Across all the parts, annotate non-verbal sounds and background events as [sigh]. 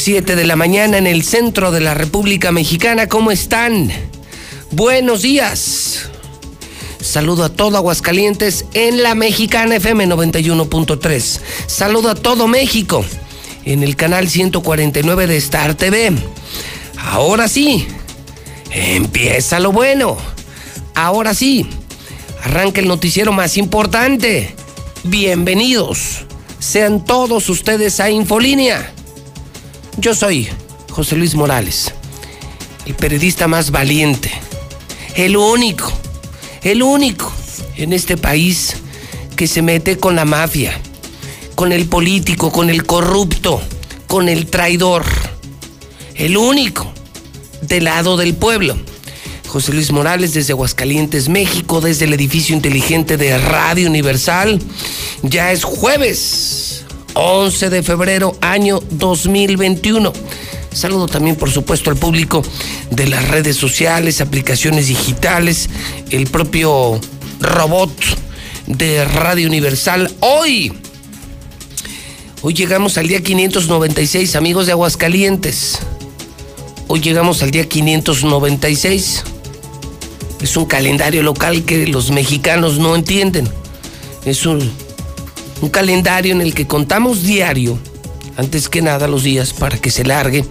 7 de la mañana en el centro de la República Mexicana. ¿Cómo están? Buenos días. Saludo a todo Aguascalientes en la Mexicana FM 91.3. Saludo a todo México en el canal 149 de Star TV. Ahora sí, empieza lo bueno. Ahora sí, arranca el noticiero más importante. Bienvenidos. Sean todos ustedes a Infolínea. Yo soy José Luis Morales, el periodista más valiente, el único el único en este país que se mete con la mafia, con el político, con el corrupto, con el traidor. El único del lado del pueblo. José Luis Morales desde Aguascalientes, México, desde el edificio inteligente de Radio Universal. Ya es jueves, 11 de febrero, año 2021. Saludo también, por supuesto, al público de las redes sociales, aplicaciones digitales, el propio robot de Radio Universal. Hoy, hoy llegamos al día 596, amigos de Aguascalientes. Hoy llegamos al día 596. Es un calendario local que los mexicanos no entienden. Es un, un calendario en el que contamos diario antes que nada los días para que se largue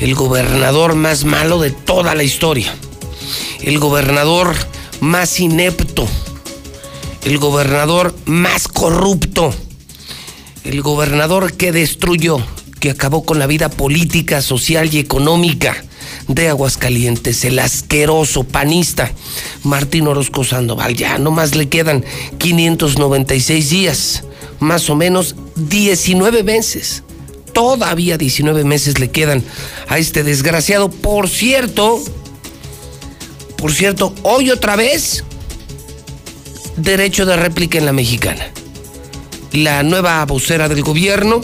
el gobernador más malo de toda la historia, el gobernador más inepto, el gobernador más corrupto, el gobernador que destruyó, que acabó con la vida política, social y económica de Aguascalientes, el asqueroso panista Martín Orozco Sandoval. Ya nomás le quedan 596 días, más o menos 19 meses todavía 19 meses le quedan a este desgraciado. Por cierto, por cierto, hoy otra vez, derecho de réplica en la mexicana. La nueva vocera del gobierno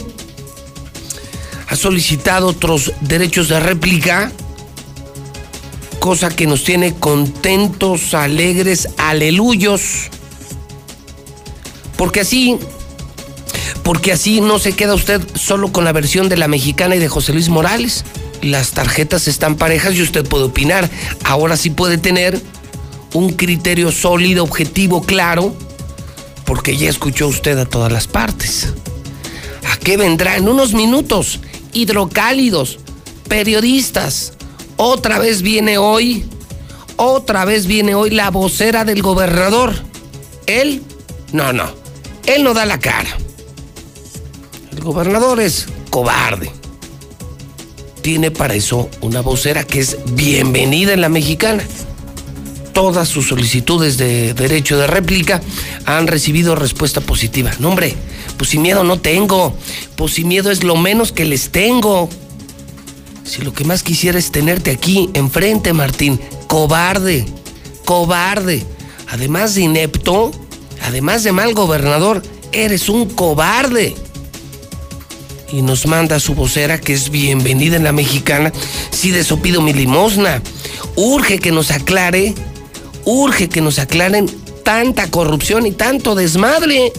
ha solicitado otros derechos de réplica, cosa que nos tiene contentos, alegres, aleluyos, porque así porque así no se queda usted solo con la versión de la mexicana y de José Luis Morales. Las tarjetas están parejas y usted puede opinar. Ahora sí puede tener un criterio sólido, objetivo, claro, porque ya escuchó usted a todas las partes. ¿A qué vendrá en unos minutos? Hidrocálidos, periodistas. Otra vez viene hoy, otra vez viene hoy la vocera del gobernador. Él, no, no, él no da la cara. Gobernador es cobarde. Tiene para eso una vocera que es bienvenida en la mexicana. Todas sus solicitudes de derecho de réplica han recibido respuesta positiva. No, hombre, pues sin miedo no tengo. Pues sin miedo es lo menos que les tengo. Si lo que más quisiera es tenerte aquí enfrente, Martín. Cobarde, cobarde. Además de inepto, además de mal gobernador, eres un cobarde y nos manda su vocera que es bienvenida en la mexicana. Si de eso pido mi limosna. Urge que nos aclare, urge que nos aclaren tanta corrupción y tanto desmadre.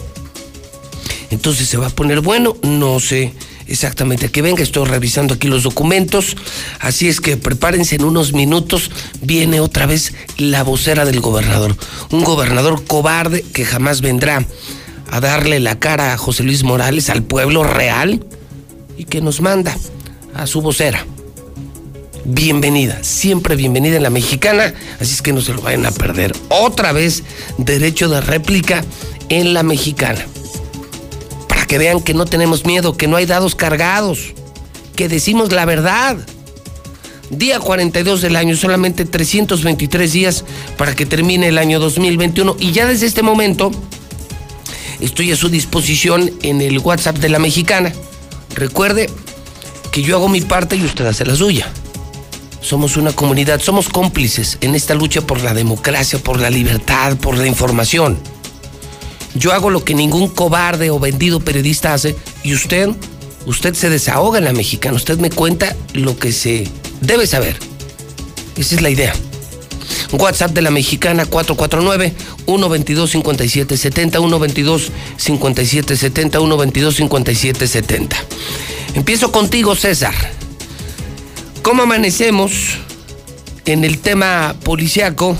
Entonces se va a poner bueno, no sé exactamente a qué venga, estoy revisando aquí los documentos, así es que prepárense en unos minutos, viene otra vez la vocera del gobernador, un gobernador cobarde que jamás vendrá a darle la cara a José Luis Morales, al pueblo real, y que nos manda a su vocera. Bienvenida, siempre bienvenida en la mexicana, así es que no se lo vayan a perder. Otra vez, derecho de réplica en la mexicana. Para que vean que no tenemos miedo, que no hay dados cargados, que decimos la verdad. Día 42 del año, solamente 323 días para que termine el año 2021 y ya desde este momento estoy a su disposición en el WhatsApp de la mexicana Recuerde que yo hago mi parte y usted hace la suya. somos una comunidad, somos cómplices en esta lucha por la democracia, por la libertad, por la información. Yo hago lo que ningún cobarde o vendido periodista hace y usted, usted se desahoga en la mexicana, usted me cuenta lo que se debe saber. Esa es la idea. WhatsApp de la mexicana 449-122-5770, 122-5770, 122-5770. Empiezo contigo, César. ¿Cómo amanecemos en el tema policiaco?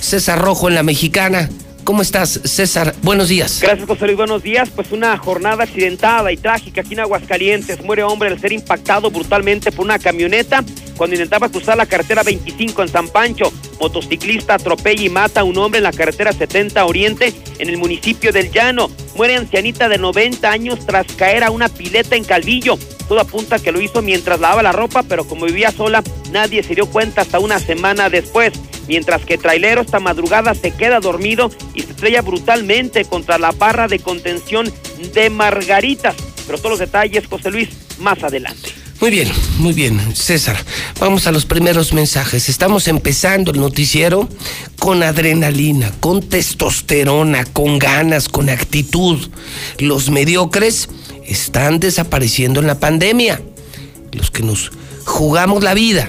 César Rojo en la mexicana. ¿Cómo estás, César? Buenos días. Gracias, José Luis. Buenos días. Pues una jornada accidentada y trágica aquí en Aguascalientes. Muere hombre al ser impactado brutalmente por una camioneta cuando intentaba cruzar la carretera 25 en San Pancho. Motociclista atropella y mata a un hombre en la carretera 70 Oriente en el municipio del Llano. Muere ancianita de 90 años tras caer a una pileta en Calvillo. Todo apunta que lo hizo mientras lavaba la ropa, pero como vivía sola, nadie se dio cuenta hasta una semana después mientras que Trailero esta madrugada se queda dormido y se estrella brutalmente contra la barra de contención de Margaritas. Pero todos los detalles, José Luis, más adelante. Muy bien, muy bien, César. Vamos a los primeros mensajes. Estamos empezando el noticiero con adrenalina, con testosterona, con ganas, con actitud. Los mediocres están desapareciendo en la pandemia. Los que nos jugamos la vida,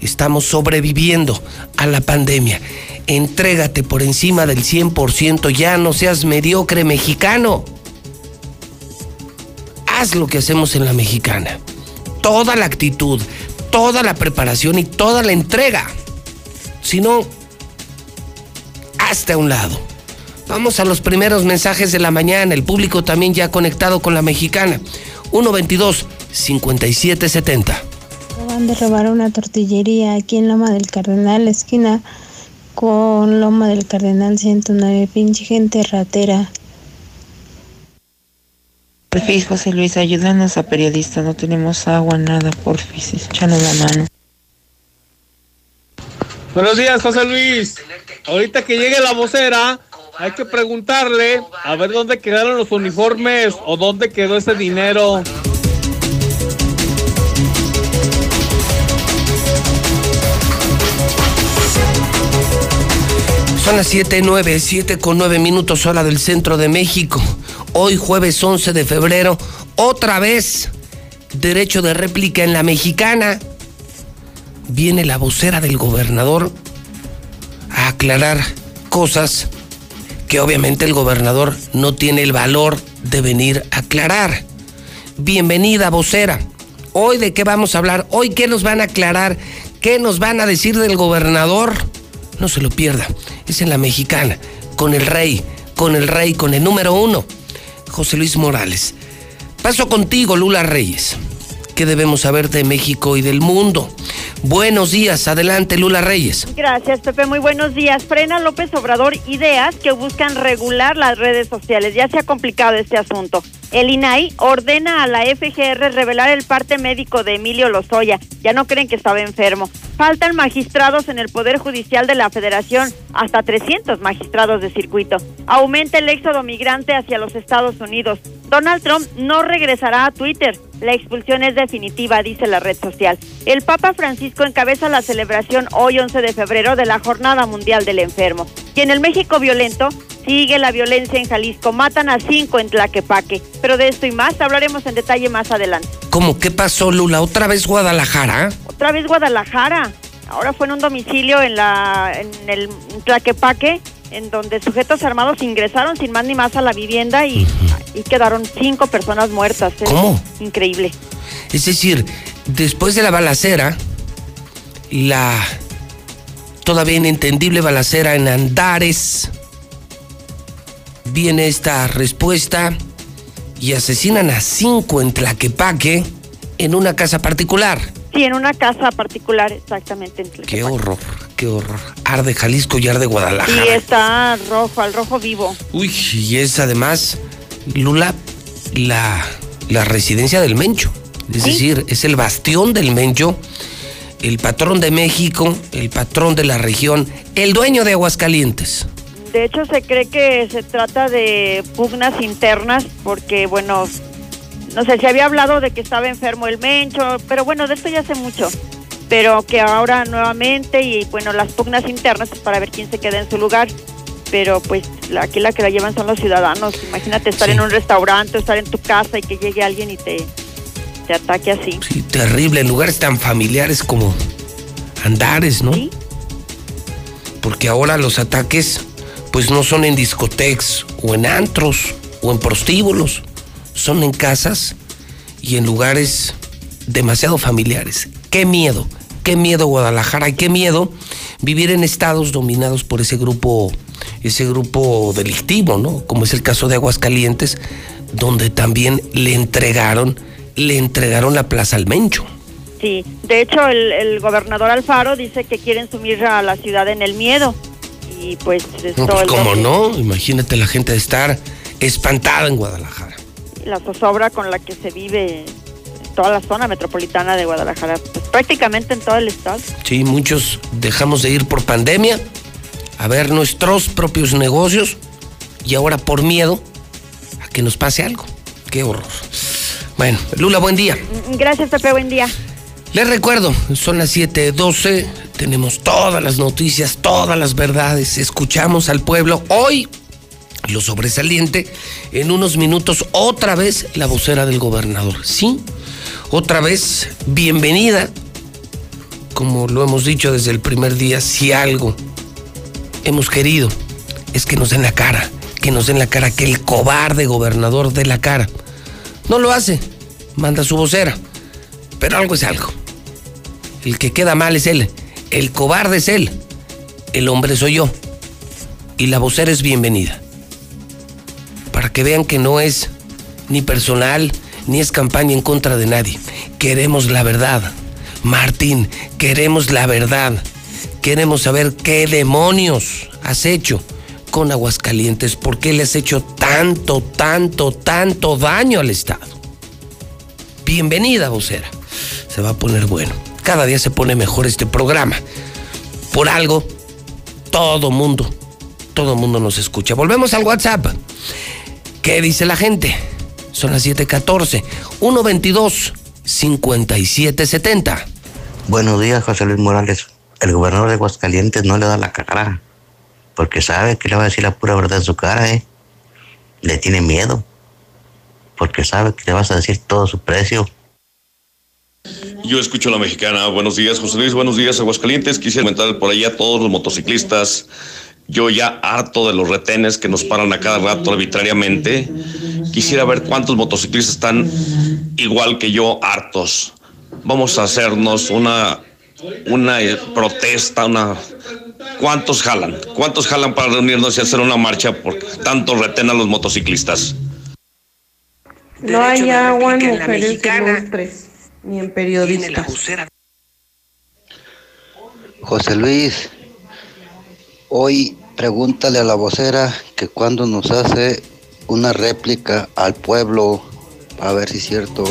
estamos sobreviviendo a la pandemia. Entrégate por encima del 100%, ya no seas mediocre mexicano. Haz lo que hacemos en la mexicana. Toda la actitud, toda la preparación y toda la entrega. Si no, hasta un lado. Vamos a los primeros mensajes de la mañana. El público también ya conectado con la mexicana. 122 5770 Acaban de robar una tortillería aquí en Loma del Cardenal, esquina con Loma del Cardenal 109. Pinche gente ratera. Porfis, José Luis, ayúdanos a periodista. No tenemos agua, nada, porfis. Échanos la mano. Buenos días, José Luis. Ahorita que llegue la vocera, hay que preguntarle a ver dónde quedaron los uniformes o dónde quedó ese dinero. Son las 7.9, 7 con 9 minutos hora del centro de México. Hoy jueves 11 de febrero, otra vez derecho de réplica en la mexicana. Viene la vocera del gobernador a aclarar cosas que obviamente el gobernador no tiene el valor de venir a aclarar. Bienvenida, vocera. Hoy de qué vamos a hablar, hoy qué nos van a aclarar, qué nos van a decir del gobernador. No se lo pierda, es en la mexicana, con el rey, con el rey, con el número uno, José Luis Morales. Paso contigo, Lula Reyes. ¿Qué debemos saber de México y del mundo? Buenos días, adelante Lula Reyes. Gracias, Pepe. Muy buenos días. Frena López Obrador ideas que buscan regular las redes sociales. Ya se ha complicado este asunto. El INAI ordena a la FGR revelar el parte médico de Emilio Lozoya. Ya no creen que estaba enfermo. Faltan magistrados en el Poder Judicial de la Federación, hasta 300 magistrados de circuito. Aumenta el éxodo migrante hacia los Estados Unidos. Donald Trump no regresará a Twitter. La expulsión es definitiva, dice la red social. El Papa Francisco encabeza la celebración hoy 11 de febrero de la Jornada Mundial del Enfermo. Y en el México violento sigue la violencia en Jalisco. Matan a cinco en Tlaquepaque. Pero de esto y más hablaremos en detalle más adelante. ¿Cómo? ¿Qué pasó, Lula? ¿Otra vez Guadalajara? Otra vez Guadalajara. Ahora fue en un domicilio en, la, en el Tlaquepaque en donde sujetos armados ingresaron sin más ni más a la vivienda y, y quedaron cinco personas muertas. ¿Cómo? Increíble. Es decir, después de la balacera, la todavía inentendible balacera en Andares, viene esta respuesta y asesinan a cinco en Tlaquepaque en una casa particular. Sí, en una casa particular, exactamente. En Qué Tlaquepaque. horror, qué horror. Arde Jalisco y arde Y Guadalajara. está rojo, al rojo vivo. Uy, y es además, Lula, la, la residencia del Mencho. Es Sí. decir, es el bastión del Mencho, el patrón de México, el patrón de la región, el dueño de Aguascalientes. De hecho, se cree que se trata de pugnas internas porque, bueno, no sé, se había hablado de que estaba enfermo el Mencho, pero bueno, de esto ya hace mucho. pero que ahora nuevamente y bueno, las pugnas internas es para ver quién se queda en su lugar. Pero pues la, aquí la que la llevan son los ciudadanos. Imagínate estar Sí. en un restaurante, estar en tu casa y que llegue alguien y te, te ataque así. Sí, terrible, en lugares tan familiares como Andares, ¿no? ¿Sí? Porque ahora los ataques pues no son en discotecas o en antros o en prostíbulos, son en casas y en lugares demasiado familiares. Qué miedo, qué miedo Guadalajara y qué miedo vivir en estados dominados por ese grupo ese grupo delictivo, ¿no? Como es el caso de Aguascalientes, donde también le entregaron le entregaron la plaza al Mencho. Sí, de hecho el, el gobernador Alfaro dice que quieren sumir a la ciudad en el miedo y pues No, pues cómo no, imagínate la gente de estar espantada en Guadalajara. la zozobra con la que se vive toda la zona metropolitana de Guadalajara, pues prácticamente en todo el estado. Sí, muchos dejamos de ir por pandemia a ver nuestros propios negocios y ahora por miedo a que nos pase algo. Qué horror. Bueno, Lula, buen día. Gracias, Pepe, buen día. Les recuerdo, son las 7:12, tenemos todas las noticias, todas las verdades, escuchamos al pueblo. Hoy, lo sobresaliente, en unos minutos, otra vez la vocera del gobernador. Sí, otra vez, bienvenida, como lo hemos dicho desde el primer día, si algo hemos querido es que nos den la cara, que nos den la cara, que el cobarde gobernador dé la cara. No lo hace, manda su vocera, pero algo es algo. El que queda mal es él. El cobarde es él. El hombre soy yo. Y la vocera es bienvenida. Para que vean que no es ni personal, ni es campaña en contra de nadie. Queremos la verdad. Martín, queremos la verdad. Queremos saber qué demonios has hecho con Aguascalientes. ¿Por qué le has hecho tanto, tanto, tanto daño al Estado? Bienvenida, vocera. Se va a poner bueno. Cada día se pone mejor este programa. Por algo, todo mundo, todo mundo nos escucha. Volvemos al WhatsApp. ¿Qué dice la gente? Son las 7:14. 122 5770. Buenos días, José Luis Morales. El gobernador de Aguascalientes no le da la cara, porque sabe que le va a decir la pura verdad en su cara, ¿eh? Le tiene miedo, porque sabe que le vas a decir todo su precio. Yo escucho a la mexicana. Buenos días, José Luis. Buenos días, Aguascalientes. Quisiera comentar por allá a todos los motociclistas. Yo ya harto de los retenes que nos paran a cada rato arbitrariamente. Quisiera ver cuántos motociclistas están igual que yo, hartos. Vamos a hacernos una, una eh, protesta, una... ¿Cuántos jalan? ¿Cuántos jalan para reunirnos y hacer una marcha porque tanto retén a los motociclistas? No hay agua en mujeres ilustres, ni en periodistas. José Luis, hoy pregúntale a la vocera que cuando nos hace una réplica al pueblo, a ver si es cierto.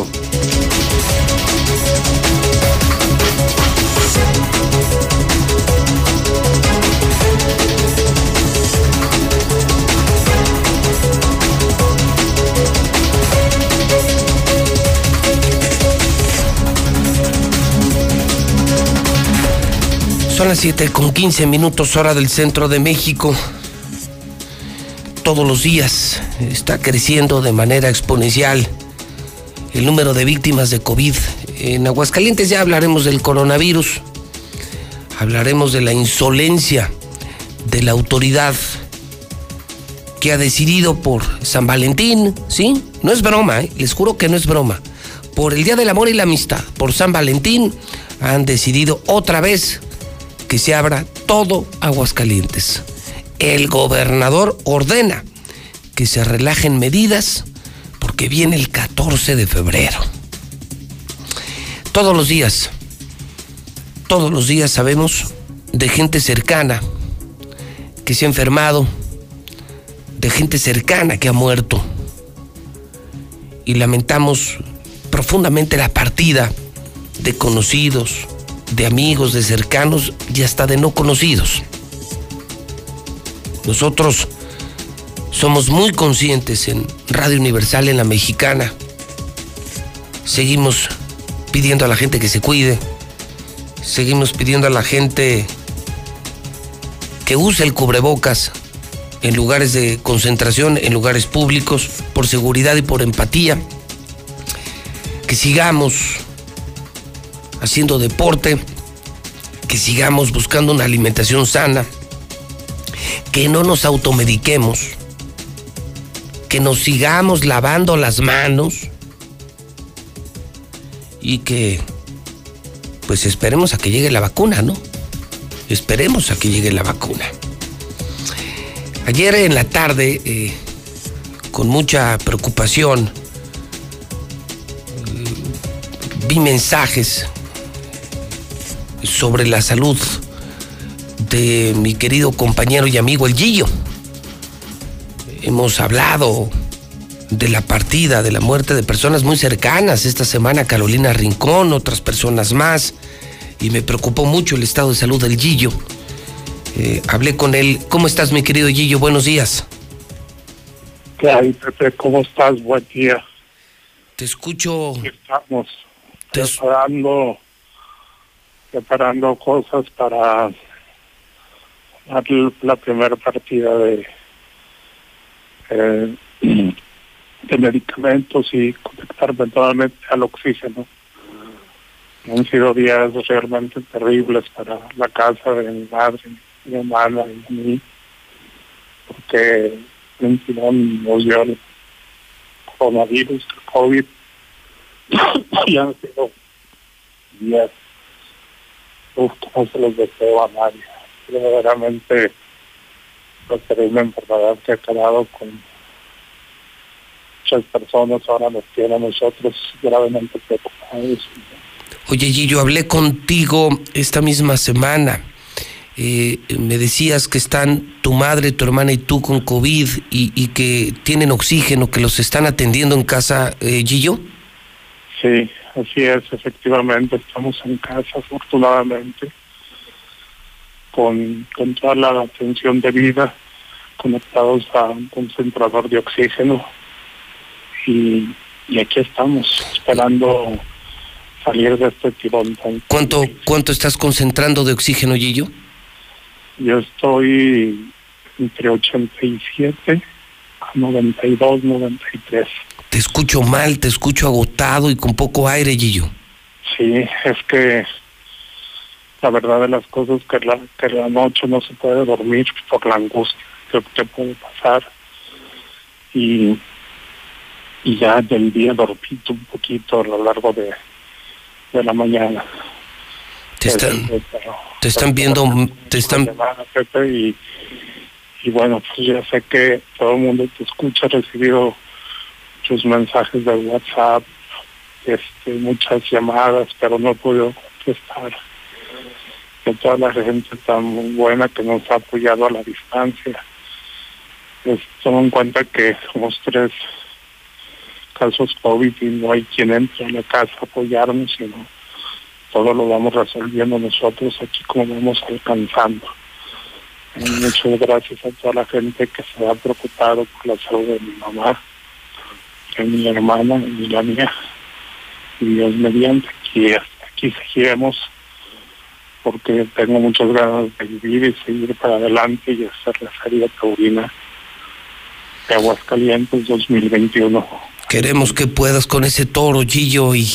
Son las 7 con 15 minutos hora del centro de México. Todos los días está creciendo de manera exponencial el número de víctimas de COVID. En Aguascalientes ya hablaremos del coronavirus, hablaremos de la insolencia de la autoridad que ha decidido por San Valentín, ¿sí? No es broma, ¿eh? les juro que no es broma. Por el Día del Amor y la Amistad, por San Valentín, han decidido otra vez que se abra todo Aguascalientes. El gobernador ordena que se relajen medidas porque viene el 14 de febrero. Todos los días, todos los días sabemos de gente cercana que se ha enfermado, de gente cercana que ha muerto. Y lamentamos profundamente la partida de conocidos, de amigos, de cercanos y hasta de no conocidos. Nosotros somos muy conscientes en Radio Universal, en la mexicana. Seguimos pidiendo a la gente que se cuide, Seguimos pidiendo a la gente que use el cubrebocas en lugares de concentración, en lugares públicos, por seguridad y por empatía. Que sigamos haciendo deporte, que sigamos buscando una alimentación sana, que no nos automediquemos, que nos sigamos lavando las manos y que pues esperemos a que llegue la vacuna, ¿no? Esperemos a que llegue la vacuna. Ayer en la tarde, eh, con mucha preocupación, eh, vi mensajes sobre la salud de mi querido compañero y amigo el Gillo. Hemos hablado de la partida, de la muerte de personas muy cercanas. Esta semana Carolina Rincón, otras personas más. Y me preocupó mucho el estado de salud del Gillo. Eh, hablé con él. ¿Cómo estás, mi querido Gillo? Buenos días. ¿Qué hay, Pepe? ¿Cómo estás? Buen día. Te escucho. Estamos preparando, preparando cosas para dar la primera partida de, eh, [clears throat] de medicamentos y conectarme totalmente al oxígeno. Han sido días realmente terribles para la casa de mi madre, mi hermana y mí, porque un nos dio el coronavirus, el COVID, [clears throat] y han sido días uf, no se los deseo a nadie. Verdaderamente, pues, es una enfermedad que ha acabado con muchas personas, ahora nos tiene a nosotros gravemente preocupados. Oye, Gillo, hablé contigo esta misma semana. Eh, me decías que están tu madre, tu hermana y tú con COVID y, y que tienen oxígeno, que los están atendiendo en casa, eh, Gillo. Sí, así es, efectivamente, estamos en casa, afortunadamente, con, con toda la atención debida, conectados a un concentrador de oxígeno y, y aquí estamos, esperando salir de este tirón. tan- ¿Cuánto, ¿Cuánto estás concentrando de oxígeno, Gillo? Yo estoy entre 87 a 92, 93. Te escucho mal, te escucho agotado y con poco aire, Gillo. Sí, es que la verdad de las cosas que la, que la noche no se puede dormir por la angustia que te puede pasar y, y ya del día dormito un poquito a lo largo de, de la mañana. Te están, Este, pero- te están viendo, te están, llamada, Pepe, y, y bueno, pues ya sé que todo el mundo te escucha, he recibido muchos mensajes de WhatsApp, este, muchas llamadas, pero no podido contestar. De toda la gente tan buena que nos ha apoyado a la distancia. Pues, toma en cuenta que somos tres casos COVID y no hay quien entre a la casa a apoyarnos, sino todo lo vamos resolviendo nosotros aquí como vamos alcanzando. Muchas gracias a toda la gente que se ha preocupado por la salud de mi mamá, de mi hermana y la mía. Y Dios mediante, aquí, aquí seguiremos porque tengo muchas ganas de vivir y seguir para adelante y hacer la Feria Taurina de Aguascalientes 2021. queremos que puedas con ese toro, Gillo, y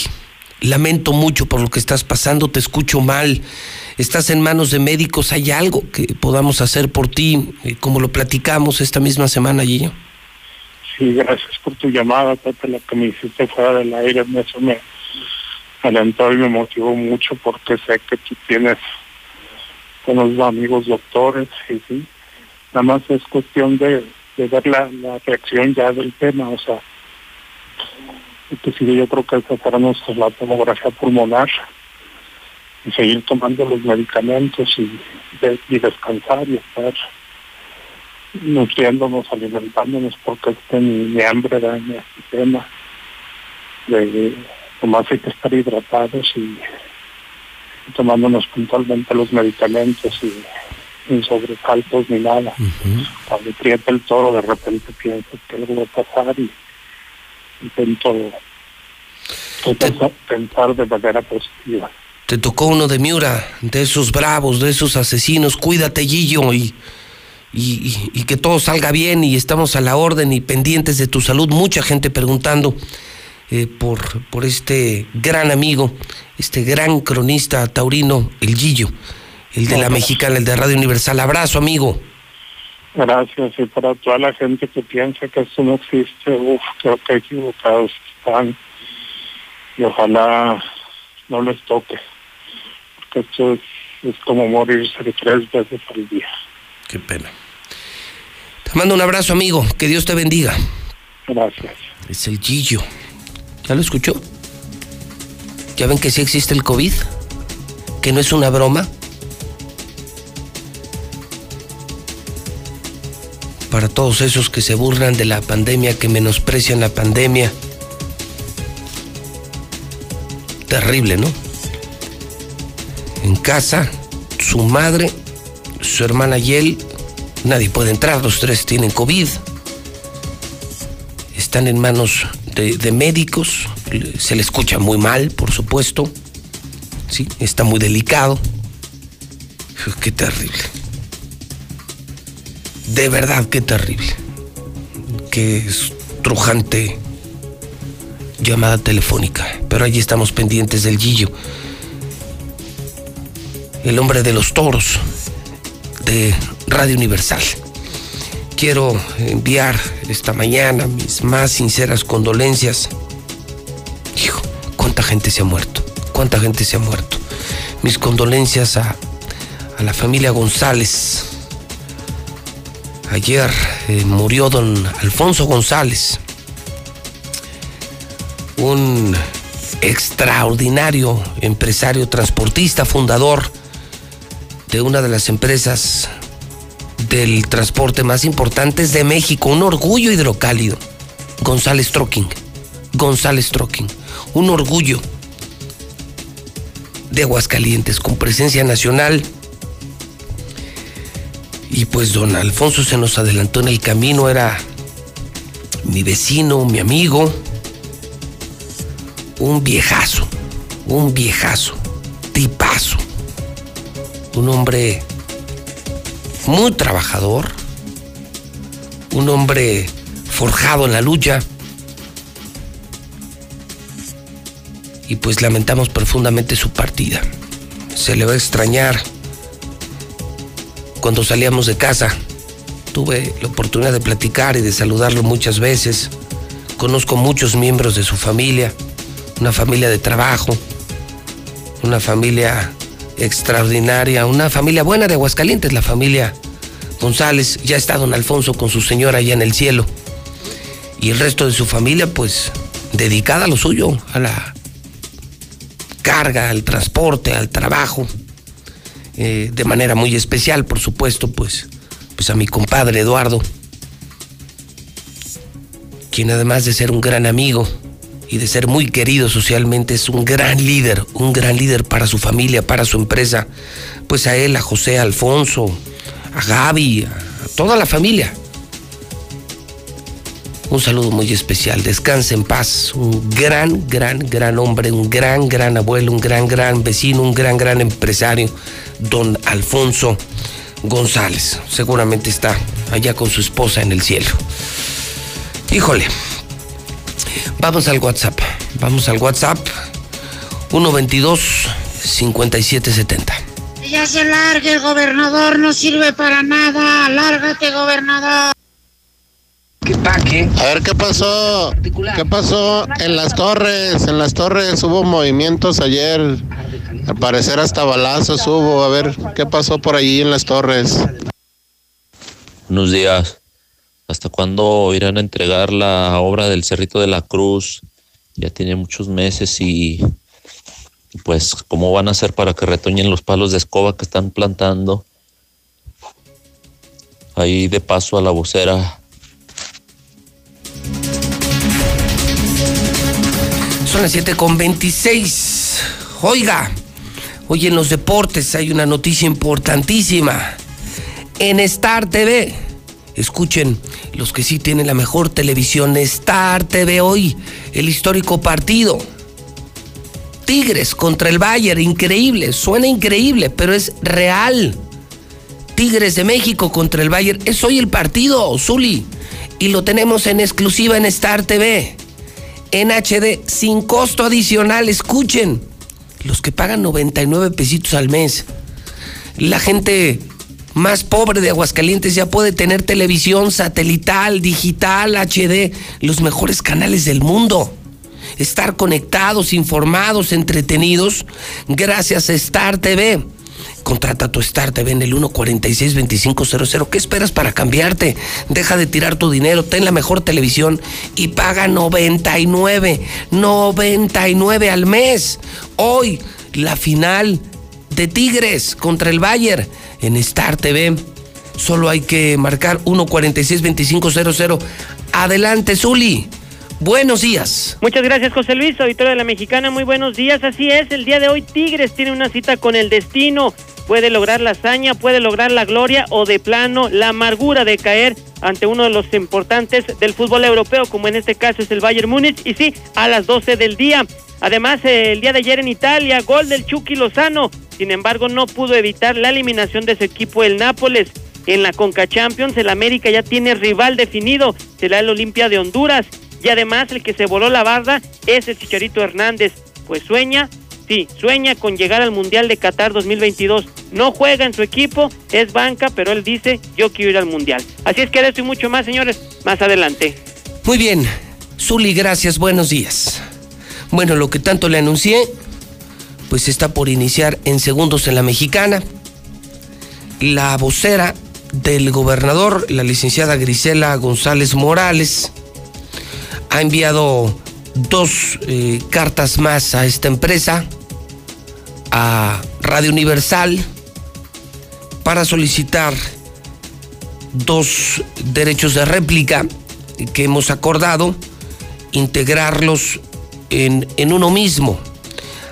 lamento mucho por lo que estás pasando, te escucho mal, estás en manos de médicos, ¿hay algo que podamos hacer por ti, eh, como lo platicamos esta misma semana, Gillo? Sí, gracias por tu llamada, la que me hiciste fuera del aire, eso me alentó y me motivó mucho porque sé que tú tienes unos amigos doctores y sí, nada más es cuestión de, de ver la, la reacción ya del tema, o sea, sí, yo creo que esa será nuestra la tomografía pulmonar y seguir tomando los medicamentos y, de- y descansar y estar nutriéndonos, alimentándonos, porque este mi, mi hambre en este tema. De, nomás hay que estar hidratados y, y tomándonos puntualmente los medicamentos y sin sobresaltos ni nada. Cuando aprieta el toro, de repente piensas que algo va a pasar y intento, intento pensar de manera positiva. te tocó uno de Miura, de esos bravos, de esos asesinos, cuídate Gillo y, y, y, que todo salga bien y estamos a la orden y pendientes de tu salud. Mucha gente preguntando eh, por, por este gran amigo, este gran cronista taurino, el Gillo, el de la mexicana, el de Radio Universal. Abrazo, amigo. Gracias, y para toda la gente que piensa que esto no existe, uff, creo que equivocados están y ojalá no les toque, porque esto es, es como morirse tres veces al día. Qué pena. Te mando un abrazo, amigo, que Dios te bendiga. Gracias. Es el Gillo. ¿Ya lo escuchó? ¿Ya ven que sí existe el COVID? ¿Que no es una broma? Para todos esos que se burlan de la pandemia, que menosprecian la pandemia. Terrible, ¿no? En casa, su madre, su hermana Yel, nadie puede entrar, los tres tienen COVID. Están en manos de, médicos, se le escucha muy mal, por supuesto, ¿sí? está muy delicado. Qué terrible. De verdad, qué terrible. Qué estrujante llamada telefónica. Pero allí estamos pendientes del Gillo. El hombre de los toros de Radio Universal quiero enviar esta mañana mis más sinceras condolencias. Hijo, cuánta gente se ha muerto, cuánta gente se ha muerto. Mis condolencias a, la familia González. Ayer eh, murió don Alfonso González, un extraordinario empresario transportista, fundador de una de las empresas del transporte más importantes de México, un orgullo hidrocálido. González Trucking, González Trucking, un orgullo de Aguascalientes con presencia nacional. Y pues don Alfonso se nos adelantó en el camino, era mi vecino, mi amigo, un viejazo, un viejazo, tipazo, un hombre muy trabajador, un hombre forjado en la lucha. Y pues lamentamos profundamente su partida. Se le va a extrañar. Cuando salíamos de casa, tuve la oportunidad de platicar y de saludarlo muchas veces. Conozco muchos miembros de su familia, una familia de trabajo, una familia extraordinaria, una familia buena de Aguascalientes, la familia González. Ya está don Alfonso con su señora allá en el cielo. Y el resto de su familia, pues, dedicada a lo suyo, a la carga, al transporte, al trabajo. Eh, de manera muy especial, por supuesto, pues, pues a mi compadre Eduardo, quien además de ser un gran amigo, y de ser muy querido socialmente, es un gran líder, un gran líder para su familia, para su empresa. Pues a él, a José, a Alfonso, a Gaby, a toda la familia. Un saludo muy especial, descanse en paz, un gran, gran, gran hombre, un gran, gran abuelo, un gran, gran vecino, un gran, gran empresario, don Alfonso González. Seguramente está allá con su esposa en el cielo. Híjole, Vamos al WhatsApp. Vamos al WhatsApp. 122 5770. Ya se largue el gobernador, no sirve para nada. Lárgate, gobernador. ¿Qué paque? A ver, ¿qué pasó? ¿Qué pasó en las torres? En las torres hubo movimientos ayer. Al parecer hasta balazos hubo. A ver, ¿qué pasó por allí en las torres? Buenos días. ¿Hasta cuándo irán a entregar la obra del Cerrito de la Cruz? Ya tiene muchos meses y pues cómo van a hacer para que retoñen los palos de escoba que están plantando. Ahí de paso a la vocera. Son las 7 con 26. Oiga, hoy en los deportes hay una noticia importantísima. En Star TV Escuchen, los que sí tienen la mejor televisión, Star TV hoy, el histórico partido. Tigres contra el Bayern, increíble, suena increíble, pero es real. Tigres de México contra el Bayern, es hoy el partido, Zuli. Y lo tenemos en exclusiva en Star TV. En HD, sin costo adicional, escuchen. Los que pagan 99 pesitos al mes. La gente más pobre de Aguascalientes ya puede tener televisión satelital, digital, HD, los mejores canales del mundo estar conectados, informados, entretenidos, gracias a Star TV. Contrata tu Star TV en el 146-2500. ¿Qué esperas para cambiarte? Deja de tirar tu dinero, ten la mejor televisión y paga 99, 99 al mes. Hoy, la final de Tigres contra el Bayern en Star TV. Solo hay que marcar 146-2500. Adelante, Zuli. Buenos días. Muchas gracias, José Luis, auditorio de la Mexicana. Muy buenos días. Así es, el día de hoy Tigres tiene una cita con el destino. Puede lograr la hazaña, puede lograr la gloria o de plano la amargura de caer ante uno de los importantes del fútbol europeo, como en este caso es el Bayern Múnich. Y sí, a las 12 del día. Además, el día de ayer en Italia, gol del Chucky Lozano. Sin embargo, no pudo evitar la eliminación de su equipo, el Nápoles. En la Conca Champions, el América ya tiene rival definido. Será el Olimpia de Honduras. Y además el que se voló la barda es el Chicharito Hernández. Pues sueña, sí, sueña con llegar al Mundial de Qatar 2022. No juega en su equipo, es banca, pero él dice, yo quiero ir al Mundial. Así es que de esto y mucho más, señores, más adelante. Muy bien. Zuli, gracias, buenos días. Bueno, lo que tanto le anuncié, pues está por iniciar en segundos en la mexicana. La vocera del gobernador, la licenciada Grisela González Morales, ha enviado dos eh, cartas más a esta empresa, a Radio Universal, para solicitar dos derechos de réplica que hemos acordado, integrarlos en, en uno mismo.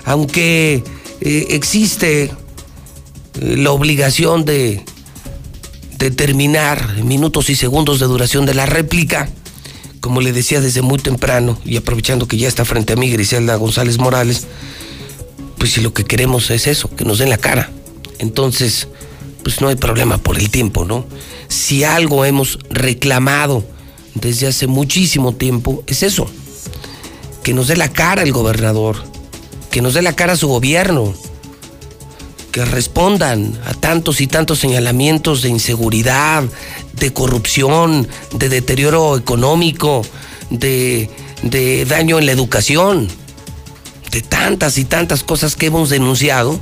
Aunque eh, existe eh, la obligación de determinar minutos y segundos de duración de la réplica, como le decía desde muy temprano, y aprovechando que ya está frente a mí Griselda González Morales, pues si lo que queremos es eso, que nos den la cara. Entonces, pues no hay problema por el tiempo, ¿no? Si algo hemos reclamado desde hace muchísimo tiempo, es eso, que nos dé la cara el gobernador, que nos dé la cara su gobierno, que respondan a tantos y tantos señalamientos de inseguridad, de corrupción, de deterioro económico, de, de daño en la educación, de tantas y tantas cosas que hemos denunciado.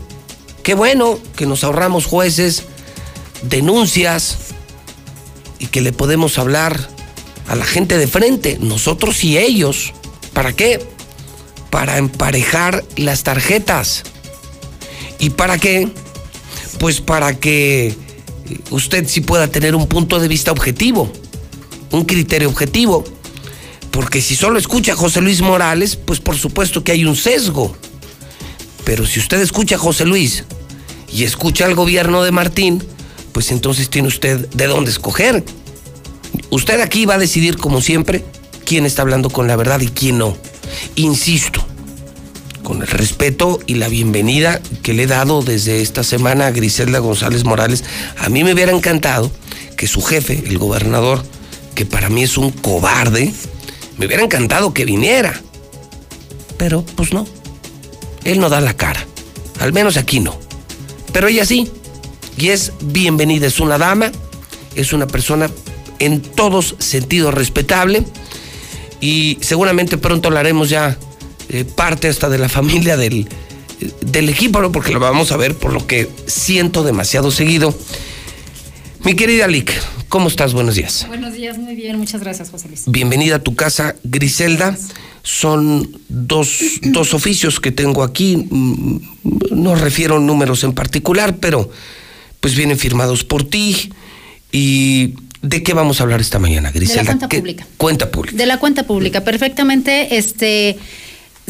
Qué bueno que nos ahorramos jueces, denuncias y que le podemos hablar a la gente de frente, nosotros y ellos. ¿Para qué? Para emparejar las tarjetas. ¿Y para qué? Pues para que usted sí pueda tener un punto de vista objetivo, un criterio objetivo. Porque si solo escucha a José Luis Morales, pues por supuesto que hay un sesgo. Pero si usted escucha a José Luis y escucha al gobierno de Martín, pues entonces tiene usted de dónde escoger. Usted aquí va a decidir, como siempre, quién está hablando con la verdad y quién no. Insisto, con el respeto y la bienvenida que le he dado desde esta semana a Griselda González Morales, a mí me hubiera encantado que su jefe, el gobernador, que para mí es un cobarde, me hubiera encantado que viniera. Pero pues no, él no da la cara, al menos aquí no. Pero ella sí, y es bienvenida, es una dama, es una persona en todos sentidos respetable. Y seguramente pronto hablaremos ya eh, parte hasta de la familia del, del equipo, ¿no? porque lo vamos a ver por lo que siento demasiado seguido. Mi querida Lick, ¿cómo estás? Buenos días. Buenos días, muy bien, muchas gracias, José Luis. Bienvenida a tu casa, Griselda. Son dos, dos oficios que tengo aquí, mm, no refiero a números en particular, pero pues vienen firmados por ti. ¿Y de qué vamos a hablar esta mañana, Griselda? De la cuenta ¿Qué- pública. Cuenta pública. De la cuenta pública, perfectamente. Este,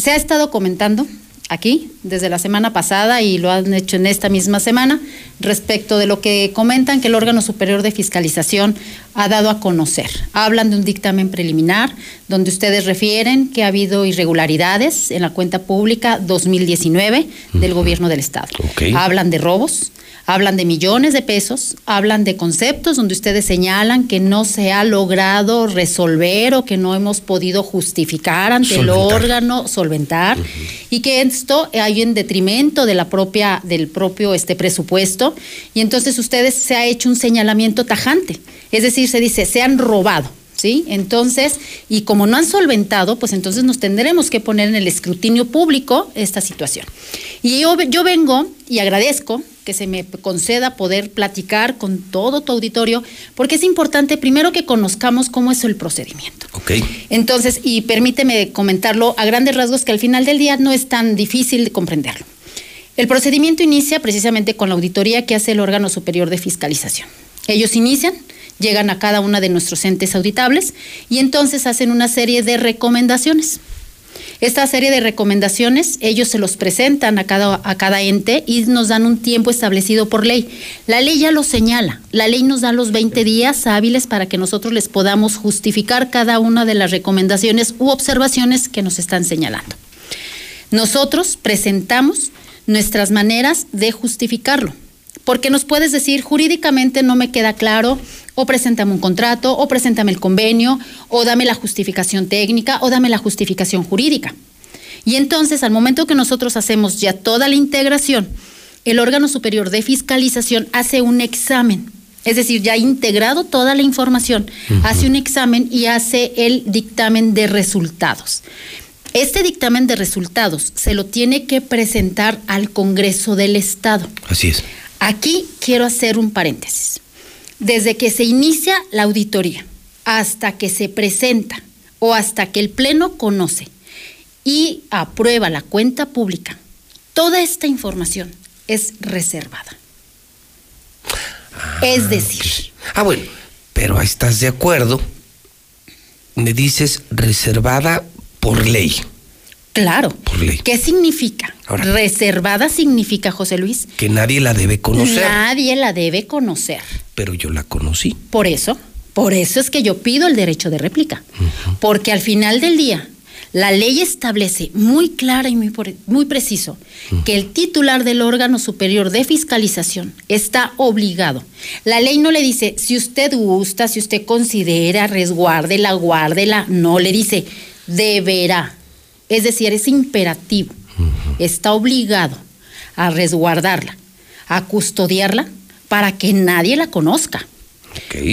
se ha estado comentando aquí desde la semana pasada y lo han hecho en esta misma semana respecto de lo que comentan que el órgano superior de fiscalización ha dado a conocer. Hablan de un dictamen preliminar donde ustedes refieren que ha habido irregularidades en la cuenta pública 2019 del gobierno del estado. Hablan de robos, Hablan de millones de pesos, hablan de conceptos donde ustedes señalan que no se ha logrado resolver o que no hemos podido justificar ante el órgano, solventar, y que esto hay en detrimento de la propia, del propio este presupuesto, y entonces ustedes se ha hecho un señalamiento tajante, es decir, se dice, se han robado. ¿Sí? Entonces, y como no han solventado, pues entonces nos tendremos que poner en el escrutinio público esta situación. Y yo, yo vengo y agradezco que se me conceda poder platicar con todo tu auditorio, porque es importante primero que conozcamos cómo es el procedimiento. Ok. Entonces, y permíteme comentarlo a grandes rasgos que al final del día no es tan difícil de comprenderlo. El procedimiento inicia precisamente con la auditoría que hace el órgano superior de fiscalización. Ellos inician, llegan a cada una de nuestros entes auditables y entonces hacen una serie de recomendaciones. Esta serie de recomendaciones, ellos se los presentan a cada, a cada ente y nos dan un tiempo establecido por ley. La ley ya lo señala. La ley nos da los 20 días hábiles para que nosotros les podamos justificar cada una de las recomendaciones u observaciones que nos están señalando. Nosotros presentamos nuestras maneras de justificarlo porque nos puedes decir jurídicamente no me queda claro, o preséntame un contrato, o preséntame el convenio, o dame la justificación técnica, o dame la justificación jurídica. Y entonces, al momento que nosotros hacemos ya toda la integración, el órgano superior de fiscalización hace un examen. Es decir, ya ha integrado toda la información, hace un examen y hace el dictamen de resultados. Este dictamen de resultados se lo tiene que presentar al Congreso del Estado. Así es. Aquí quiero hacer un paréntesis. Desde que se inicia la auditoría hasta que se presenta o hasta que el Pleno conoce y aprueba la cuenta pública, toda esta información es reservada. es decir. Ah, bueno, pero ahí estás de acuerdo. Me dices reservada por ley. Claro. ¿Qué significa? Reservada significa, José Luis. Que nadie la debe conocer. Nadie la debe conocer. Pero yo la conocí. Por eso, por eso es que yo pido el derecho de réplica. Porque al final del día, la ley establece muy clara y muy, muy preciso que el titular del órgano superior de fiscalización está obligado. La ley no le dice, si usted gusta, si usted considera, resguárdela, guárdela. No, le dice, deberá es decir, es imperativo. Está obligado a resguardarla, a custodiarla para que nadie la conozca.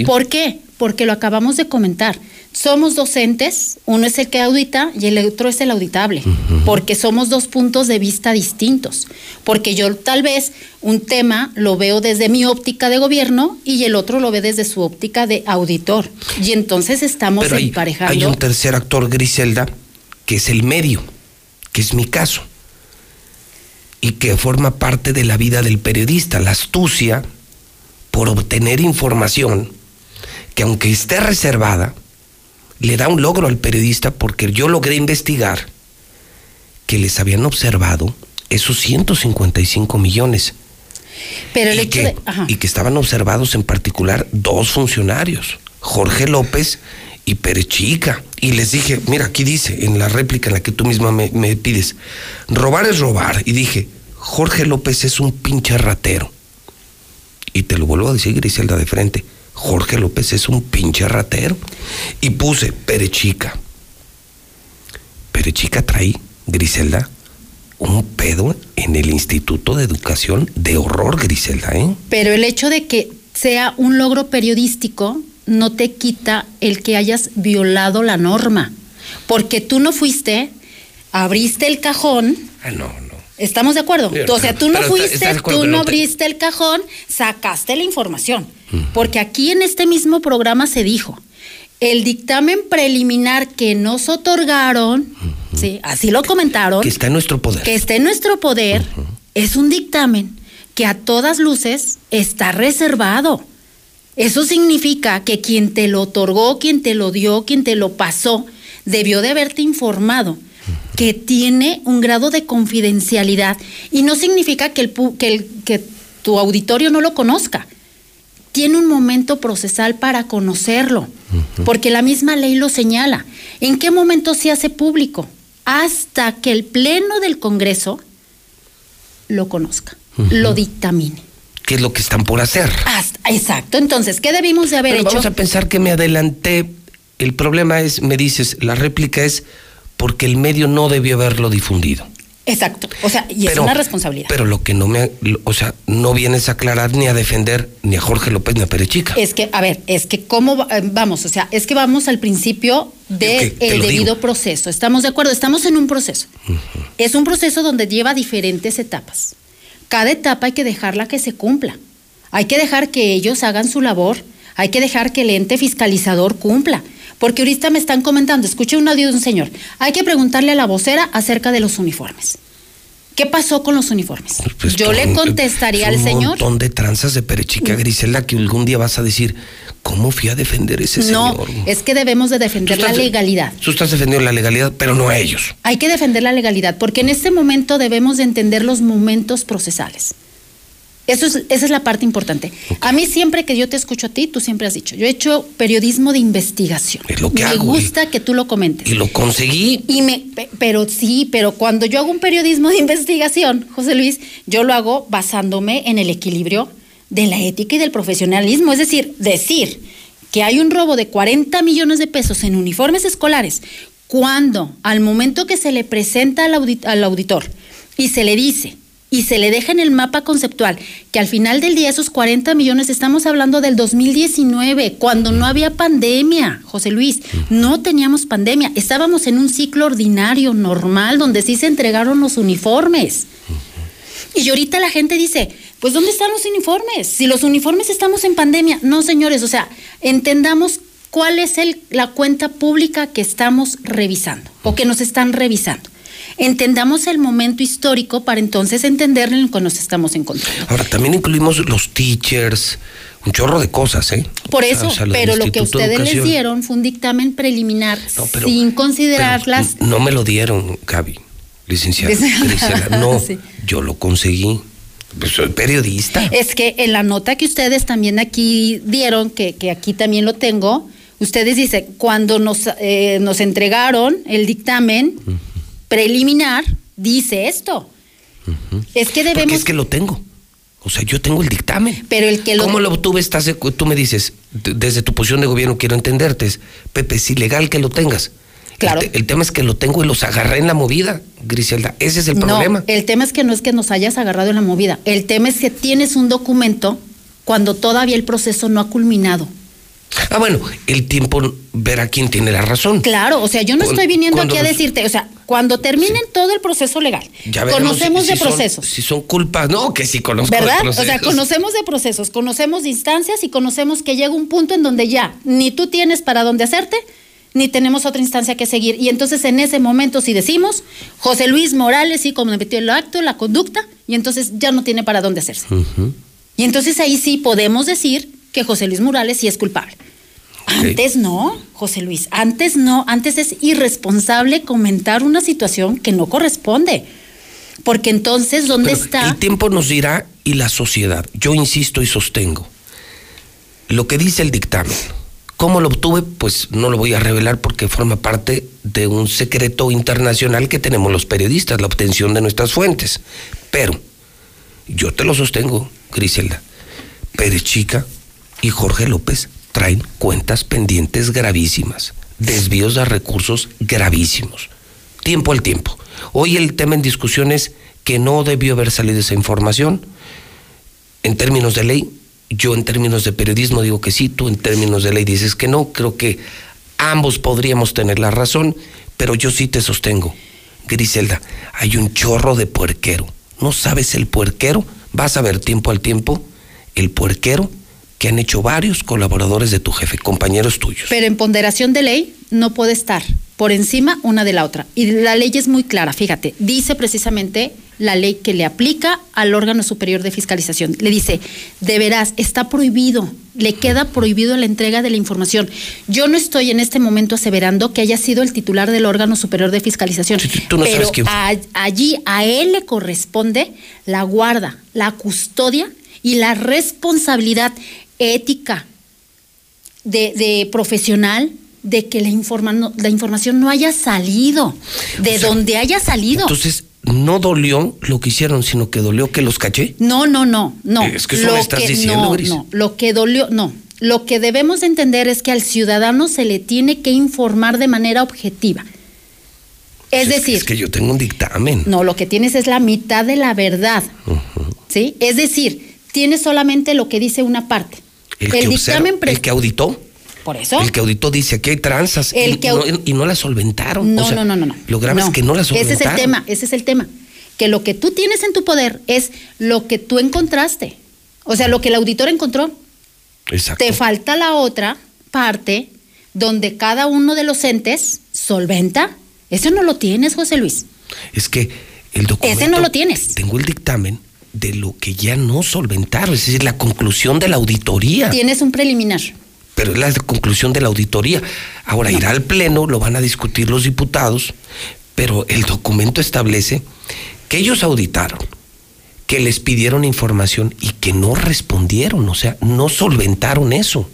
¿Por qué? Porque lo acabamos de comentar. Somos docentes, uno es el que audita y el otro es el auditable, porque somos dos puntos de vista distintos. Porque yo tal vez un tema lo veo desde mi óptica de gobierno y el otro lo ve desde su óptica de auditor. Y entonces estamos Pero emparejando. Hay un tercer actor, Griselda, que es el medio, que es mi caso, y que forma parte de la vida del periodista, la astucia por obtener información que aunque esté reservada, le da un logro al periodista porque yo logré investigar que les habían observado esos 155 millones. Pero el y, que, y que estaban observados en particular dos funcionarios, Jorge López y Perechica. Y les dije, mira, aquí dice, en la réplica en la que tú misma me, pides, robar es robar. Y dije, Jorge López es un pinche ratero. Y te lo vuelvo a decir, Griselda, de frente. Jorge López es un pinche ratero. Y puse Perechica. Perechica trae, Griselda, un pedo en el Instituto de Educación de horror, Griselda, ¿eh? Pero el hecho de que sea un logro periodístico no te quita el que hayas violado la norma. Porque tú no fuiste, abriste el cajón. Ah, no, no. ¿Estamos de acuerdo? o sea, tú no fuiste, tú no, abriste el cajón, sacaste la información. Porque aquí en este mismo programa se dijo, el dictamen preliminar que nos otorgaron, ¿sí? así lo comentaron. Que está en nuestro poder. Que está en nuestro poder, es un dictamen que a todas luces está reservado. Eso significa que quien te lo otorgó, quien te lo dio, quien te lo pasó, debió de haberte informado que tiene un grado de confidencialidad y no significa que, el, que, el, que tu auditorio no lo conozca. Tiene un momento procesal para conocerlo, porque la misma ley lo señala. ¿En qué momento se hace público? Hasta que el Pleno del Congreso lo conozca, lo dictamine. ¿Qué es lo que están por hacer? Exacto. Entonces, ¿qué debimos de haber Pero hecho? Vamos a pensar que me adelanté. El problema es, me dices, la réplica es porque el medio no debió haberlo difundido. Exacto. O sea, y es Pero- una responsabilidad. Pero lo que no me, o sea, no vienes a aclarar ni a defender ni a Jorge López ni a Perechica. Es que, a ver, es que cómo eh, vamos, o sea, es que vamos al principio del te lo debido digo. proceso. Estamos de acuerdo, estamos en un proceso. Es un proceso donde lleva diferentes etapas. Cada etapa hay que dejarla que se cumpla. Hay que dejar que ellos hagan su labor. Hay que dejar que el ente fiscalizador cumpla. Porque ahorita me están comentando, escuché un audio de un señor. Hay que preguntarle a la vocera acerca de los uniformes. ¿Qué pasó con los uniformes? Pues Yo le contestaría al señor. Un montón de tranzas de Perechica Grisela que algún día vas a decir, ¿cómo fui a defender ese No, señor? es que debemos de defender la legalidad. Tú estás defendiendo la legalidad, pero no a ellos. Hay que defender la legalidad, porque en este momento debemos de entender los momentos procesales. Eso es, esa es la parte importante. A mí siempre que yo te escucho a ti, tú siempre has dicho, yo he hecho periodismo de investigación. Es lo que Me hago, gusta que tú lo comentes. Y lo conseguí. Y me, pe- pero sí, pero cuando yo hago un periodismo de investigación, José Luis, yo lo hago basándome en el equilibrio de la ética y del profesionalismo. Es decir, decir que hay un robo de 40 millones de pesos en uniformes escolares, cuando al momento que se le presenta al, audi- al auditor y se le dice y se le deja en el mapa conceptual que al final del día esos 40 millones estamos hablando del 2019, cuando no había pandemia, José Luis, no teníamos pandemia, estábamos en un ciclo ordinario, normal, donde sí se entregaron los uniformes. Y ahorita la gente dice, pues ¿dónde están los uniformes? Si los uniformes estamos en pandemia. No, señores, o sea, entendamos cuál es el, la cuenta pública que estamos revisando o que nos están revisando. Entendamos el momento histórico para entonces entender en lo que nos estamos encontrando. Ahora, también incluimos los teachers, un chorro de cosas, ¿eh? Por eso, o sea, del pero lo que ustedes les dieron fue un dictamen preliminar pero- sin considerarlas. No me lo dieron, Gaby, licenciada. [laughs] No, Sí. yo lo conseguí. Pues soy periodista. Es que en la nota que ustedes también aquí dieron, que, que aquí también lo tengo, ustedes dicen, cuando nos, eh, nos entregaron el dictamen preliminar, dice esto. Es que Porque debemos... es que lo tengo. O sea, yo tengo el dictamen. Pero el que lo... ¿Cómo lo obtuve? Estás, de- tú me dices, desde tu posición de gobierno quiero entenderte. Pepe, es ilegal que lo tengas. Claro. El, te- el tema es que lo tengo y los agarré en la movida, Griselda. Ese es el no, problema. el tema es que no es que nos hayas agarrado en la movida. El tema es que tienes un documento cuando todavía el proceso no ha culminado. Ah, bueno, el tiempo verá quién tiene la razón. Claro, o sea, yo no estoy viniendo aquí a decirte, o sea, cuando terminen todo el proceso legal, Ya veremos conocemos si- de son- procesos. si son culpas, no, que sí conozco de ¿Verdad? O procesos. sea, conocemos de procesos, conocemos de instancias y conocemos que llega un punto en donde ya ni tú tienes para dónde hacerte, ni tenemos otra instancia que seguir. Y entonces en ese momento si decimos, José Luis Morales sí cometió el acto, la conducta, y entonces ya no tiene para dónde hacerse. Y entonces ahí sí podemos decir que José Luis Morales sí es culpable. Antes no, José Luis, antes no, antes es irresponsable comentar una situación que no corresponde. Porque entonces, ¿dónde Pero está? El tiempo nos dirá y la sociedad. Yo insisto y sostengo. Lo que dice el dictamen. ¿Cómo lo obtuve? Pues no lo voy a revelar porque forma parte de un secreto internacional que tenemos los periodistas, la obtención de nuestras fuentes. Pero yo te lo sostengo, Griselda. Pérez Chica y Jorge López traen cuentas pendientes gravísimas, desvíos de recursos gravísimos. Tiempo al tiempo. Hoy el tema en discusión es que no debió haber salido esa información. En términos de ley, yo en términos de periodismo digo que sí, tú en términos de ley dices que no. Creo que ambos podríamos tener la razón, pero yo sí te sostengo. Griselda, hay un chorro de puerquero. ¿No sabes el puerquero? Vas a ver tiempo al tiempo el puerquero que han hecho varios colaboradores de tu jefe, compañeros tuyos. Pero en ponderación de ley no puede estar, por encima una de la otra. Y la ley es muy clara, fíjate, dice precisamente la ley que le aplica al órgano superior de fiscalización. Le dice, deberás, está prohibido, le queda prohibido la entrega de la información. Yo no estoy en este momento aseverando que haya sido el titular del órgano superior de fiscalización, tú no pero sabes a- allí a él le corresponde la guarda, la custodia y la responsabilidad ética de, de profesional de que la, informa- no- la información no haya salido, de donde haya salido. Entonces, no dolió lo que hicieron, sino que dolió que los caché. No, no, no, no. Es que eso me estás diciendo, no, Gris. no, lo que dolió, no. Lo que debemos de entender es que al ciudadano se le tiene que informar de manera objetiva. Es decir, Es que yo tengo un dictamen. no, lo que tienes es la mitad de la verdad. ¿Sí? Es decir, tienes solamente lo que dice una parte. El, El, que dictamen observa, el que auditó. Por eso. El que auditó dice aquí hay tranzas El y, que no, au- y no las solventaron. No, O sea, no, no, no, no. Lo grave es No. que no las solventaron. Ese es el tema, ese es el tema. Que lo que tú tienes en tu poder es lo que tú encontraste. O sea, lo que el auditor encontró. Exacto. Te falta la otra parte donde cada uno de los entes solventa. Eso no lo tienes, José Luis. Es que el documento. Ese no lo tienes. Tengo el dictamen de lo que ya no solventaron, es decir, la conclusión de la auditoría. Tienes un preliminar. Pero es la conclusión de la auditoría. Ahora irá al Pleno, lo van a discutir los diputados, pero el documento establece que ellos auditaron, que les pidieron información y que no respondieron, o sea, no solventaron eso.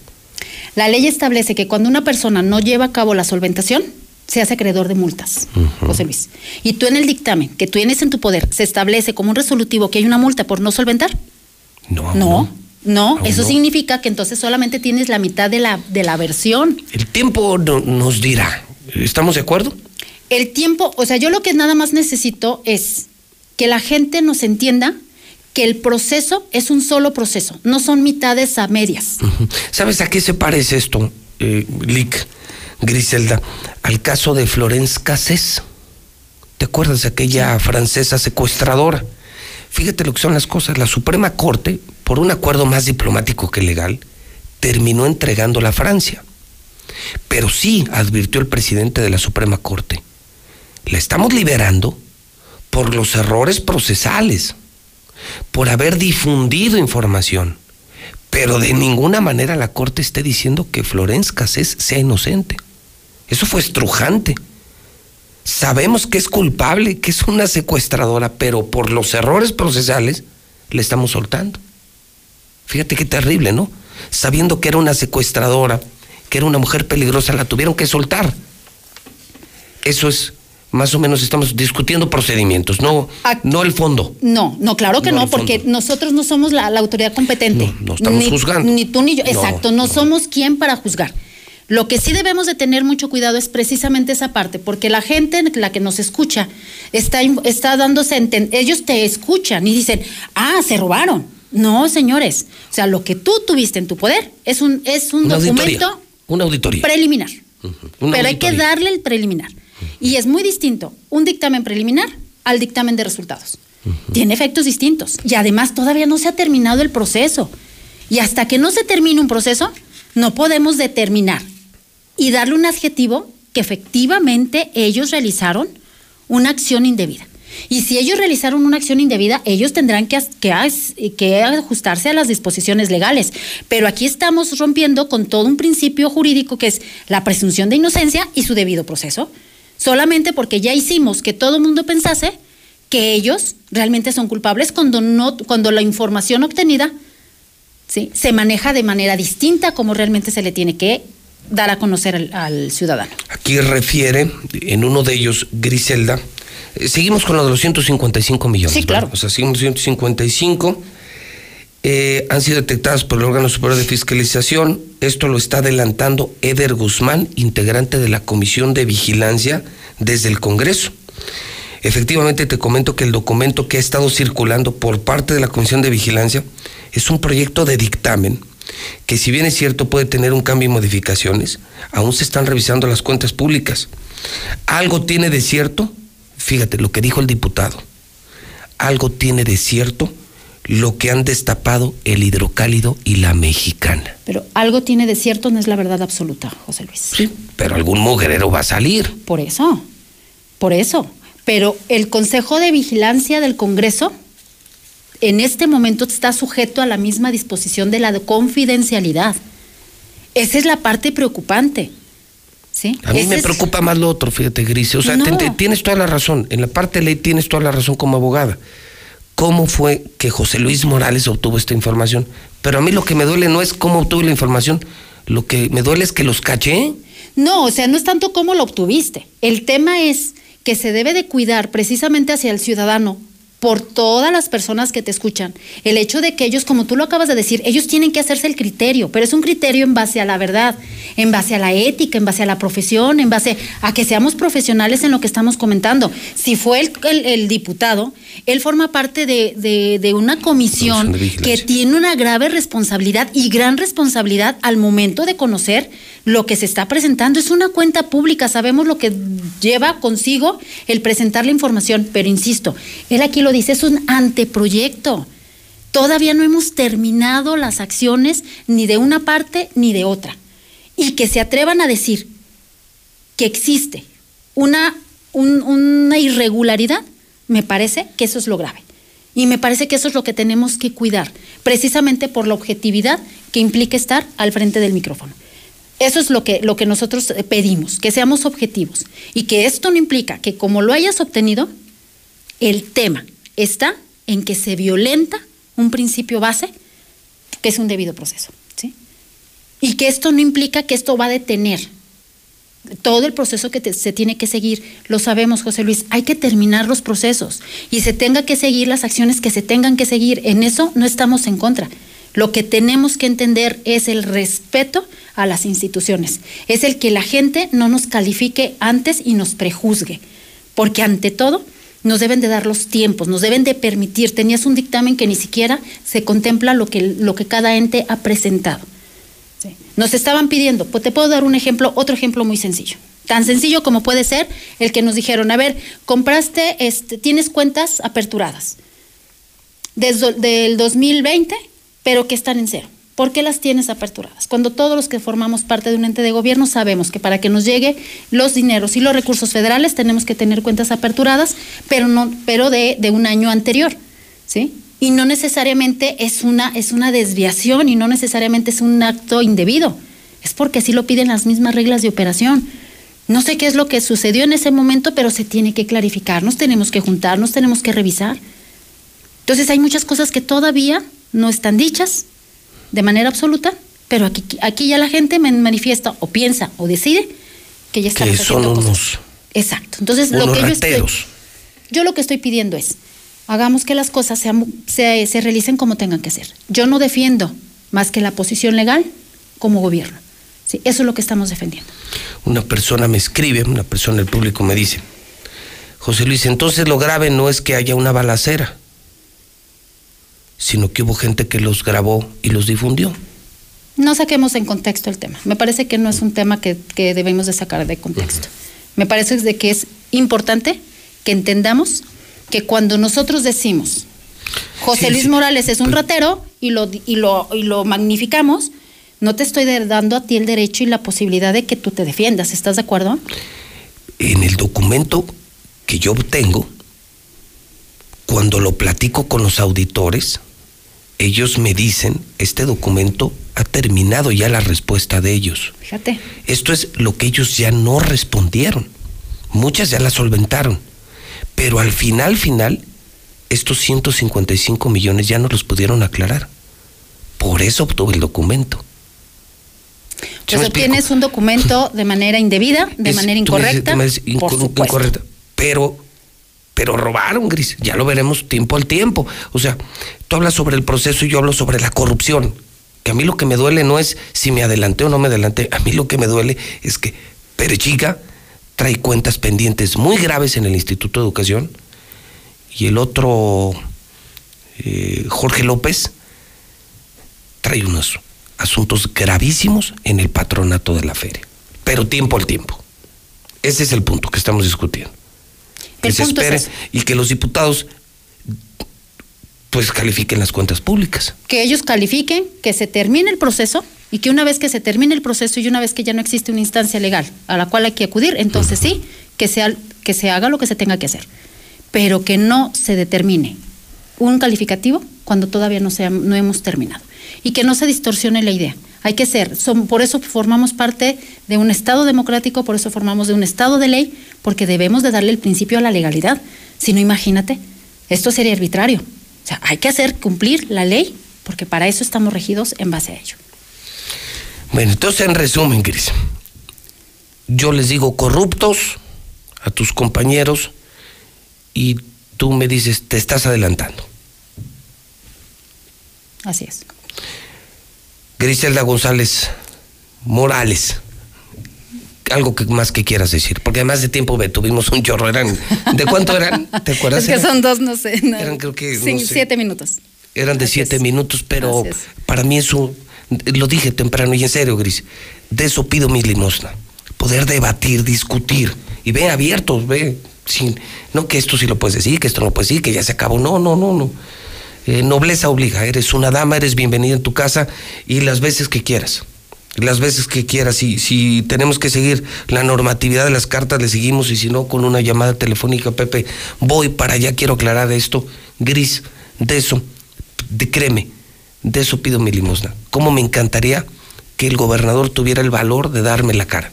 La ley establece que cuando una persona no lleva a cabo la solventación, se hace acreedor de multas, José Luis. Y tú en el dictamen que tú tienes en tu poder, se establece como un resolutivo que hay una multa por no solventar. No, No, no, Aún eso no. significa que entonces solamente tienes la mitad de la, de la versión. El tiempo no- nos dirá. ¿Estamos de acuerdo? El tiempo, o sea, yo lo que nada más necesito es que la gente nos entienda que el proceso es un solo proceso, no son mitades a medias. ¿Sabes a qué se parece esto, eh, Lick, Griselda? Al caso de Florence Cassés. ¿Te acuerdas de aquella francesa secuestradora? Fíjate lo que son las cosas. La Suprema Corte, por un acuerdo más diplomático que legal, terminó entregándola a Francia. Pero sí, advirtió el presidente de la Suprema Corte, la estamos liberando por los errores procesales, por haber difundido información. Pero de ninguna manera la Corte esté diciendo que Florence Cassés sea inocente. Eso fue estrujante. Sabemos que es culpable, que es una secuestradora, pero por los errores procesales le estamos soltando. Fíjate qué terrible, ¿no? Sabiendo que era una secuestradora, que era una mujer peligrosa, la tuvieron que soltar. Eso es, más o menos estamos discutiendo procedimientos, no, no el fondo. No, no, claro que No, no, al fondo. porque nosotros no somos la, la autoridad competente. No, no estamos ni, juzgando. Ni tú ni yo, No, exacto, no, somos quien para juzgar. Lo que sí debemos de tener mucho cuidado es precisamente esa parte, porque la gente, la que nos escucha, está, está dándose ellos te escuchan y dicen, ah, se robaron. No, señores, o sea, lo que tú tuviste en tu poder es un, es un Una documento auditoría. Una auditoría. preliminar. Una Pero hay que darle el preliminar. Y es muy distinto un dictamen preliminar al dictamen de resultados. Tiene efectos distintos. Y además todavía no se ha terminado el proceso. Y hasta que no se termine un proceso, no podemos determinar y darle un adjetivo que efectivamente ellos realizaron una acción indebida. Y si ellos realizaron una acción indebida, ellos tendrán que, que ajustarse a las disposiciones legales. Pero aquí estamos rompiendo con todo un principio jurídico que es la presunción de inocencia y su debido proceso. Solamente porque ya hicimos que todo el mundo pensase que ellos realmente son culpables cuando, no, cuando la información obtenida ¿sí? se maneja de manera distinta como realmente se le tiene que dar a conocer al, al ciudadano. Aquí refiere, en uno de ellos, Griselda, eh, seguimos con lo de los 155 millones. Sí, ¿verdad? claro. O sea, seguimos 155. eh, han sido detectadas por el órgano superior de fiscalización. Esto lo está adelantando Eder Guzmán, integrante de la Comisión de Vigilancia desde el Congreso. Efectivamente, te comento que el documento que ha estado circulando por parte de la Comisión de Vigilancia es un proyecto de dictamen que si bien es cierto puede tener un cambio y modificaciones, aún se están revisando las cuentas públicas. Algo tiene de cierto, fíjate lo que dijo el diputado, algo tiene de cierto lo que han destapado el hidrocálido y la mexicana. Pero algo tiene de cierto, no es la verdad absoluta, José Luis. Sí. Pero algún mujerero va a salir. Por eso, por eso. Pero el Consejo de Vigilancia del Congreso en este momento está sujeto a la misma disposición de la confidencialidad. Esa es la parte preocupante. ¿sí? A mí Ese me es- preocupa más lo otro, fíjate, Gris. O sea, No. te- te- tienes toda la razón. En la parte de ley tienes toda la razón como abogada. ¿Cómo fue que José Luis Morales obtuvo esta información? Pero a mí lo que me duele no es cómo obtuve la información. Lo que me duele es que los caché. No, o sea, no es tanto cómo lo obtuviste. El tema es que se debe de cuidar precisamente hacia el ciudadano por todas las personas que te escuchan. El hecho de que ellos, como tú lo acabas de decir, ellos tienen que hacerse el criterio, pero es un criterio en base a la verdad, en base a la ética, en base a la profesión, en base a que seamos profesionales en lo que estamos comentando. Si fue el, el- el diputado, él forma parte de, de- de una comisión que tiene una grave responsabilidad y gran responsabilidad al momento de conocer lo que se está presentando. Es una cuenta pública, sabemos lo que lleva consigo el presentar la información, pero insisto, él aquí lo dice, es un anteproyecto. Todavía no hemos terminado las acciones ni de una parte ni de otra. Y que se atrevan a decir que existe una, un- una irregularidad, me parece que eso es lo grave. Y me parece que eso es lo que tenemos que cuidar, precisamente por la objetividad que implica estar al frente del micrófono. Eso es lo que, lo que nosotros pedimos, que seamos objetivos. Y que esto no implica que como lo hayas obtenido, el tema está en que se violenta un principio base, que es un debido proceso. ¿sí? Y que esto no implica que esto va a detener todo el proceso que se tiene que seguir. Lo sabemos, José Luis, hay que terminar los procesos y se tenga que seguir las acciones que se tengan que seguir. En eso no estamos en contra. Lo que tenemos que entender es el respeto a las instituciones. Es el que la gente no nos califique antes y nos prejuzgue. Porque ante todo nos deben de dar los tiempos, nos deben de permitir. Tenías un dictamen que ni siquiera se contempla lo que, lo que cada ente ha presentado. Nos estaban pidiendo, pues te puedo dar un ejemplo, otro ejemplo muy sencillo. Tan sencillo como puede ser el que nos dijeron, a ver, compraste, este, tienes cuentas aperturadas desde del 2020, pero que están en cero. ¿Por qué las tienes aperturadas? Cuando todos los que formamos parte de un ente de gobierno sabemos que para que nos llegue los dineros y los recursos federales tenemos que tener cuentas aperturadas, pero no, pero de, un año anterior, ¿sí? Y no necesariamente es una, es una desviación y no necesariamente es un acto indebido. Es porque así lo piden las mismas reglas de operación. No sé qué es lo que sucedió en ese momento, pero se tiene que clarificar. Nos tenemos que juntar, nos tenemos que revisar. Entonces hay muchas cosas que todavía no están dichas de manera absoluta, pero aquí, aquí ya la gente manifiesta o piensa o decide que ya estamos Que son haciendo cosas. unos, Exacto. Entonces lo unos que yo estoy, yo lo que estoy pidiendo es hagamos que las cosas sean- se, se realicen como tengan que ser. Yo no defiendo más que la posición legal como gobierno. Sí, eso es lo que estamos defendiendo. Una persona me escribe, una persona del público me dice, José Luis, entonces lo grave no es que haya una balacera, sino que hubo gente que los grabó y los difundió. No saquemos en contexto el tema. Me parece que no es un tema que, que debemos de sacar de contexto. Me parece de que es importante que entendamos que cuando nosotros decimos José Sí, Luis sí. Morales es un ratero y lo, y, lo, y lo magnificamos, no te estoy dando a ti el derecho y la posibilidad de que tú te defiendas. ¿Estás de acuerdo? En el documento que yo tengo, cuando lo platico con los auditores, ellos me dicen, este documento ha terminado ya la respuesta de ellos. Fíjate. Esto es lo que ellos ya no respondieron. Muchas ya la solventaron. Pero al final, final, estos 155 millones ya no los pudieron aclarar. Por eso obtuve el documento. ¿Sí Pues me obtienes un documento de manera indebida, de Es- manera me incorrecta. me inco- por supuesto. incorrecta. Pero, pero robaron, Gris. Ya lo veremos tiempo al tiempo. O sea, tú hablas sobre el proceso y yo hablo sobre la corrupción. Que a mí lo que me duele no es si me adelanté o no me adelanté. A mí lo que me duele es que Perechica trae cuentas pendientes muy graves en el Instituto de Educación y el otro, eh, Jorge López, trae unos asuntos gravísimos en el patronato de la feria. Pero tiempo al tiempo. Ese es el punto que estamos discutiendo. Que se es espere ese. y que los diputados pues califiquen las cuentas públicas. Que ellos califiquen, que se termine el proceso y que una vez que se termine el proceso y una vez que ya no existe una instancia legal a la cual hay que acudir, entonces sí, que, sea, que se haga lo que se tenga que hacer. Pero que no se determine un calificativo cuando todavía no, sea, no hemos terminado. Y que no se distorsione la idea. Hay que ser, son, por eso formamos parte de un Estado democrático, por eso formamos de un Estado de ley, porque debemos de darle el principio a la legalidad. Si no, imagínate, esto sería arbitrario. O sea, hay que hacer cumplir la ley, porque para eso estamos regidos en base a ello. Bueno, entonces en resumen, Cris, yo les digo corruptos a tus compañeros y tú me dices, te estás adelantando. Así es. Griselda González Morales. Algo que más que quieras decir, porque además de tiempo ve, tuvimos un chorro, eran, ¿de cuánto eran? ¿Te acuerdas? Es que son dos, no sé. no. Eran creo que, Sí, no sé. siete minutos. Eran de Así siete es. minutos, pero para mí eso, lo dije temprano y en serio, Gris, de eso pido mi limosna. Poder debatir, discutir, y ve abiertos, ve, sin, no que esto sí lo puedes decir, que esto no lo puedes decir, que ya se acabó, no, no, no, no. Eh, nobleza obliga, eres una dama, eres bienvenida en tu casa y las veces que quieras. Las veces que quieras, si, si tenemos que seguir la normatividad de las cartas, le seguimos, y si no, con una llamada telefónica, Pepe, voy para allá, quiero aclarar esto, gris, de eso, de, créeme, de eso pido mi limosna. ¿Cómo me encantaría que el gobernador tuviera el valor de darme la cara?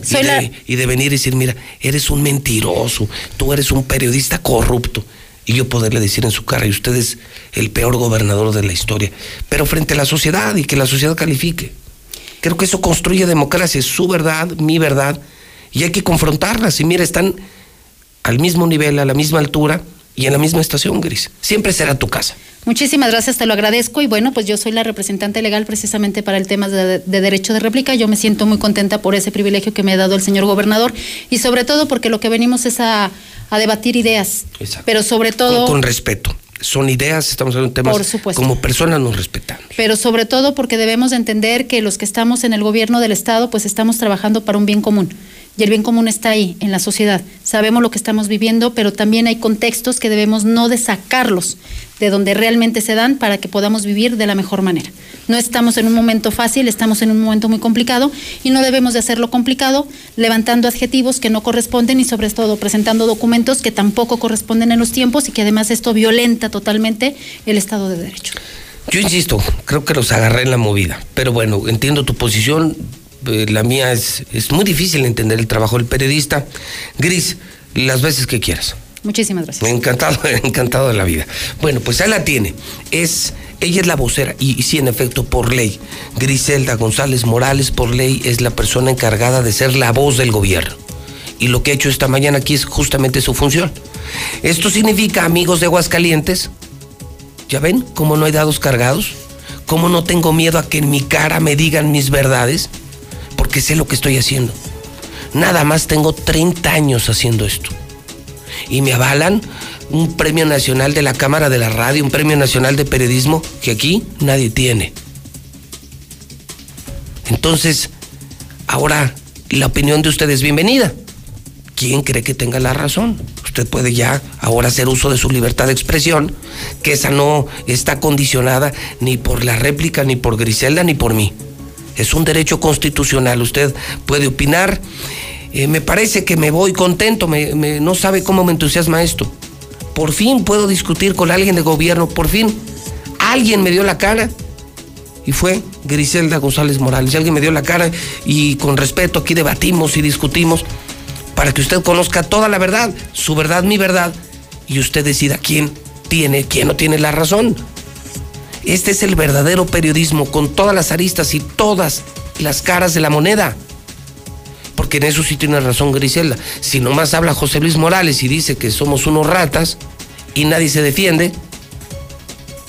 Y, de, la- y de venir y decir, mira, eres un mentiroso, tú eres un periodista corrupto. Y yo poderle decir en su cara, y usted es el peor gobernador de la historia. Pero frente a la sociedad y que la sociedad califique. Creo que eso construye democracia, es su verdad, mi verdad, y hay que confrontarlas. Y mira, están al mismo nivel, a la misma altura y en la misma estación, Gris. Siempre será tu casa. Muchísimas gracias, te lo agradezco. Y bueno, pues yo soy la representante legal precisamente para el tema de, de derecho de réplica. Yo me siento muy contenta por ese privilegio que me ha dado el señor gobernador y sobre todo porque lo que venimos es a, a debatir ideas. Pero sobre todo. Con, con respeto. Son ideas, estamos hablando de temas. Por supuesto. Como personas nos respetamos. pero sobre todo porque debemos de entender que los que estamos en el gobierno del Estado, pues estamos trabajando para un bien común. Y el bien común está ahí, en la sociedad. Sabemos lo que estamos viviendo, pero también hay contextos que debemos no de sacarlos de donde realmente se dan para que podamos vivir de la mejor manera. No estamos en un momento fácil, estamos en un momento muy complicado y no debemos de hacerlo complicado levantando adjetivos que no corresponden y sobre todo presentando documentos que tampoco corresponden en los tiempos y que además esto violenta totalmente el Estado de Derecho. Yo insisto, creo que los agarré en la movida. Pero bueno, entiendo tu posición. eh, la mía es, es muy difícil entender el trabajo del periodista. Gris, las veces que quieras. Muchísimas gracias. Encantado, [laughs] encantado de la vida. Bueno, pues ahí la tiene. Es, ella es la vocera, y, sí, en efecto, por ley. Griselda González Morales, por ley, es la persona encargada de ser la voz del gobierno. Y lo que ha hecho esta mañana aquí es justamente su función. Esto significa, amigos de Aguascalientes, ¿ya ven cómo no hay dados cargados? ¿Cómo no tengo miedo a que en mi cara me digan mis verdades? Porque sé lo que estoy haciendo. Nada más tengo 30 años haciendo esto y me avalan un premio nacional de la Cámara de la Radio, un premio nacional de periodismo que aquí nadie tiene. Entonces, ahora la opinión de usted es bienvenida. ¿Quién cree que tenga la razón? Usted puede ya ahora hacer uso de su libertad de expresión, que esa no está condicionada ni por la réplica, ni por Griselda, ni por mí. Es un derecho constitucional. Usted puede opinar. Eh, me parece que me voy contento. Me, no sabe cómo me entusiasma esto. Por fin puedo discutir con alguien de gobierno. Por fin alguien me dio la cara. Y fue Griselda González Morales. Alguien me dio la cara y con respeto aquí debatimos y discutimos para que usted conozca toda la verdad, su verdad, mi verdad, y usted decida quién tiene, quién no tiene la razón. Este es el verdadero periodismo con todas las aristas y todas las caras de la moneda. Porque en eso sí tiene razón Griselda. Si nomás habla José Luis Morales y dice que somos unos ratas y nadie se defiende,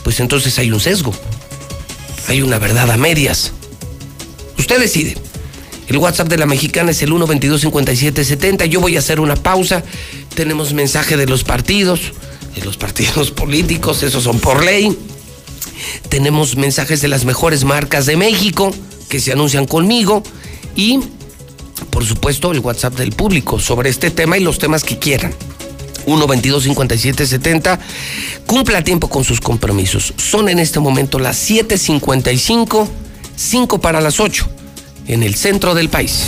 pues entonces hay un sesgo. Hay una verdad a medias. Usted decide. El WhatsApp de la mexicana es el 1225770. Yo voy a hacer una pausa. Tenemos mensaje de los partidos, de los partidos [laughs] políticos, esos son por ley. Tenemos mensajes de las mejores marcas de México que se anuncian conmigo y, por supuesto, el WhatsApp del público sobre este tema y los temas que quieran. 122-5770. Cumpla a tiempo con sus compromisos. Son en este momento las 7:55, 5 para las 8, en el centro del país.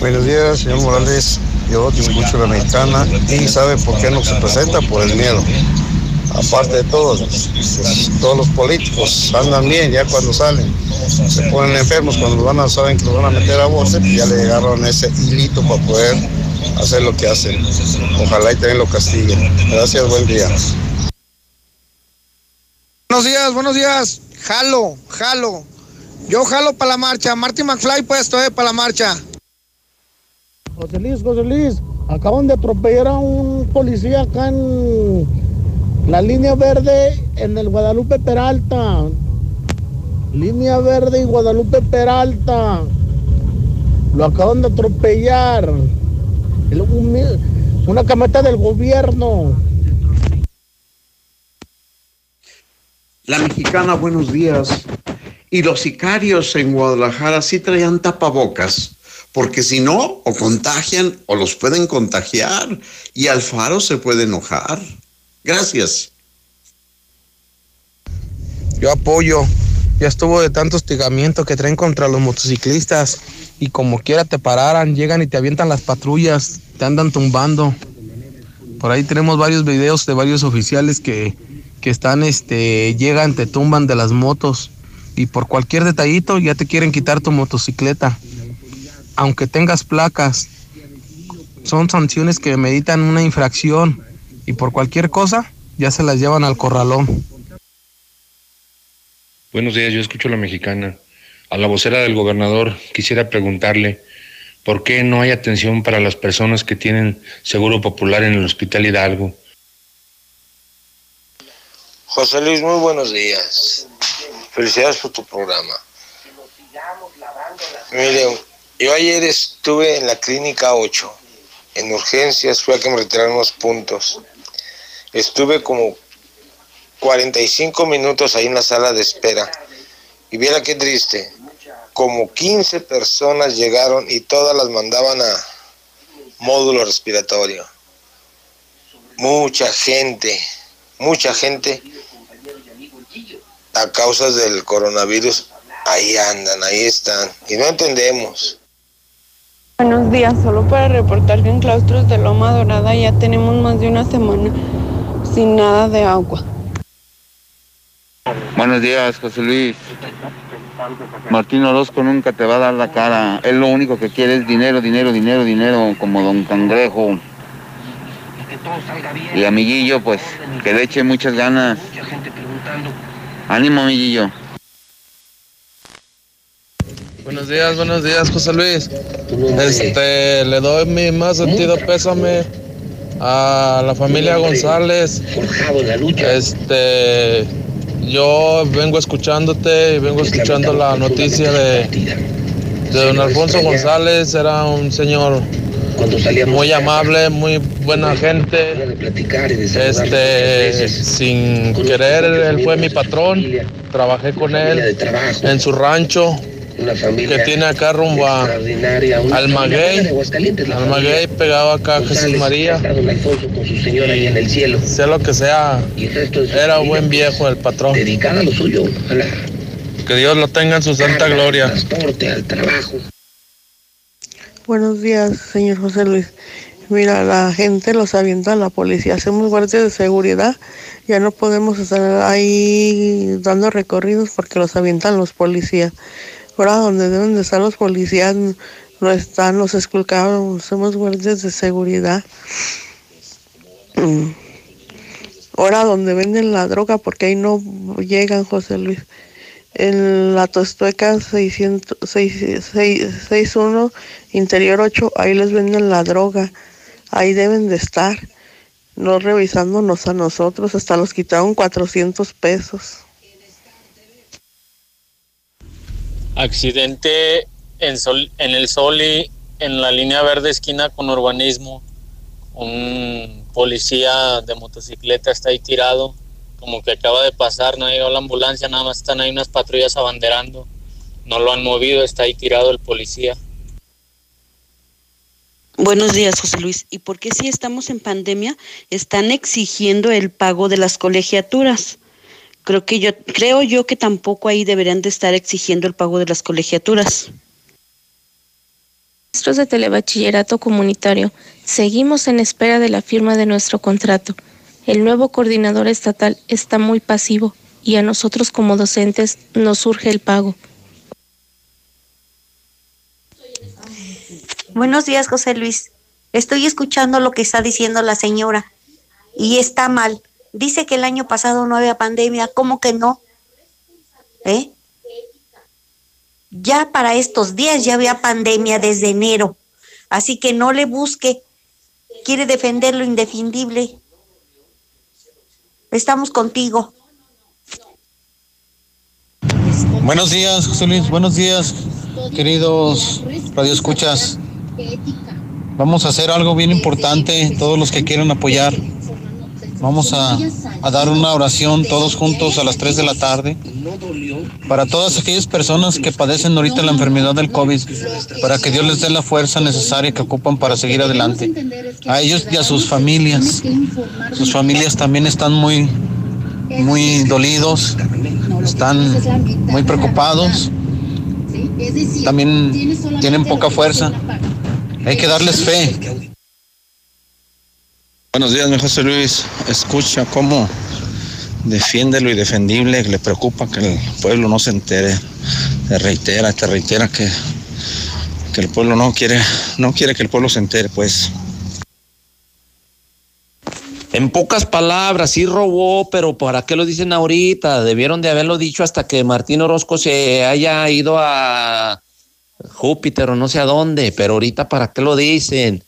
Buenos días, señor Morales. Yo escucho la mexicana y sabe por qué no se presenta por el miedo. Aparte de todo, pues, todos los políticos andan bien ya cuando salen. Se ponen enfermos cuando van a, saben que los van a meter a bolsa, pues ya le llegaron ese hilito para poder hacer lo que hacen. Ojalá y también lo castiguen. Gracias, buen día. Buenos días, buenos días. Jalo, jalo. Yo jalo para la marcha. Marty McFly puesto, eh, para la marcha. José Luis, José Luis, acaban de atropellar a un policía acá en la línea verde en el Guadalupe Peralta. Línea verde y Guadalupe Peralta. Lo acaban de atropellar. una camioneta del gobierno. La mexicana, buenos días. Y los sicarios en Guadalajara sí traían tapabocas, porque si no, o contagian o los pueden contagiar y Alfaro se puede enojar. Gracias. Yo apoyo. Ya estuvo de tanto hostigamiento que traen contra los motociclistas y como quiera te pararan, llegan y te avientan las patrullas, te andan tumbando. Por ahí tenemos varios videos de varios oficiales que, que están, este, llegan, te tumban de las motos y por cualquier detallito ya te quieren quitar tu motocicleta. Aunque tengas placas, son sanciones que meditan una infracción y por cualquier cosa ya se las llevan al corralón. Buenos días, yo escucho la mexicana. A la vocera del gobernador quisiera preguntarle por qué no hay atención para las personas que tienen seguro popular en el Hospital Hidalgo. José Luis, muy buenos días. Felicidades por tu programa. Mire, yo ayer estuve en la clínica 8, en urgencias, fui a que me retiraran unos puntos. Estuve como 45 minutos ahí en la sala de espera. Y viera qué triste. Como 15 personas llegaron y todas las mandaban a módulo respiratorio. Mucha gente, mucha gente a causa del coronavirus, ahí andan, ahí están, y no entendemos. Buenos días, solo para reportar que en claustros de Loma Dorada ya tenemos más de una semana sin nada de agua. Buenos días, José Luis. Martín Orozco nunca te va a dar la cara. Él lo único que quiere es dinero, dinero, dinero, dinero, como don Cangrejo. Y amiguillo, pues, que le eche muchas ganas. Ánimo, amiguillo. Buenos días, buenos días, José Luis. Este, le doy mi más sentido pésame a la familia González. Este, yo vengo escuchándote y vengo escuchando la noticia de, don Alfonso González. Era un señor muy amable, muy buena gente. Este, sin querer, él fue mi patrón. Trabajé con él en su rancho que tiene acá rumbo a Almaguey, Almaguey pegado acá a Jesús María. Sea lo que sea, era un buen viejo el patrón. Que Dios lo tenga en su santa gloria. Buenos días, señor José Luis. Mira, la gente los avienta a la policía. Hacemos guardias de seguridad. Ya no podemos estar ahí dando recorridos porque los avientan los policías. Ahora donde deben de estar los policías no están, los esculcados. Somos guardias de seguridad. Ahora donde venden la droga porque ahí no llegan, José Luis en la Tostueca 61, interior 8, ahí les venden la droga, ahí deben de estar, no revisándonos a nosotros, hasta los quitaron 400 pesos. Accidente en, Sol, en el Soli, en la línea verde esquina con urbanismo, un policía de motocicleta está ahí tirado como que acaba de pasar, no ha llegado la ambulancia, nada más están ahí unas patrullas abanderando, no lo han movido, está ahí tirado el policía. Buenos días, José Luis. ¿Y por qué si estamos en pandemia están exigiendo el pago de las colegiaturas? Creo que yo creo yo que tampoco ahí deberían de estar exigiendo el pago de las colegiaturas. Maestros de telebachillerato comunitario, seguimos en espera de la firma de nuestro contrato. El nuevo coordinador estatal está muy pasivo y a nosotros como docentes nos surge el pago. Buenos días, José Luis. Estoy escuchando lo que está diciendo la señora y está mal. Dice que el año pasado no había pandemia. ¿Cómo que no? ¿Eh? Ya para estos días ya había pandemia desde enero. Así que no le busque. Quiere defender lo indefendible. Estamos contigo. Buenos días, José Luis. Buenos días, queridos radioescuchas. Vamos a hacer algo bien importante, todos los que quieran apoyar. Vamos a, dar una oración todos juntos a las 3 de la tarde para todas aquellas personas que padecen ahorita la enfermedad del COVID, para que Dios les dé la fuerza necesaria que ocupan para seguir adelante. A ellos y a sus familias. Sus familias también están muy, muy dolidos, están muy preocupados, también tienen poca fuerza. Hay que darles fe. Buenos días, mi José Luis. Escucha cómo defiende lo indefendible, le preocupa que el pueblo no se entere. Te reitera, te reitera que, que el pueblo no quiere, no quiere que el pueblo se entere, pues. En pocas palabras, sí robó, pero ¿para qué lo dicen ahorita? Debieron de haberlo dicho hasta que Martín Orozco se haya ido a Júpiter o no sé a dónde, pero ahorita ¿para qué lo dicen?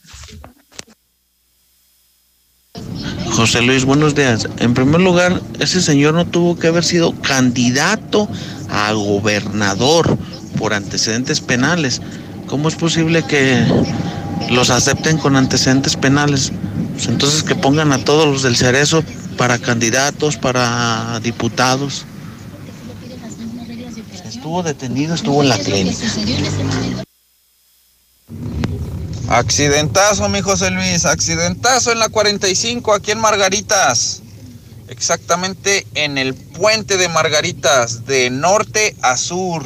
José Luis, buenos días. En primer lugar, ese señor no tuvo que haber sido candidato a gobernador por antecedentes penales. ¿Cómo es posible que los acepten con antecedentes penales? Pues entonces que pongan a todos los del Cerezo para candidatos, para diputados. Estuvo detenido, estuvo en la clínica. Accidentazo, mi José Luis, accidentazo en la 45 aquí en Margaritas. Exactamente en el puente de Margaritas, de norte a sur.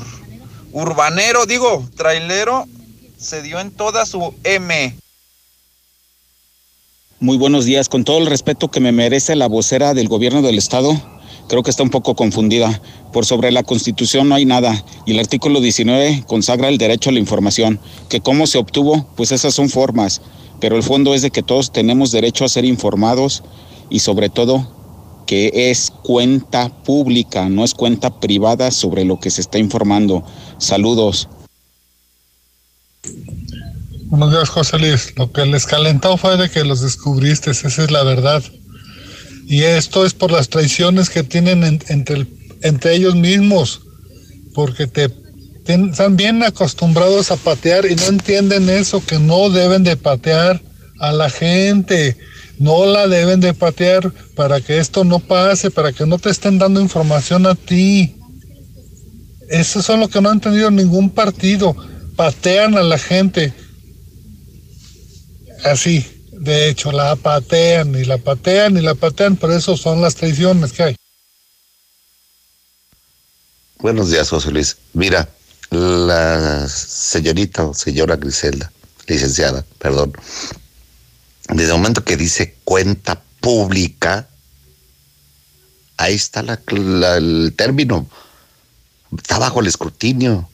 Urbanero, digo, trailero, se dio en toda su M. Muy buenos días, con todo el respeto que me merece la vocera del gobierno del estado, creo que está un poco confundida. Por sobre la Constitución no hay nada y el artículo 19 consagra el derecho a la información, que cómo se obtuvo, pues esas son formas, pero el fondo es de que todos tenemos derecho a ser informados y sobre todo que es cuenta pública, no es cuenta privada sobre lo que se está informando. Saludos. Buenos días, José Luis. Lo que les calentó fue de que los descubriste, esa es la verdad. Y esto es por las traiciones que tienen entre, entre ellos mismos, porque te, están bien acostumbrados a patear y no entienden eso, que no deben de patear a la gente, no la deben de patear para que esto no pase, para que no te estén dando información a ti. Eso es lo que no ha entendido ningún partido. Patean a la gente. Así. De hecho, la patean y la patean y la patean, por eso son las traiciones que hay. Buenos días, José Luis. Mira, la señorita o señora Griselda, licenciada, perdón, desde el momento que dice cuenta pública, ahí está el término, está bajo el escrutinio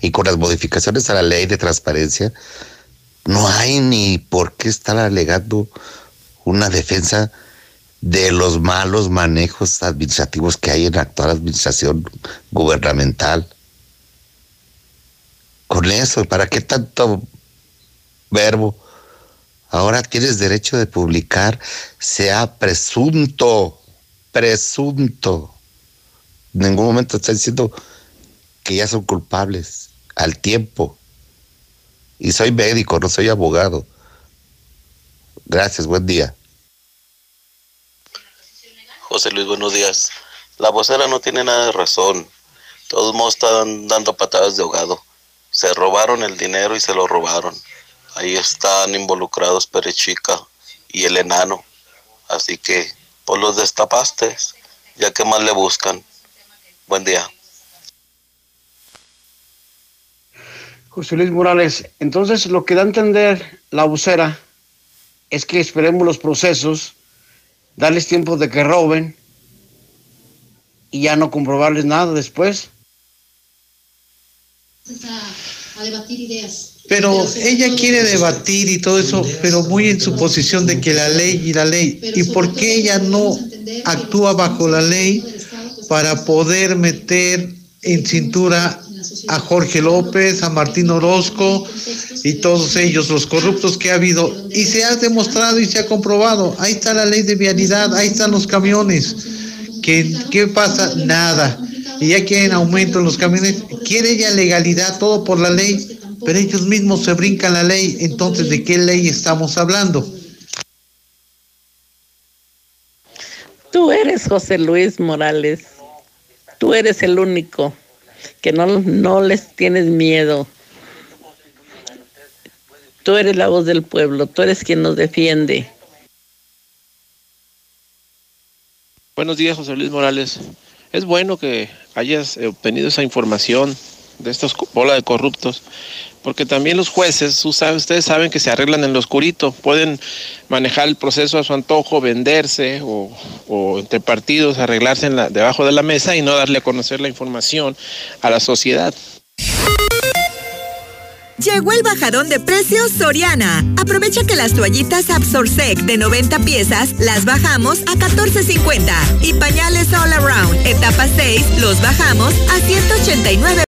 y con las modificaciones a la ley de transparencia no hay ni por qué estar alegando una defensa de los malos manejos administrativos que hay en la actual administración gubernamental. Con eso, ¿para qué tanto verbo? Ahora tienes derecho de publicar, sea presunto, presunto. En ningún momento está diciendo que ya son culpables al tiempo. Y soy médico, no soy abogado. Gracias, buen día. José Luis, buenos días. La vocera no tiene nada de razón. Todos están dando patadas de ahogado. Se robaron el dinero y se lo robaron. Ahí están involucrados Perechica y el enano. Así que, pues los destapaste. Ya que más le buscan. Buen día. José Luis Morales, entonces lo que da a entender la vocera es que esperemos los procesos, darles tiempo de que roben y ya no comprobarles nada después. A, debatir ideas. Pero ella quiere debatir y todo eso, pero muy en su posición de que la ley y la ley. ¿Y por qué ella no actúa bajo la ley para poder meter en cintura a Jorge López, a Martín Orozco y todos ellos, los corruptos que ha habido. Y se ha demostrado y se ha comprobado. Ahí está la ley de vialidad, ahí están los camiones. ¿Qué, qué pasa? Nada. Y ya quieren aumento en los camiones. Quiere ya legalidad, todo por la ley. pero ellos mismos se brincan la ley, entonces ¿de qué ley estamos hablando? Tú eres José Luis Morales, tú eres el único que no, no les tienes miedo. Tú eres la voz del pueblo, tú eres quien nos defiende. Buenos días, José Luis Morales. Es bueno que hayas obtenido esa información de estos bola de corruptos, porque también los jueces, ustedes saben que se arreglan en lo oscurito, pueden manejar el proceso a su antojo, venderse o, entre partidos arreglarse debajo de la mesa y no darle a conocer la información a la sociedad. Llegó el bajadón de precios Soriana. Aprovecha que las toallitas Absorsec de 90 piezas las bajamos a 14.50 y pañales All Around etapa 6 los bajamos a 189.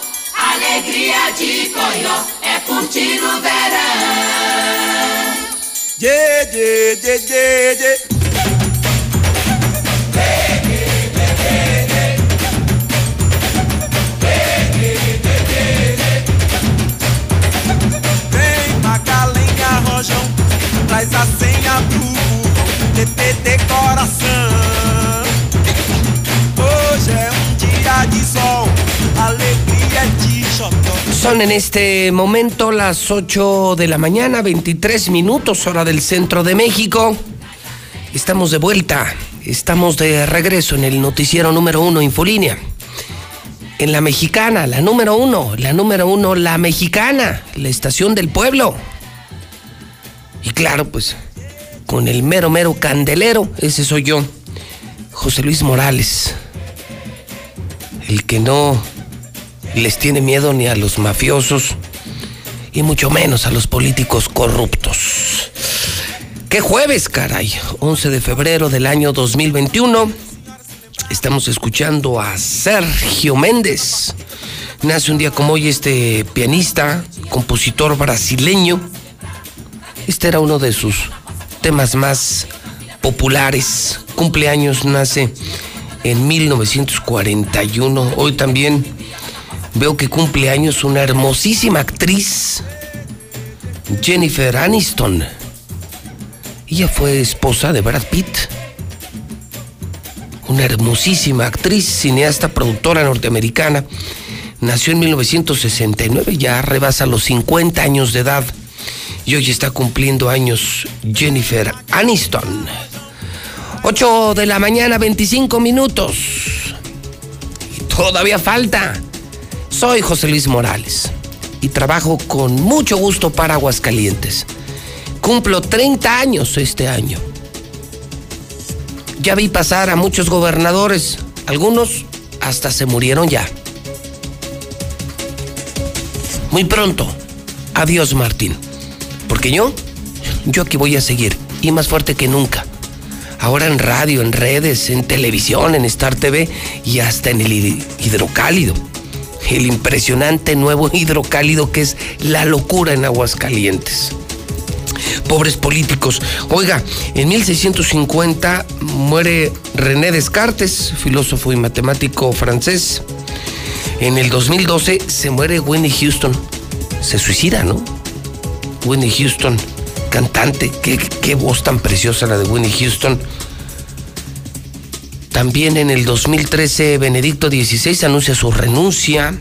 alegria de coió, é curtir o verão. Yeah, yeah, yeah, yeah, yeah. Vem Magalenha Rojão, traz a senha pro burrão, TTT coração. Hoje é um dia de sol, alegria de. Son en este momento las 8 de la mañana, 23 minutos, hora del centro de México. Estamos de vuelta, estamos de regreso en el noticiero número uno Infolínea. En la mexicana, la número uno, la número uno, la mexicana, la estación del pueblo. Y claro, pues, con el mero, mero candelero, ese soy yo, José Luis Morales. El que no les tiene miedo ni a los mafiosos y mucho menos a los políticos corruptos. ¿Qué jueves, caray? 11 de febrero del año 2021. Estamos escuchando a Sergio Méndez. Nace un día como hoy este pianista, compositor brasileño. Este era uno de sus temas más populares. Cumpleaños nace en 1941. Hoy también veo que cumple años una hermosísima actriz, Jennifer Aniston. Ella fue esposa de Brad Pitt. Una hermosísima actriz, cineasta, productora norteamericana. Nació en 1969, ya rebasa los 50 años de edad. Y hoy está cumpliendo años Jennifer Aniston. 8 de la mañana, 25 minutos. Y todavía falta. Soy José Luis Morales y trabajo con mucho gusto para Aguascalientes. Cumplo 30 años este año. Ya vi pasar a muchos gobernadores, algunos hasta se murieron ya. Muy pronto, adiós Martín, porque yo, yo aquí voy a seguir y más fuerte que nunca. Ahora en radio, en redes, en televisión, en Star TV y hasta en el hidrocálido el impresionante nuevo hidrocálido que es la locura en Aguascalientes. Pobres políticos. Oiga, en 1650 muere René Descartes, filósofo y matemático francés. En el 2012 se muere Winnie Houston. Se suicida, ¿no? Winnie Houston, cantante. Qué, qué voz tan preciosa la de Winnie Houston. También en el 2013 Benedicto XVI anuncia su renuncia.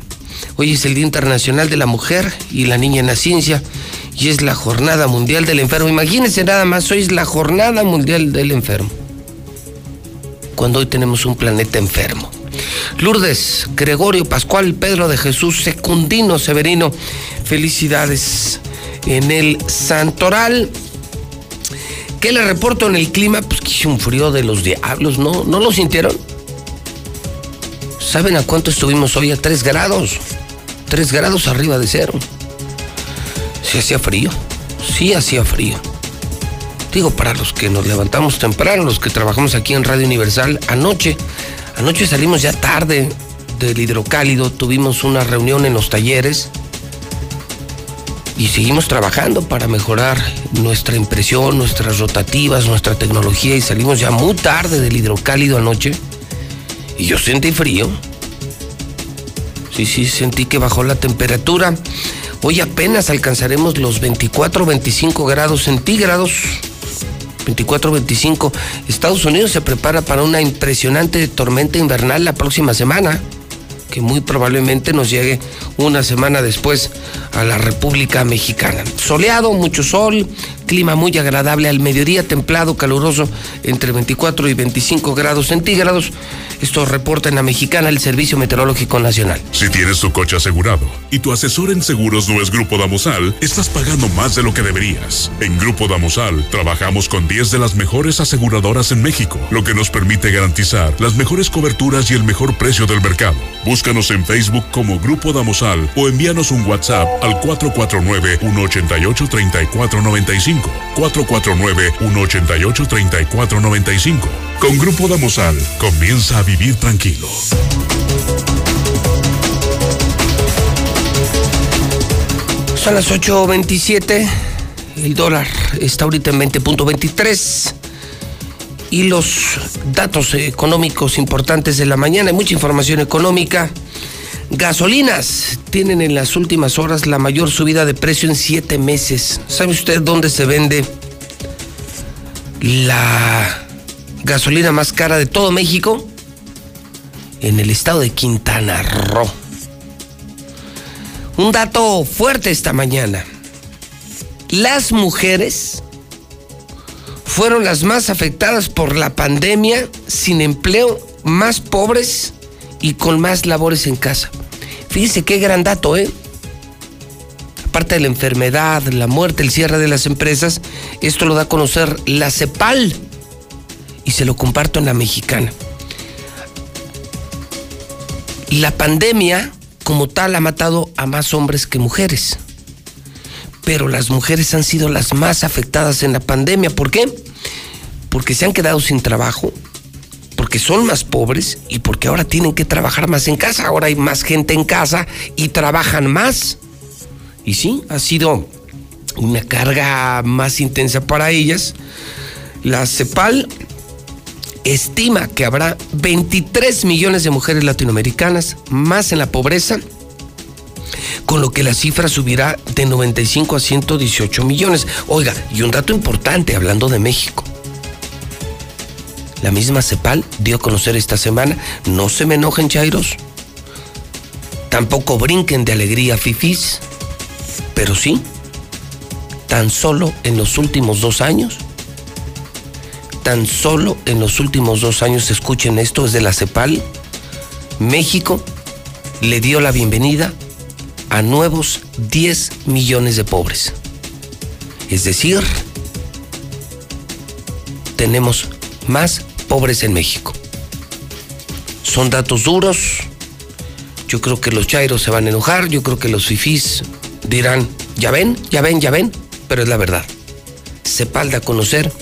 Hoy es el Día Internacional de la Mujer y la Niña en la Ciencia y es la Jornada Mundial del Enfermo. Imagínense nada más, hoy es la Jornada Mundial del Enfermo. Cuando hoy tenemos un planeta enfermo. Lourdes, Gregorio, Pascual, Pedro de Jesús, Secundino, Severino, felicidades en el Santoral. ¿Qué le reporto en el clima? Pues que un frío de los diablos, ¿no? ¿No lo sintieron? ¿Saben a cuánto estuvimos hoy? A 3 grados. 3 grados arriba de cero. Sí hacía frío. Sí hacía frío. Digo, para los que nos levantamos temprano, los que trabajamos aquí en Radio Universal, anoche, anoche salimos ya tarde del hidrocálido, tuvimos una reunión en los talleres y seguimos trabajando para mejorar nuestra impresión, nuestras rotativas, nuestra tecnología y salimos ya muy tarde del hidrocálido anoche y yo sentí frío. Sí, sí, sentí que bajó la temperatura. Hoy apenas alcanzaremos los 24, 25 grados centígrados. 24, 25. Estados Unidos se prepara para una impresionante tormenta invernal la próxima semana que muy probablemente nos llegue una semana después a la República Mexicana. Soleado, mucho sol, clima muy agradable al mediodía, templado, caluroso, entre 24 y 25 grados centígrados. Esto reporta en la mexicana el Servicio Meteorológico Nacional. Si tienes tu coche asegurado y tu asesor en seguros no es Grupo Damosal, estás pagando más de lo que deberías. En Grupo Damosal trabajamos con 10 de las mejores aseguradoras en México, lo que nos permite garantizar las mejores coberturas y el mejor precio del mercado. Búscanos en Facebook como Grupo Damosal o envíanos un WhatsApp al 449-188-3495. 449-188-3495. Con Grupo Damosal, comienza a vivir tranquilo. Son las 8.27. El dólar está ahorita en 20.23. Y los datos económicos importantes de la mañana, hay mucha información económica. Gasolinas tienen en las últimas horas la mayor subida de precio en siete meses. ¿Sabe usted dónde se vende la gasolina más cara de todo México? En el estado de Quintana Roo. Un dato fuerte esta mañana. Las mujeres fueron las más afectadas por la pandemia, sin empleo, más pobres y con más labores en casa. Fíjese qué gran dato, ¿eh? Aparte de la enfermedad, la muerte, el cierre de las empresas, esto lo da a conocer la CEPAL y se lo comparto en la mexicana. La pandemia, como tal, ha matado a más hombres que mujeres. Pero las mujeres han sido las más afectadas en la pandemia. ¿Por qué? Porque se han quedado sin trabajo, porque son más pobres y porque ahora tienen que trabajar más en casa. Ahora hay más gente en casa y trabajan más. Y sí, ha sido una carga más intensa para ellas. La CEPAL estima que habrá 23 millones de mujeres latinoamericanas más en la pobreza, con lo que la cifra subirá de 95 a 118 millones. Oiga, y un dato importante hablando de México. La misma CEPAL dio a conocer esta semana, no se me enojen chairos, tampoco brinquen de alegría fifís, pero sí, tan solo en los últimos dos años, tan solo en los últimos dos años, escuchen esto, es de la CEPAL, México le dio la bienvenida a nuevos 10 millones de pobres. Es decir, tenemos más pobres en México. Son datos duros. Yo creo que los chairos se van a enojar. Yo creo que los fifís dirán, ya ven, ya ven, ya ven. Pero es la verdad. Se palda conocer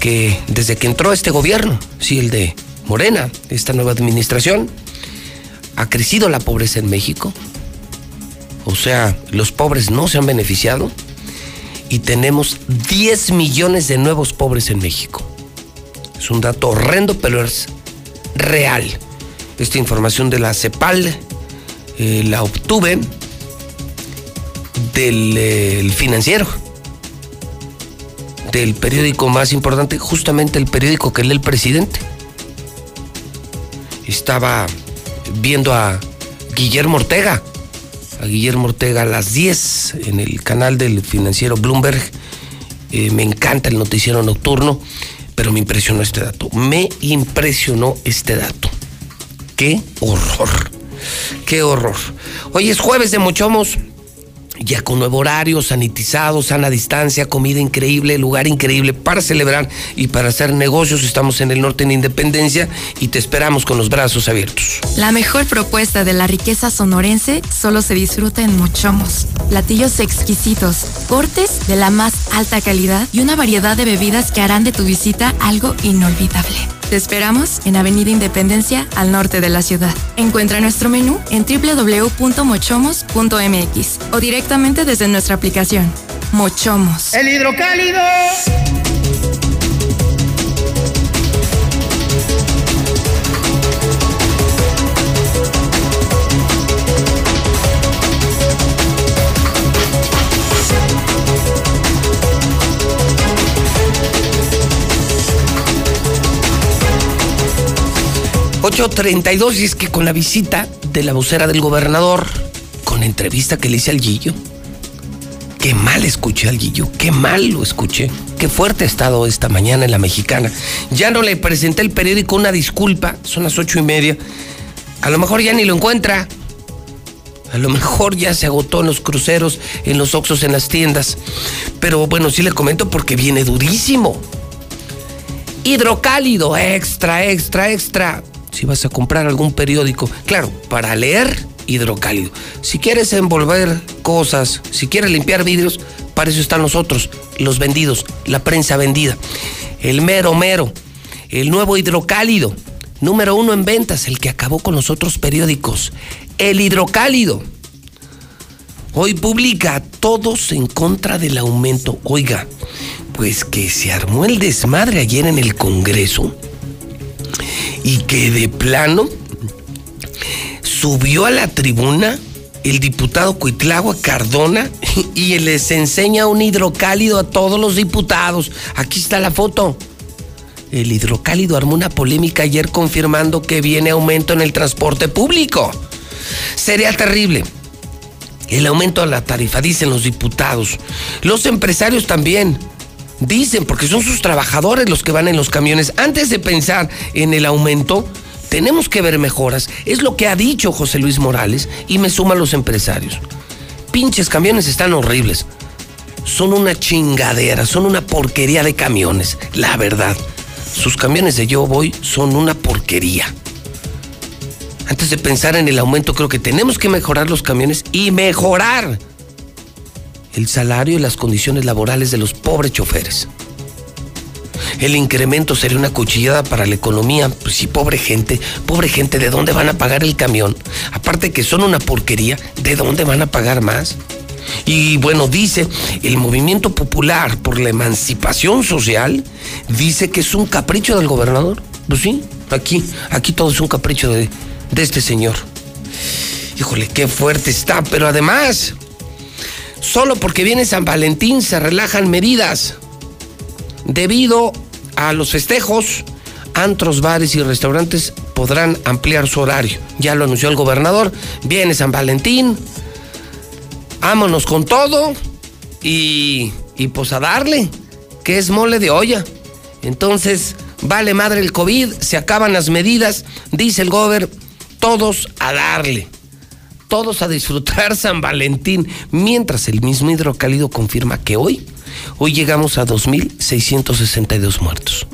que desde que entró este gobierno, sí, el de Morena, esta nueva administración, ha crecido la pobreza en México. O sea, los pobres no se han beneficiado y tenemos 10 millones de nuevos pobres en México. Es un dato horrendo, pero es real. Esta información de la CEPAL eh, la obtuve del eh, financiero, del periódico más importante, justamente el periódico que lee el presidente. Estaba viendo a Guillermo Ortega, a Guillermo Ortega a las 10 en el canal del financiero Bloomberg. Eh, me encanta el noticiero nocturno pero me impresionó este dato. Me impresionó este dato. Qué horror. Qué horror. Hoy es jueves de Mochomos. Ya con nuevo horario, sanitizado, sana distancia, comida increíble, lugar increíble para celebrar y para hacer negocios. Estamos en el norte en Independencia y te esperamos con los brazos abiertos. La mejor propuesta de la riqueza sonorense solo se disfruta en Mochomos. Platillos exquisitos, cortes de la más alta calidad y una variedad de bebidas que harán de tu visita algo inolvidable. Te esperamos en Avenida Independencia, al norte de la ciudad. Encuentra nuestro menú en www.mochomos.mx o directamente desde nuestra aplicación. Mochomos. El hidrocálido. 8.32 y es que con la visita de la vocera del gobernador, con entrevista que le hice al Guillo, qué mal escuché al Guillo, qué mal lo escuché, qué fuerte ha estado esta mañana en la mexicana. Ya no le presenté el periódico una disculpa, son las ocho y media, a lo mejor ya ni lo encuentra. A lo mejor ya se agotó en los cruceros, en los oxos, en las tiendas. Pero bueno, sí le comento porque viene durísimo. Hidrocálido, extra, extra, extra si vas a comprar algún periódico, claro, para leer hidrocálido. Si quieres envolver cosas, si quieres limpiar vidrios, para eso están los otros, los vendidos, la prensa vendida. El mero mero, el nuevo hidrocálido, número uno en ventas, el que acabó con los otros periódicos. El hidrocálido. Hoy publica todos en contra del aumento. Oiga, pues que se armó el desmadre ayer en el Congreso y que de plano subió a la tribuna el diputado Cuitlagua Cardona [laughs] y les enseña un hidrocálido a todos los diputados. Aquí está la foto. El hidrocálido armó una polémica ayer confirmando que viene aumento en el transporte público. Sería terrible. El aumento a la tarifa, dicen los diputados. Los empresarios también. Dicen, porque son sus trabajadores los que van en los camiones. Antes de pensar en el aumento, tenemos que ver mejoras. Es lo que ha dicho José Luis Morales y me suman los empresarios. Pinches camiones están horribles. Son una chingadera, son una porquería de camiones, la verdad. Sus camiones de Yo Voy son una porquería. Antes de pensar en el aumento, creo que tenemos que mejorar los camiones y mejorar el salario y las condiciones laborales de los pobres choferes. El incremento sería una cuchillada para la economía. Pues sí, pobre gente, pobre gente, ¿de dónde van a pagar el camión? Aparte que son una porquería, ¿de dónde van a pagar más? Y bueno, dice, el movimiento popular por la emancipación social dice que es un capricho del gobernador. Pues sí, aquí, aquí todo es un capricho de, de este señor. Híjole, qué fuerte está, pero además, Solo porque viene San Valentín se relajan medidas. Debido a los festejos, antros, bares y restaurantes podrán ampliar su horario. Ya lo anunció el gobernador. Viene San Valentín. Vámonos con todo. Y, y pues a darle, que es mole de olla. Entonces, vale madre el COVID, se acaban las medidas, dice el gober, todos a darle todos a disfrutar San Valentín, mientras el mismo hidrocálido confirma que hoy, hoy llegamos a 2.662 muertos.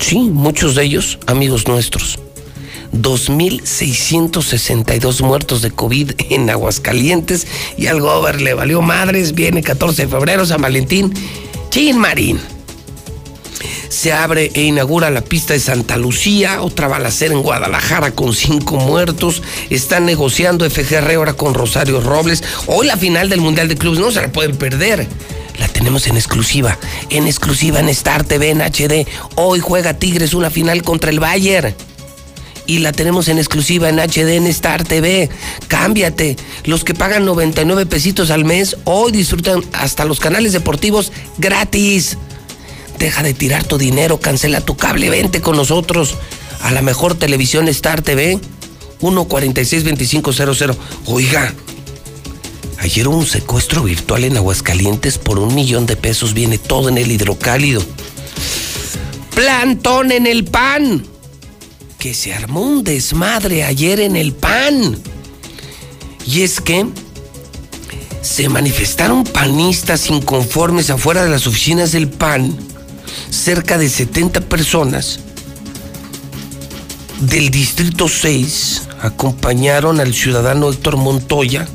Sí, muchos de ellos amigos nuestros. 2.662 muertos de COVID en Aguascalientes y al gober le valió madres, viene 14 de febrero, San Valentín, Chin Marín se abre e inaugura la pista de Santa Lucía, otra balacera en Guadalajara con cinco muertos, están negociando FGR ahora con Rosario Robles, hoy la final del Mundial de Clubes, no se la pueden perder. La tenemos en exclusiva, en exclusiva en Star TV, en HD. Hoy juega Tigres una final contra el Bayern y la tenemos en exclusiva en HD en Star TV. Cámbiate. Los que pagan 99 pesitos al mes hoy disfrutan hasta los canales deportivos gratis. Deja de tirar tu dinero, cancela tu cable, vente con nosotros a la mejor televisión Star TV 1462500. Oiga, ayer hubo un secuestro virtual en Aguascalientes por un millón de pesos, viene todo en el hidrocálido. Plantón en el pan. Que se armó un desmadre ayer en el pan. Y es que se manifestaron panistas inconformes afuera de las oficinas del PAN, cerca de 70 personas del Distrito 6 acompañaron al ciudadano Héctor Montoya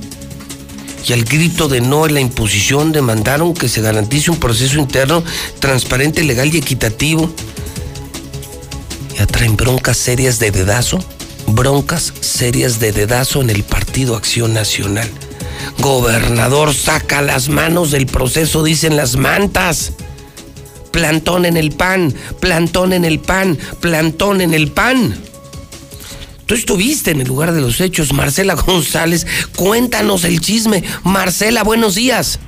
y al grito de no a la imposición demandaron que se garantice un proceso interno transparente, legal y equitativo. Ya traen broncas serias de dedazo, broncas serias de dedazo en el Partido Acción Nacional. Gobernador, saca las manos del proceso, dicen las mantas. Plantón en el pan, plantón en el pan, plantón en el pan. Tú estuviste en el lugar de los hechos, Marcela [laughs] González. Cuéntanos el chisme. Marcela, buenos días.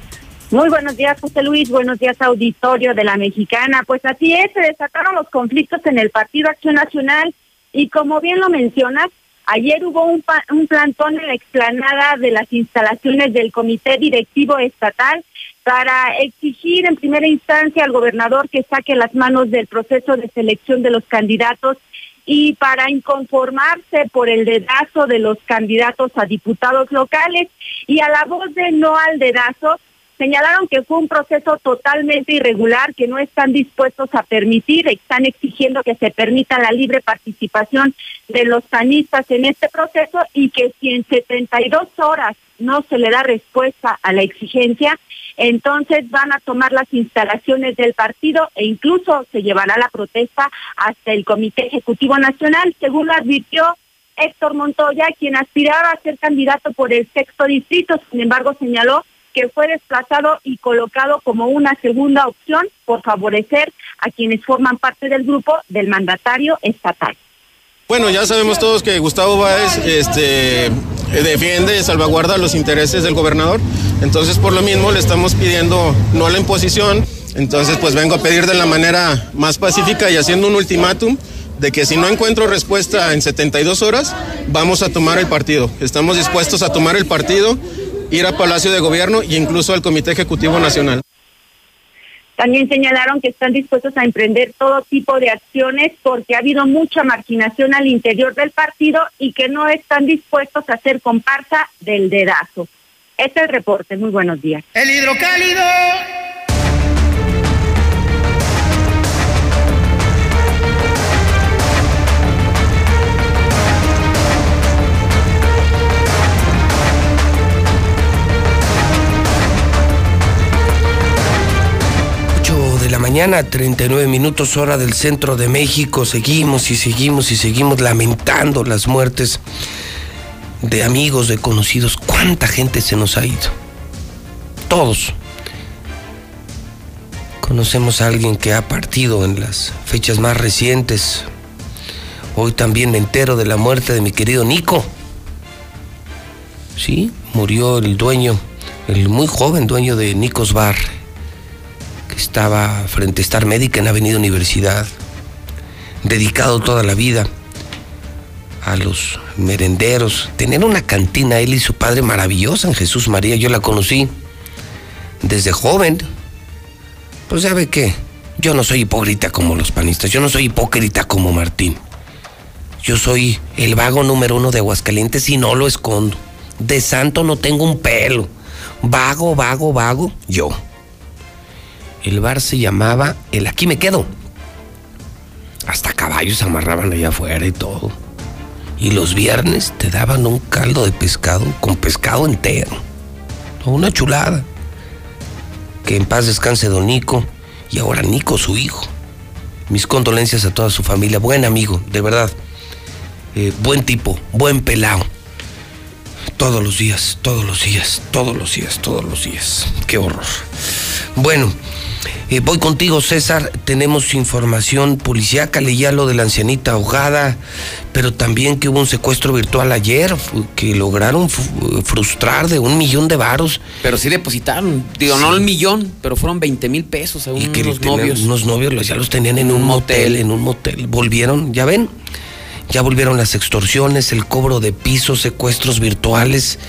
Muy buenos días, José Luis. Buenos días, auditorio de la Mexicana. Pues así es, se desataron los conflictos en el Partido Acción Nacional y como bien lo mencionas, ayer hubo un, un plantón en la explanada de las instalaciones del Comité Directivo Estatal para exigir en primera instancia al gobernador que saque las manos del proceso de selección de los candidatos y para inconformarse por el dedazo de los candidatos a diputados locales. Y a la voz de no al dedazo señalaron que fue un proceso totalmente irregular que no están dispuestos a permitir, están exigiendo que se permita la libre participación de los panistas en este proceso y que si en 72 horas no se le da respuesta a la exigencia, entonces van a tomar las instalaciones del partido e incluso se llevará la protesta hasta el Comité Ejecutivo Nacional, según lo advirtió Héctor Montoya, quien aspiraba a ser candidato por el sexto distrito, sin embargo señaló que fue desplazado y colocado como una segunda opción por favorecer a quienes forman parte del grupo del mandatario estatal. Bueno, ya sabemos todos que Gustavo Báez este, defiende, salvaguarda los intereses del gobernador, entonces por lo mismo le estamos pidiendo no la imposición, entonces pues vengo a pedir de la manera más pacífica y haciendo un ultimátum de que si no encuentro respuesta en 72 horas, vamos a tomar el partido. Estamos dispuestos a tomar el partido, ir a Palacio de Gobierno e incluso al Comité Ejecutivo Nacional. También señalaron que están dispuestos a emprender todo tipo de acciones porque ha habido mucha marginación al interior del partido y que no están dispuestos a hacer comparsa del dedazo. Este es el reporte. Muy buenos días. El hidrocálido. De la mañana, 39 minutos hora del centro de México. Seguimos y seguimos y seguimos lamentando las muertes de amigos, de conocidos. ¿Cuánta gente se nos ha ido? Todos. Conocemos a alguien que ha partido en las fechas más recientes. Hoy también me entero de la muerte de mi querido Nico. Sí, murió el dueño, el muy joven dueño de Nicos Bar, estaba frente a Star Médica en Avenida Universidad, dedicado toda la vida a los merenderos, tener una cantina él y su padre maravillosa en Jesús María, yo la conocí desde joven. Pues sabe qué, yo no soy hipócrita como los panistas, yo no soy hipócrita como Martín. Yo soy el vago número uno de Aguascalientes y no lo escondo. De santo no tengo un pelo. Vago, vago, vago, yo. El bar se llamaba El Aquí me quedo. Hasta caballos amarraban allá afuera y todo. Y los viernes te daban un caldo de pescado con pescado entero. Una chulada. Que en paz descanse don Nico y ahora Nico su hijo. Mis condolencias a toda su familia. Buen amigo, de verdad. Eh, buen tipo, buen pelao. Todos los días, todos los días, todos los días, todos los días. Qué horror. Bueno, eh, voy contigo, César. Tenemos información policíaca. Leía lo de la ancianita ahogada, pero también que hubo un secuestro virtual ayer, que lograron frustrar de un millón de varos. Pero sí depositaron, digo, no el millón, pero fueron 20 mil pesos a Y que unos novios. Unos novios los- ya los tenían en un motel, en un motel. Volvieron, ya ven, ya volvieron las extorsiones, el cobro de pisos, secuestros virtuales.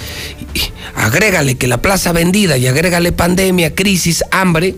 Y agrégale que la plaza vendida y agrégale pandemia, crisis, hambre.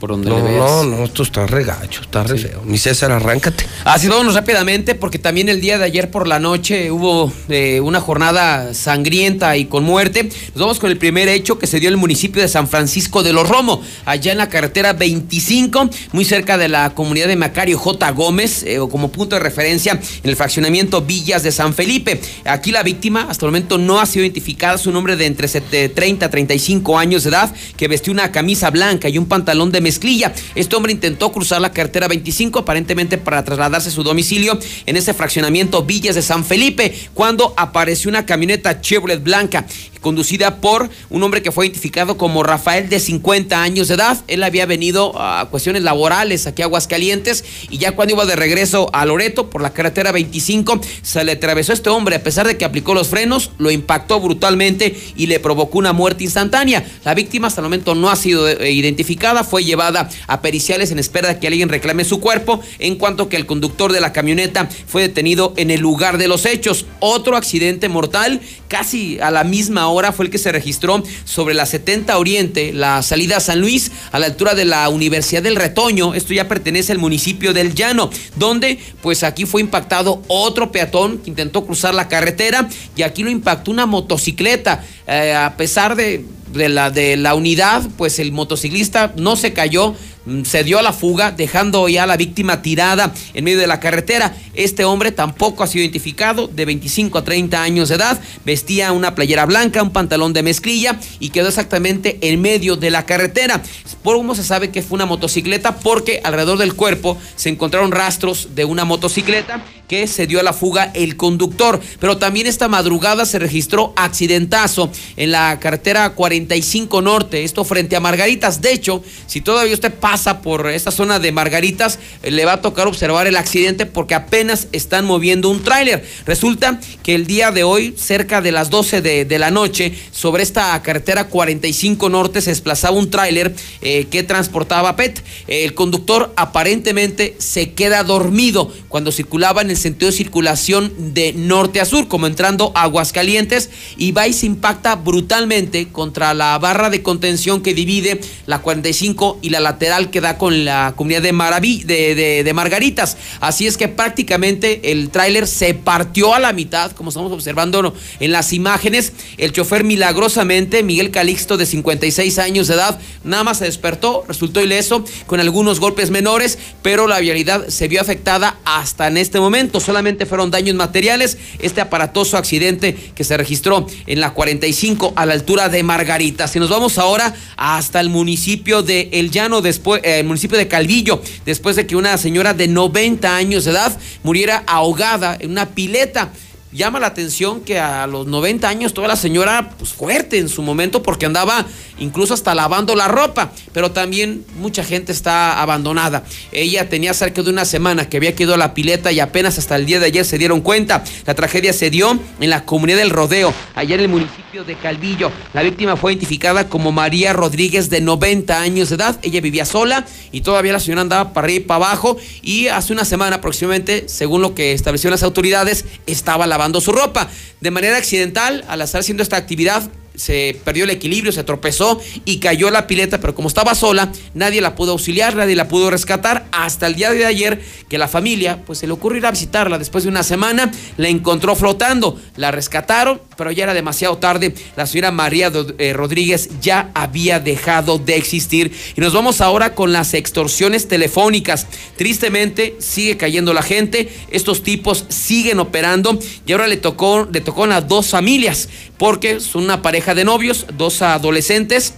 Por donde No, le veas. no, no, esto está re gacho, está re feo. Mi César, arráncate. Así vámonos rápidamente porque también el día de ayer por la noche hubo eh, una jornada sangrienta y con muerte. Nos vamos con el primer hecho que se dio en el municipio de San Francisco de los Romo, allá en la carretera 25, muy cerca de la comunidad de Macario J. Gómez, eh, o como punto de referencia en el fraccionamiento Villas de San Felipe. Aquí la víctima hasta el momento no ha sido identificada, su nombre de entre set- de 30 a 35 años de edad, que vestió una camisa blanca y un pantalón de mezclilla. Este hombre intentó cruzar la carretera 25 aparentemente para trasladarse a su domicilio en ese fraccionamiento Villas de San Felipe, cuando apareció una camioneta Chevrolet blanca conducida por un hombre que fue identificado como Rafael de 50 años de edad. Él había venido a cuestiones laborales aquí a Aguascalientes y ya cuando iba de regreso a Loreto por la carretera 25 se le atravesó este hombre a pesar de que aplicó los frenos, lo impactó brutalmente y le provocó una muerte instantánea. La víctima hasta el momento no ha sido eh, identificada, fue llevada a periciales en espera de que alguien reclame su cuerpo, en cuanto que el conductor de la camioneta fue detenido en el lugar de los hechos. Otro accidente mortal, casi a la misma hora, fue el que se registró sobre la 70 Oriente, la salida a San Luis, a la altura de la Universidad del Retoño. Esto ya pertenece al municipio del Llano, donde pues aquí fue impactado otro peatón que intentó cruzar la carretera y aquí lo impactó una motocicleta. Eh, a pesar de de la, de la unidad, pues el motociclista no se cayó, se dio a la fuga, dejando ya a la víctima tirada en medio de la carretera. Este hombre tampoco ha sido identificado, de 25 a 30 años de edad, vestía una playera blanca, un pantalón de mezclilla y quedó exactamente en medio de la carretera. ¿Por cómo se sabe que fue una motocicleta? Porque alrededor del cuerpo se encontraron rastros de una motocicleta que se dio a la fuga el conductor. Pero también esta madrugada se registró accidentazo en la carretera 45 Norte, esto frente a Margaritas. De hecho, si todavía usted pasa por esta zona de Margaritas, eh, le va a tocar observar el accidente porque apenas están moviendo un tráiler. Resulta que el día de hoy, cerca de las 12 de, la noche, sobre esta carretera 45 Norte se desplazaba un tráiler eh, que transportaba PET. El conductor aparentemente se queda dormido cuando circulaba en el sentido de circulación de norte a sur, como entrando a Aguascalientes, y va y se impacta brutalmente contra la barra de contención que divide la 45 y la lateral que da con la comunidad de, Maraví, de, de- de Margaritas. Así es que prácticamente el tráiler se partió a la mitad, como estamos observando en las imágenes. El chofer milagrosamente, Miguel Calixto, de 56 años de edad, nada más se despertó, resultó ileso, con algunos golpes menores, pero la vialidad se vio afectada hasta en este momento. Solamente fueron daños materiales. Este aparatoso accidente que se registró en la 45 a la altura de Margaritas. Y nos vamos ahora hasta el municipio de El Llano, después, eh, el municipio de Calvillo, después de que una señora de 90 años de edad muriera ahogada en una pileta. Llama la atención que a los 90 años toda la señora pues fuerte en su momento porque andaba incluso hasta lavando la ropa, pero también mucha gente está abandonada. Ella tenía cerca de una semana que había quedado la pileta y apenas hasta el día de ayer se dieron cuenta. La tragedia se dio en la comunidad del Rodeo, allá en el municipio de Calvillo. La víctima fue identificada como María Rodríguez de 90 años de edad. Ella vivía sola y todavía la señora andaba para arriba y para abajo y hace una semana aproximadamente, según lo que establecieron las autoridades, estaba lavando su ropa. De manera accidental, al estar haciendo esta actividad, se perdió el equilibrio, se tropezó y cayó la pileta, pero como estaba sola, nadie la pudo auxiliar, nadie la pudo rescatar. Hasta el día de ayer que la familia, pues se le ocurrió ir a visitarla. Después de una semana, la encontró flotando, la rescataron, pero ya era demasiado tarde, la señora María eh, Rodríguez ya había dejado de existir. Y nos vamos ahora con las extorsiones telefónicas. Tristemente sigue cayendo la gente, estos tipos siguen operando. Y ahora le tocó le tocó a dos familias porque son una pareja de novios, dos adolescentes.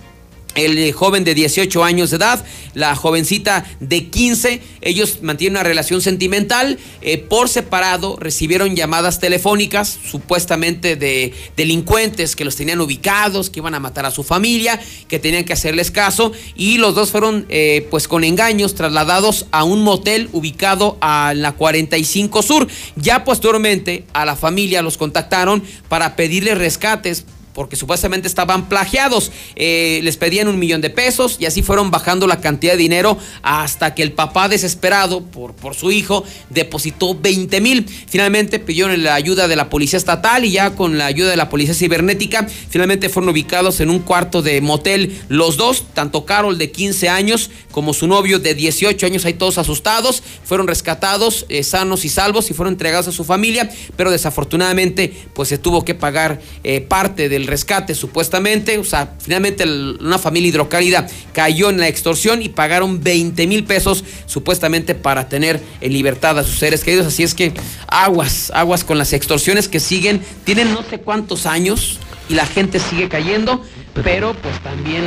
El eh, joven de 18 años de edad, la jovencita de 15, ellos mantienen una relación sentimental. eh, por separado recibieron llamadas telefónicas, supuestamente de delincuentes que los tenían ubicados, que iban a matar a su familia, que tenían que hacerles caso. Y los dos fueron, eh, pues con engaños, trasladados a un motel ubicado a la 45 Sur. Ya posteriormente a la familia los contactaron para pedirles rescates porque supuestamente estaban plagiados. Eh, les pedían un millón de pesos y así fueron bajando la cantidad de dinero hasta que el papá desesperado por, por su hijo depositó 20 mil. Finalmente pidieron la ayuda de la policía estatal y ya con la ayuda de la policía cibernética, finalmente fueron ubicados en un cuarto de motel los dos, tanto Carol de 15 años como su novio de 18 años, ahí todos asustados, fueron rescatados eh, sanos y salvos y fueron entregados a su familia, pero desafortunadamente pues se tuvo que pagar eh, parte del rescate supuestamente, o sea, finalmente una familia hidrocálida cayó en la extorsión y pagaron 20 mil pesos supuestamente para tener en libertad a sus seres queridos, así es que aguas, aguas con las extorsiones que siguen, tienen no sé cuántos años y la gente sigue cayendo, pero pues también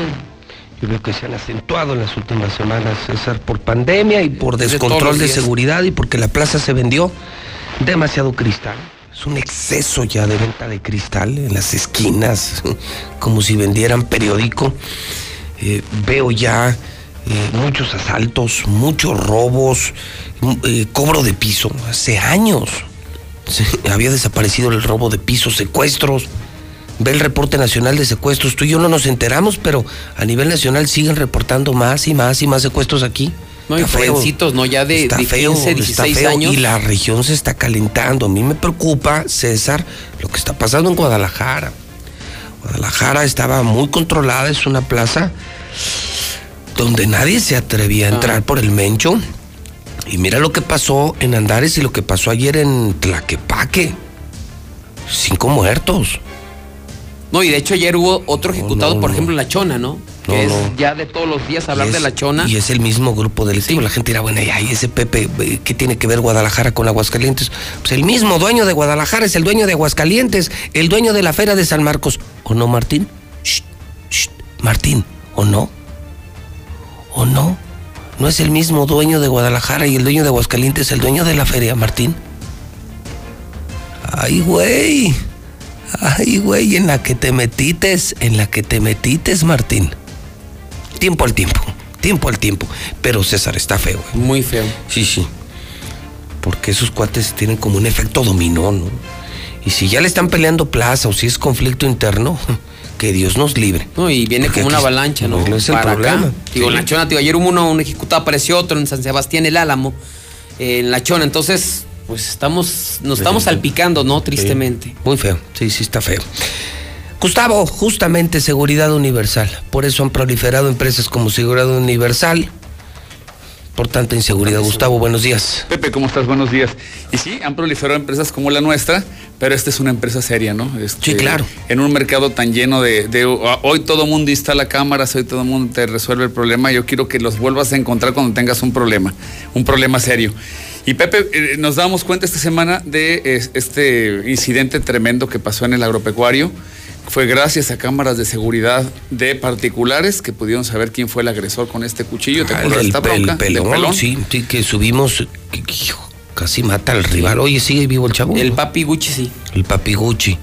yo creo que se han acentuado en las últimas semanas, César, por pandemia y por De descontrol de seguridad y porque la plaza se vendió demasiado cristal. Es un exceso ya de venta de cristal en las esquinas, [laughs] como si vendieran periódico. Eh, veo ya eh, muchos asaltos, muchos robos, m- eh, cobro de piso. Hace años [laughs] había desaparecido el robo de piso, secuestros. Ve el reporte nacional de secuestros. Tú y yo no nos enteramos, pero a nivel nacional siguen reportando más y más y más secuestros aquí. No, y Está feo. jovencitos, ¿no? Ya de, Está de feo, 15, está 16 feo, años. Y la región se está calentando. A mí me preocupa, César, lo que está pasando en Guadalajara. Guadalajara estaba muy controlada, es una plaza donde nadie se atrevía a entrar por el Mencho. Y mira lo que pasó en Andares y lo que pasó ayer en Tlaquepaque. Cinco muertos. No, y de hecho ayer hubo otro ejecutado, por ejemplo, en La Chona, ¿no? Que No, es no. ya de todos los días hablar de La Chona. Y es el mismo grupo delictivo. La gente dirá, bueno, y ahí ese Pepe, eh, ¿qué tiene que ver Guadalajara con Aguascalientes? Pues el mismo dueño de Guadalajara es el dueño de Aguascalientes, el dueño de la Feria de San Marcos. ¿O no, Martín? Shh, shh, Martín, ¿o no? ¿O no? ¿No es el mismo dueño de Guadalajara y el dueño de Aguascalientes el dueño de la feria, Martín? Ay, güey. Ay, güey, en la que te metites, en la que te metites, Martín. Tiempo al tiempo, tiempo al tiempo. Pero César está feo. güey. Muy feo. Sí, sí. Porque esos cuates tienen como un efecto dominó, ¿no? Y si ya le están peleando plaza o si es conflicto interno, [laughs] que Dios nos libre. No, y viene Porque como una avalancha, ¿no? no es el Para acá. problema. Digo, Sí. en La Chona, digo, ayer hubo uno, un ejecutado, apareció otro en San Sebastián, el Álamo, eh, en La Chona. Entonces, pues estamos, nos estamos salpicando, ¿no? Tristemente. Muy feo, sí, sí está feo. Gustavo, justamente seguridad universal. Por eso han proliferado empresas como Seguridad Universal. Por tanta inseguridad. Gustavo, buenos días. Pepe, ¿cómo estás? Buenos días. Y sí, han proliferado empresas como la nuestra, pero esta es una empresa seria, ¿no? Este, Sí, claro. En un mercado tan lleno de, de- hoy todo mundo instala cámaras, hoy todo mundo te resuelve el problema. Yo quiero que los vuelvas a encontrar cuando tengas un problema, un problema serio. Y Pepe, eh, nos damos cuenta esta semana de eh, este incidente tremendo que pasó en el agropecuario. Fue gracias a cámaras de seguridad de particulares que pudieron saber quién fue el agresor con este cuchillo. ¿Te Ah, acuerdas de el, esta el bronca? Del pelón, pelón. Sí, sí, que subimos. que- que, hijo, casi mata al rival. Oye, sigue vivo el chavo. El papi Gucci sí. El papi Gucci.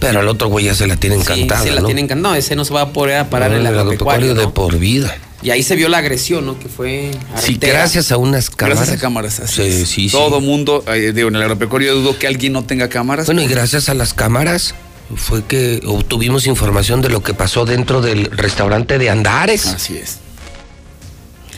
Pero al otro güey ya se la tiene encantada. sí, se la ¿no? tiene encantada. Ese no se va a poder parar No, en el el agropecuario, de por vida. Y ahí se vio la agresión, ¿no? Que fue Sí, artera. gracias a unas cámaras. Gracias a cámaras, así Sí, es. sí, sí. Todo mundo, eh, digo, en el agropecuario dudo que alguien no tenga cámaras. Bueno, y gracias a las cámaras fue que obtuvimos información de lo que pasó dentro del restaurante de Andares. Así es.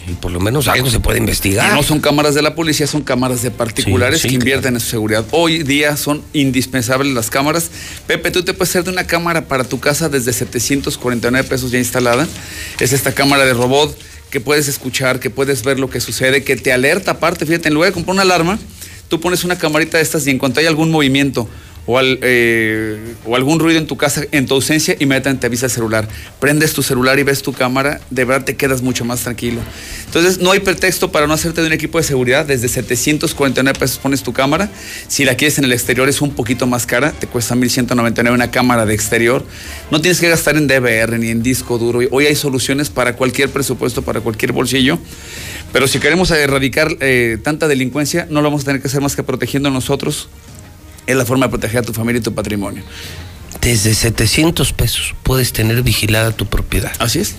Y por lo menos algo se puede Y investigar. no son cámaras de la policía, son cámaras de particulares Sí, sí, que invierten en su seguridad. Hoy día son indispensables las cámaras. Pepe, tú te puedes hacer de una cámara para tu casa desde 749 pesos ya instalada. Es esta cámara de robot que puedes escuchar, que puedes ver lo que sucede, que te alerta aparte. Fíjate, en lugar de comprar una alarma, tú pones una camarita de estas y en cuanto hay algún movimiento eh, o algún ruido en tu casa, en tu ausencia, inmediatamente te avisa el celular. Prendes tu celular y ves tu cámara, de verdad te quedas mucho más tranquilo. Entonces, no hay pretexto para no hacerte de un equipo de seguridad. Desde 749 pesos pones tu cámara. Si la quieres en el exterior es un poquito más cara, te cuesta 1199 una cámara de exterior. No tienes que gastar en DVR ni en disco duro. Hoy hay soluciones para cualquier presupuesto, para cualquier bolsillo. Pero si queremos erradicar eh, tanta delincuencia, no lo vamos a tener que hacer más que protegiendo nosotros. Es la forma de proteger a tu familia y tu patrimonio. Desde 700 pesos puedes tener vigilada tu propiedad. Así es.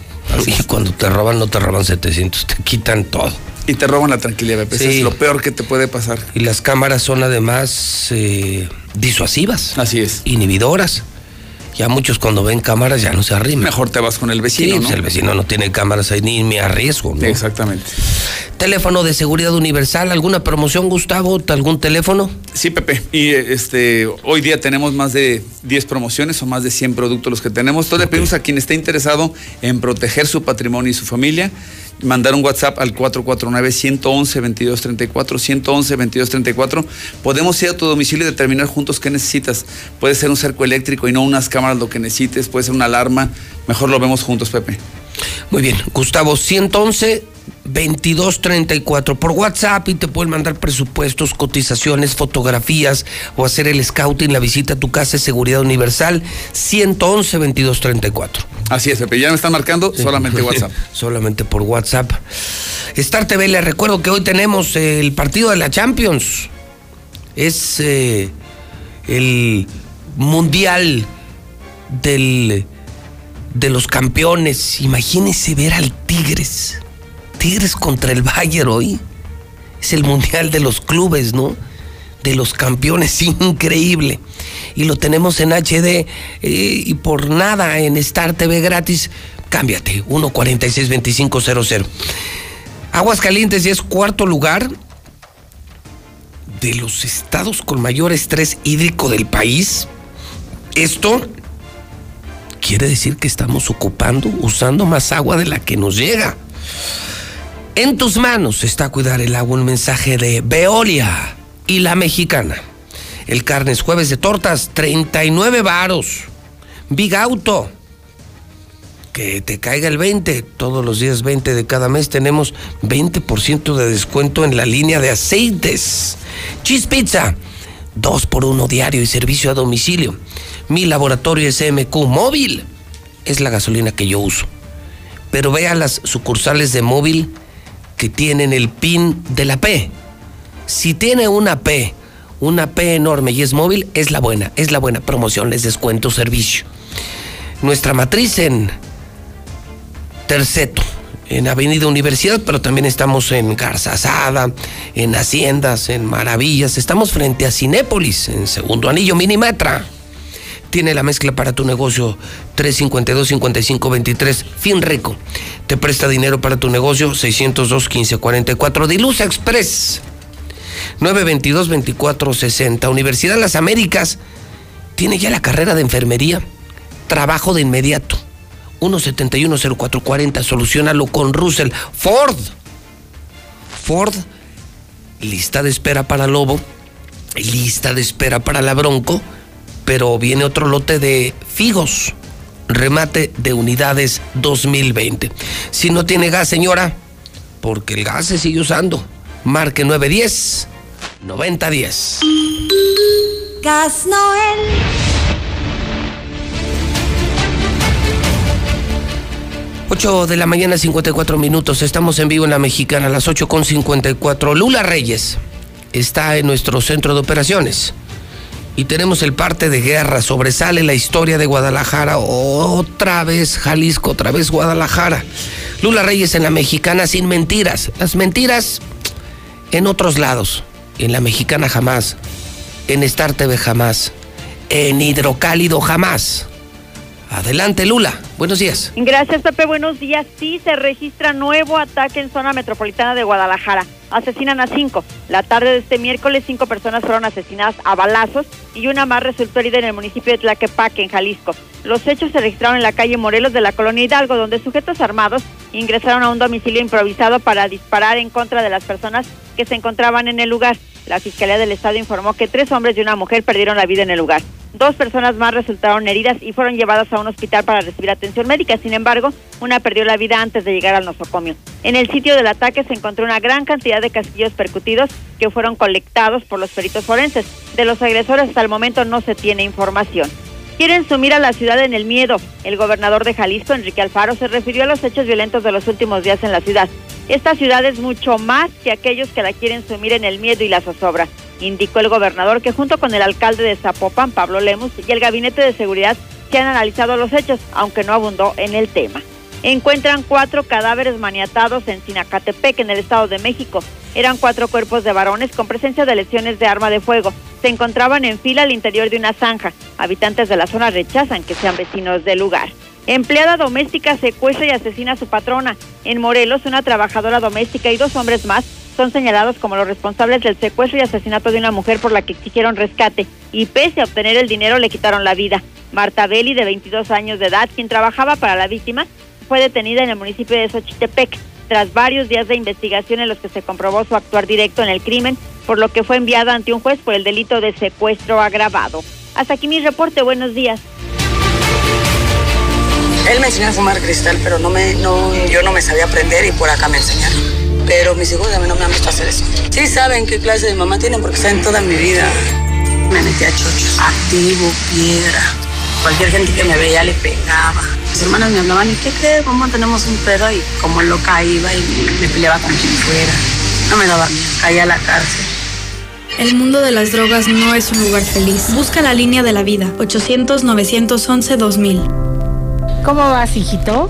Y cuando te roban, no te roban 700, te quitan todo. Y te roban la tranquilidad, Sí. es lo peor que te puede pasar. Y las cámaras son además eh, disuasivas. Así es. Inhibidoras. Ya muchos cuando ven cámaras ya no se arriman. Mejor te vas con el vecino, Sí, ¿no? pues el vecino no tiene cámaras ahí ni me arriesgo, ¿no? Exactamente. Teléfono de seguridad universal, ¿alguna promoción, Gustavo? ¿Algún teléfono? Sí, Pepe. Y eh, este hoy día tenemos más de 10 promociones o más de 100 productos los que tenemos. Entonces le pedimos a quien esté interesado en proteger su patrimonio y su familia, mandar un WhatsApp al 449-111-2234, 111-2234. Podemos ir a tu domicilio y determinar juntos qué necesitas. Puede ser un cerco eléctrico y no unas cámaras lo que necesites, puede ser una alarma. Mejor lo vemos juntos, Pepe. Muy bien, Gustavo, 111 2234 por WhatsApp y te pueden mandar presupuestos, cotizaciones, fotografías o hacer el scouting, la visita a tu casa de seguridad universal 111 2234. Así es, Pepe. Ya me están marcando solamente [laughs] WhatsApp. Solamente por WhatsApp. Star TV, les recuerdo que hoy tenemos el partido de la Champions. Es eh, el mundial del, de los campeones. Imagínense ver al Tigres. Tigres contra el Bayern hoy. Es el mundial de los clubes, ¿no? De los campeones, [laughs] increíble. Y lo tenemos en HD eh, y por nada en Star TV gratis. Cámbiate, 146-2500. Aguascalientes ya es cuarto lugar de los estados con mayor estrés hídrico del país. Esto quiere decir que estamos ocupando, usando más agua de la que nos llega. En tus manos está cuidar el agua, un mensaje de Veolia y la mexicana. El carnes jueves de tortas, 39 varos. Big Auto, que te caiga el 20. Todos los días 20 de cada mes tenemos 20% de descuento en la línea de aceites. Cheese Pizza, 2 por 1 diario y servicio a domicilio. Mi laboratorio SMQ móvil es la gasolina que yo uso. Pero vea las sucursales de móvil que tienen el PIN de la P. Si tiene una P, una P enorme y es móvil, es la buena, es la buena promoción, les descuento servicio. Nuestra matriz en Terceto, en Avenida Universidad, pero también estamos en Garza Asada, en Haciendas, en Maravillas, estamos frente a Cinépolis, en Segundo Anillo Minimetra. Tiene la mezcla para tu negocio 352-5523. Finreco. Te presta dinero para tu negocio 602-1544. Dilusa Express 922-2460. Universidad Las Américas. Tiene ya la carrera de enfermería. Trabajo de inmediato. 1710440. Solucionalo con Russell. Ford. Ford. Lista de espera para Lobo. Lista de espera para la Bronco pero viene otro lote de Figos, remate de unidades 2020. Si no tiene gas, señora, porque el gas se sigue usando, marque 910 9010. Gas Noel. Ocho de la mañana, 54 minutos. Estamos en vivo en la mexicana a las 8 con 54. Lula Reyes está en nuestro centro de operaciones y tenemos el parte de guerra. Sobresale la historia de Guadalajara. Otra vez Jalisco, otra vez Guadalajara. Lula Reyes en la mexicana sin mentiras. Las mentiras en otros lados. En la mexicana jamás. En Star TV jamás. En Hidrocálido jamás. Adelante, Lula. Buenos días. Gracias, Pepe. Buenos días. Sí, se registra nuevo ataque en zona metropolitana de Guadalajara. Asesinan a cinco. La tarde de este miércoles, cinco personas fueron asesinadas a balazos y una más resultó herida en el municipio de Tlaquepaque, en Jalisco. Los hechos se registraron en la calle Morelos de la colonia Hidalgo, donde sujetos armados ingresaron a un domicilio improvisado para disparar en contra de las personas que se encontraban en el lugar. La Fiscalía del Estado informó que tres hombres y una mujer perdieron la vida en el lugar. Dos personas más resultaron heridas y fueron llevadas a un hospital para recibir atención médica. Sin embargo, una perdió la vida antes de llegar al nosocomio. En el sitio del ataque se encontró una gran cantidad de casquillos percutidos que fueron colectados por los peritos forenses. De los agresores hasta el momento no se tiene información. Quieren sumir a la ciudad en el miedo. El gobernador de Jalisco, Enrique Alfaro, se refirió a los hechos violentos de los últimos días en la ciudad. Esta ciudad es mucho más que aquellos que la quieren sumir en el miedo y la zozobra, indicó el gobernador que junto con el alcalde de Zapopan, Pablo Lemus, y el gabinete de seguridad se han analizado los hechos, aunque no abundó en el tema. Encuentran cuatro cadáveres maniatados en Sinacatepec, en el Estado de México. Eran cuatro cuerpos de varones con presencia de lesiones de arma de fuego. Se encontraban en fila al interior de una zanja. Habitantes de la zona rechazan que sean vecinos del lugar. Empleada doméstica secuestra y asesina a su patrona. En Morelos, una trabajadora doméstica y dos hombres más son señalados como los responsables del secuestro y asesinato de una mujer por la que exigieron rescate y pese a obtener el dinero le quitaron la vida. Marta Belli, de 22 años de edad, quien trabajaba para la víctima, fue detenida en el municipio de Xochitepec tras varios días de investigación en los que se comprobó su actuar directo en el crimen, por lo que fue enviada ante un juez por el delito de secuestro agravado. Hasta aquí mi reporte, buenos días. Él me enseñó a fumar cristal, pero no me, no, yo no me sabía aprender y por acá me enseñaron. Pero mis hijos a mí no me han visto hacer eso. Sí saben qué clase de mamá tienen porque saben toda mi vida. Me metí a chochos, activo, piedra. Cualquier gente que me veía le pegaba. Mis hermanas me hablaban, ¿y qué crees? ¿Cómo tenemos un pedo? Y como loca iba y me peleaba con quien fuera. No me daba miedo, caía a la cárcel. El mundo de las drogas no es un lugar feliz. Busca la línea de la vida. 800-911-2000. ¿Cómo vas, hijito?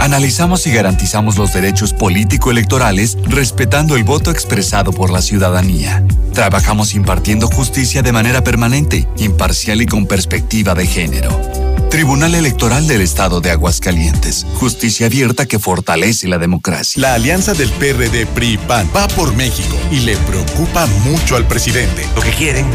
Analizamos y garantizamos los derechos político-electorales respetando el voto expresado por la ciudadanía. Trabajamos impartiendo justicia de manera permanente, imparcial y con perspectiva de género. Tribunal Electoral del Estado de Aguascalientes. Justicia abierta que fortalece la democracia. La alianza del PRD PRI PAN va por México y le preocupa mucho al presidente. Lo que quieren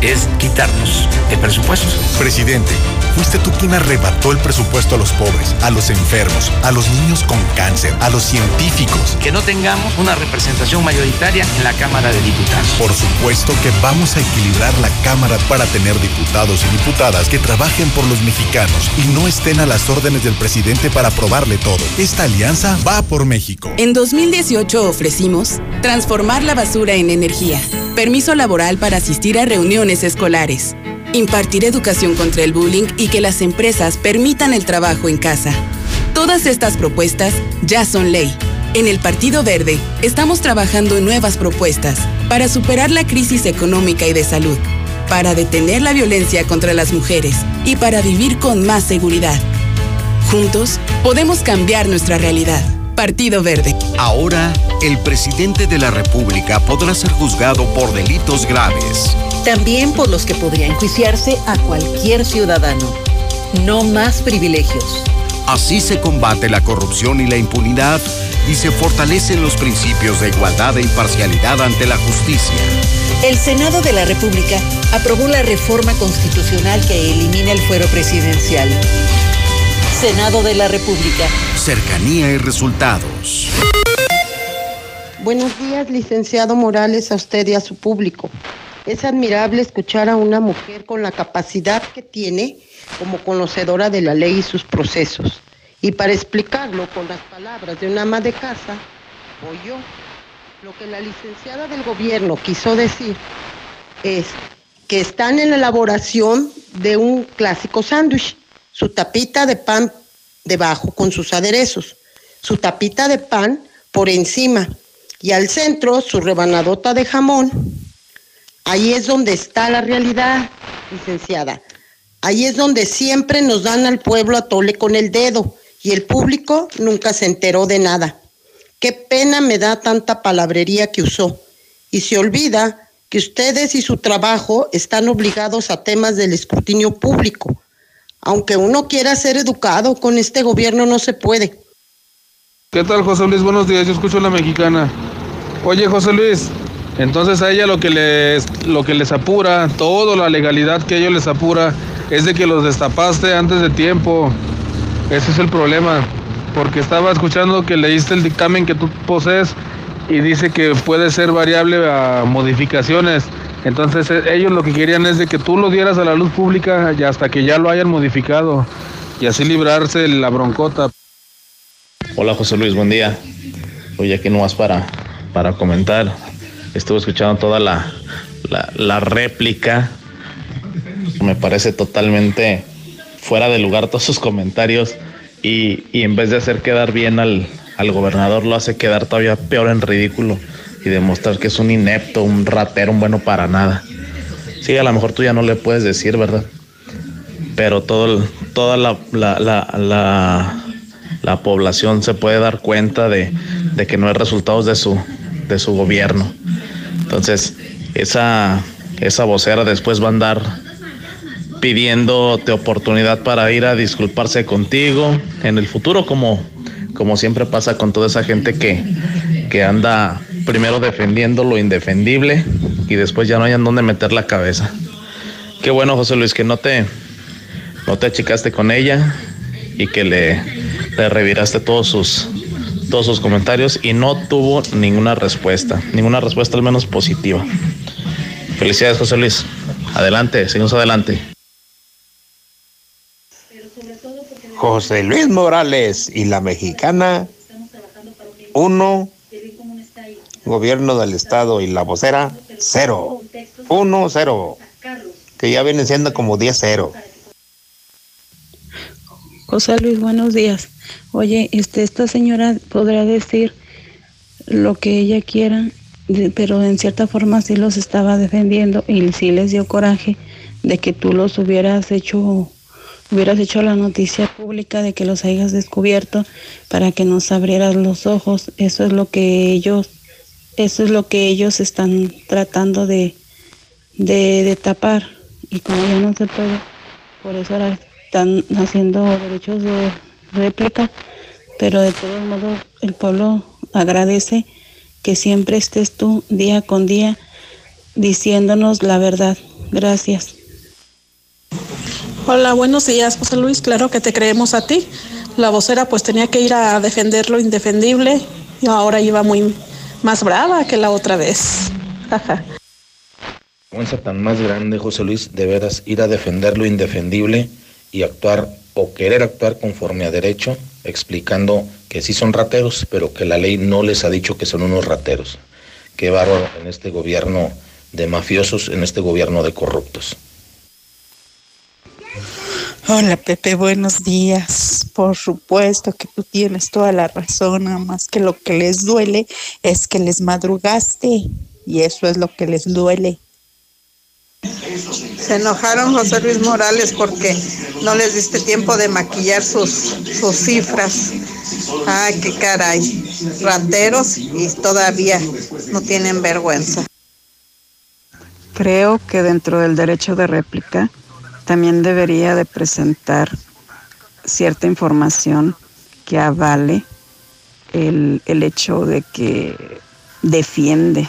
es quitarnos el presupuesto. Presidente, fuiste tú quien arrebató el presupuesto a los pobres, a los enfermos, a los niños con cáncer, a los científicos. Que no tengamos una representación mayoritaria en la Cámara de Diputados. Por supuesto que vamos a equilibrar la Cámara para tener diputados y diputadas que trabajen por los mexicanos y no estén a las órdenes del presidente para aprobarle todo. Esta alianza va por México. En 2018 ofrecimos transformar la basura en energía, permiso laboral para asistir a reuniones escolares, impartir educación contra el bullying y que las empresas permitan el trabajo en casa. Todas estas propuestas ya son ley. En el Partido Verde estamos trabajando en nuevas propuestas para superar la crisis económica y de salud para detener la violencia contra las mujeres y para vivir con más seguridad. Juntos podemos cambiar nuestra realidad. Partido Verde. Ahora, el presidente de la República podrá ser juzgado por delitos graves. También por los que podría enjuiciarse a cualquier ciudadano. No más privilegios. Así se combate la corrupción y la impunidad y se fortalecen los principios de igualdad e imparcialidad ante la justicia. El Senado de la República aprobó la reforma constitucional que elimina el fuero presidencial. Senado de la República. Cercanía y resultados. Buenos días, licenciado Morales, a usted y a su público. Es admirable escuchar a una mujer con la capacidad que tiene como conocedora de la ley y sus procesos. Y para explicarlo con las palabras de una ama de casa, voy yo. Lo que la licenciada del gobierno quiso decir es que están en la elaboración de un clásico sándwich, su tapita de pan debajo con sus aderezos, su tapita de pan por encima y al centro su rebanadota de jamón. Ahí es donde está la realidad, licenciada. Ahí es donde siempre nos dan al pueblo a tole con el dedo y el público nunca se enteró de nada. Qué pena me da tanta palabrería que usó. Y se olvida que ustedes y su trabajo están obligados a temas del escrutinio público. Aunque uno quiera ser educado, con este gobierno no se puede. ¿Qué tal, José Luis? Buenos días, yo escucho la mexicana. Oye, José Luis, entonces a ella lo que les, lo que les apura, toda la legalidad que a ellos les apura, es de que los destapaste antes de tiempo. Ese es el problema. Porque estaba escuchando que leíste el dictamen que tú posees y dice que puede ser variable a modificaciones. Entonces e, ellos lo que querían es de que tú lo dieras a la luz pública y hasta que ya lo hayan modificado y así librarse la broncota. Hola José Luis, buen día. Oye, aquí nomás para, para comentar. Estuve escuchando toda la, la, réplica. Me parece totalmente fuera de lugar todos sus comentarios y, y en vez de hacer quedar bien al, al gobernador lo hace quedar todavía peor en ridículo y demostrar que es un inepto, un ratero, un bueno para nada. Sí, a lo mejor tú ya no le puedes decir, ¿verdad? Pero todo, toda la, la, la, la, población se puede dar cuenta de, de, que no hay resultados de su, de su gobierno. Entonces, esa, esa vocera después va a andar pidiéndote oportunidad para ir a disculparse contigo en el futuro, como, como siempre pasa con toda esa gente que, que anda primero defendiendo lo indefendible y después ya no hayan dónde meter la cabeza. Qué bueno, José Luis, que no te, no te achicaste con ella y que le, le reviraste todos sus, todos sus comentarios y no tuvo ninguna respuesta, ninguna respuesta al menos positiva. Felicidades, José Luis. Adelante, seguimos adelante. José Luis Morales y la mexicana, uno gobierno del estado y la vocera, cero. Uno, cero. Que ya vienen siendo como diez, cero. José Luis, buenos días. Oye, este, esta señora podrá decir lo que ella quiera, pero en cierta forma sí los estaba defendiendo y sí les dio coraje de que tú los hubieras hecho, hubieras hecho la noticia pública de que los hayas descubierto para que nos abrieras los ojos. Eso es lo que ellos eso es lo que ellos están tratando de, de, tapar. Y como ya no se puede, por eso ahora están haciendo derechos de réplica. Pero de todos modos, el pueblo agradece que siempre estés tú día con día diciéndonos la verdad. Gracias. Hola, buenos días, José Luis. Claro que te creemos a ti. La vocera pues tenía que ir a defender lo indefendible y ahora iba muy más brava que la otra vez. vergüenza tan más grande, José Luis, de veras ir a defender lo indefendible y actuar o querer actuar conforme a derecho, explicando que sí son rateros, pero que la ley no les ha dicho que son unos rateros. Qué bárbaro en este gobierno de mafiosos, en este gobierno de corruptos. Hola Pepe, buenos días. Por supuesto que tú tienes toda la razón, nada más que lo que les duele es que les madrugaste y eso es lo que les duele. Se enojaron José Luis Morales porque no les diste tiempo de maquillar sus, sus cifras. Ay, qué caray. Rateros y todavía no tienen vergüenza. Creo que dentro del derecho de réplica también debería de presentar cierta información que avale el, hecho de que defiende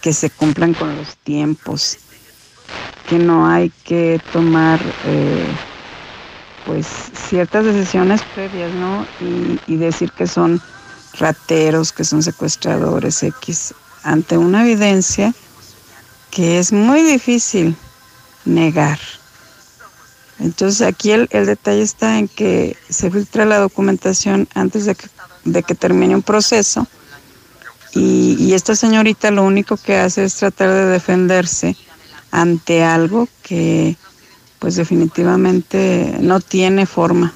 que se cumplan con los tiempos, que no hay que tomar eh, pues ciertas decisiones previas, ¿no? Y, y decir que son rateros, que son secuestradores X, ante una evidencia que es muy difícil negar. Entonces aquí el, detalle está en que se filtra la documentación antes de que, de que termine un proceso y, y, esta señorita lo único que hace es tratar de defenderse ante algo que pues definitivamente no tiene forma.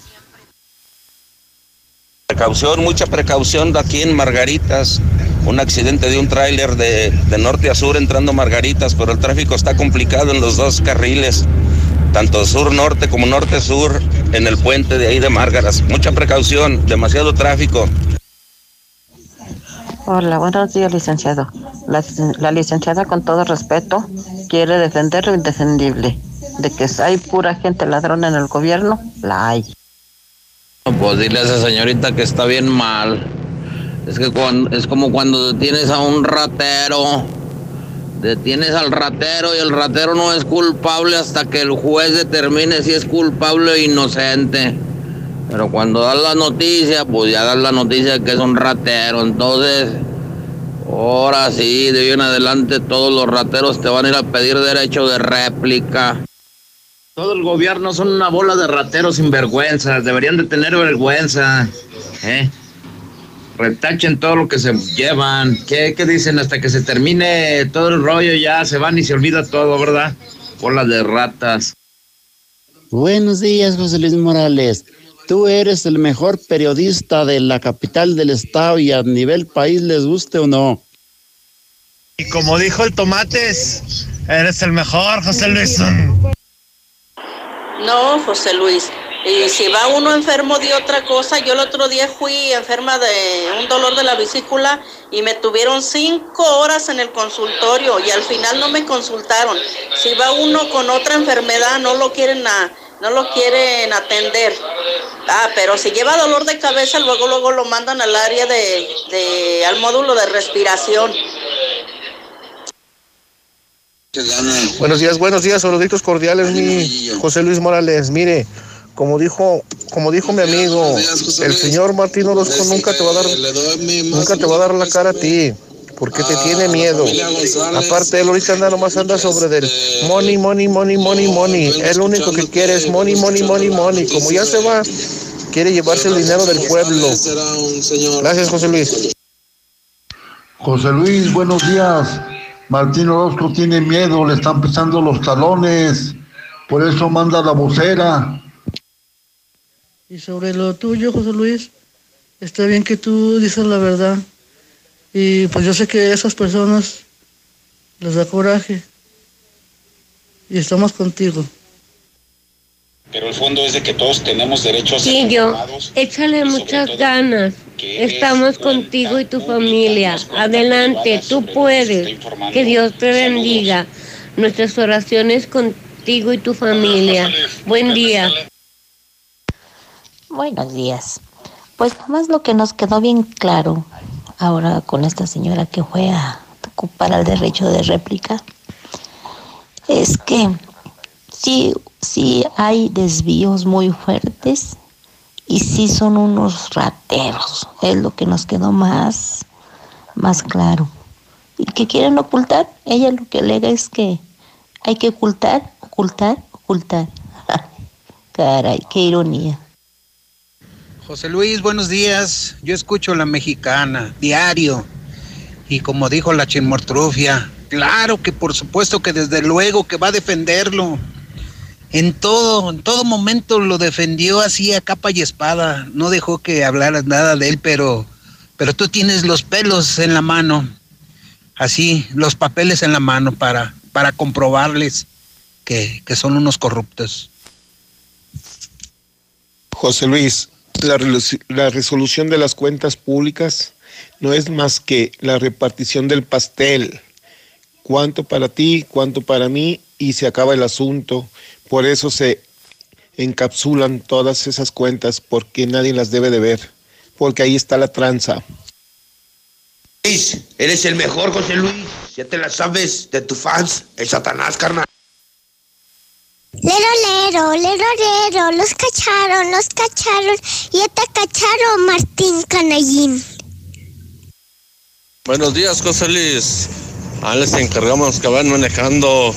Precaución, mucha precaución aquí en Margaritas. Un accidente de un tráiler de, de norte a sur entrando a Margaritas, pero el tráfico está complicado en los dos carriles, tanto sur-norte como norte-sur, en el puente de ahí de Márgaras. Mucha precaución, demasiado tráfico. Hola, buenos días, licenciado. La, la licenciada, con todo respeto, quiere defender lo indefendible. De que hay pura gente ladrona en el gobierno, la hay. Pues dile a esa señorita que está bien mal. Es que cuando, es como cuando detienes a un ratero. Detienes al ratero y el ratero no es culpable hasta que el juez determine si es culpable o inocente. Pero cuando das la noticia, pues ya das la noticia de que es un ratero. Entonces, ahora sí, de hoy en adelante todos los rateros te van a ir a pedir derecho de réplica. Todo el gobierno son una bola de rateros sinvergüenzas. Deberían de tener vergüenza. ¿eh? Retachen todo lo que se llevan. ¿Qué, ¿Qué dicen? Hasta que se termine todo el rollo ya se van y se olvida todo, ¿verdad? Bola de ratas. Buenos días, José Luis Morales. Tú eres el mejor periodista de la capital del estado y a nivel país, les guste o no. Y como dijo el Tomates, eres el mejor, José Luis. No, José Luis. Y si va uno enfermo de otra cosa, yo el otro día fui enferma de un dolor de la vesícula y me tuvieron cinco horas en el consultorio y al final no me consultaron. Si va uno con otra enfermedad, no lo quieren a, no lo quieren atender. Ah, pero si lleva dolor de cabeza, luego luego lo mandan al área de, de al módulo de respiración. Buenos días, buenos días, saluditos cordiales, mi José Luis Morales. Mire, como dijo, como dijo mi amigo, el señor Martín Orozco nunca te va a dar, nunca te va a dar la cara a ti, porque te tiene miedo. Aparte, él ahorita anda nomás anda sobre del money, money, money, money, money. Lo único que quiere es money, money, money, money. Como ya se va, quiere llevarse el dinero del pueblo. Gracias, José Luis. José Luis, buenos días. Martín Orozco tiene miedo, le están pisando los talones, por eso manda la vocera. Y sobre lo tuyo, José Luis, está bien que tú dices la verdad. Y pues yo sé que a esas personas les da coraje. Y estamos contigo. Pero el fondo es de que todos tenemos derecho a ser Sí, yo. Échale muchas ganas. Estamos contigo y tu familia. Adelante, tú puedes. Que Dios te bendiga. Nuestras oraciones contigo y tu familia. Buen día. Buenos días. Pues más lo que nos quedó bien claro ahora con esta señora que fue a ocupar el derecho de réplica es que sí, sí hay desvíos muy fuertes y sí son unos rateros. Es lo que nos quedó más, más claro. Y que quieren ocultar, ella lo que alega es que hay que ocultar, ocultar, ocultar. [laughs] Caray, qué ironía. José Luis, buenos días. Yo escucho la mexicana, diario. Y como dijo la chismortrufia, claro que por supuesto que desde luego que va a defenderlo. En todo, en todo momento lo defendió así a capa y espada. No dejó que hablaras nada de él, pero, pero tú tienes los pelos en la mano. Así, los papeles en la mano para, para comprobarles que, que son unos corruptos. José Luis, la, resolu- la resolución de las cuentas públicas no es más que la repartición del pastel. Cuánto para ti, cuánto para mí, y se acaba el asunto. Por eso se encapsulan todas esas cuentas, porque nadie las debe de ver, porque ahí está la tranza. Luis, eres el mejor, José Luis. Ya te la sabes de tus fans, el Satanás, carnal. Lero, lero, lero, lero, los cacharon, los cacharon, ya te cacharon, Martín Canallín. Buenos días, José Luis. Ah, les encargamos que van manejando,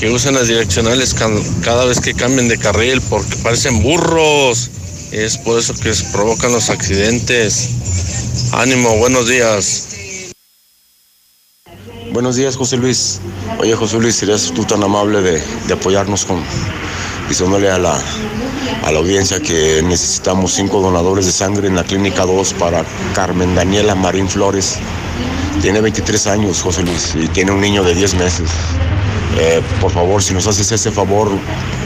que usen las direccionales cada vez que cambien de carril, porque parecen burros. Es por eso que provocan los accidentes. Ánimo, buenos días. Buenos días, José Luis. Oye, José Luis, serías tú tan amable de, de apoyarnos con, diciéndole a la, a la audiencia que necesitamos cinco donadores de sangre en la Clínica 2 para Carmen Daniela Marín Flores. Tiene 23 años, José Luis, y tiene un niño de 10 meses. Eh, por favor, si nos haces ese favor,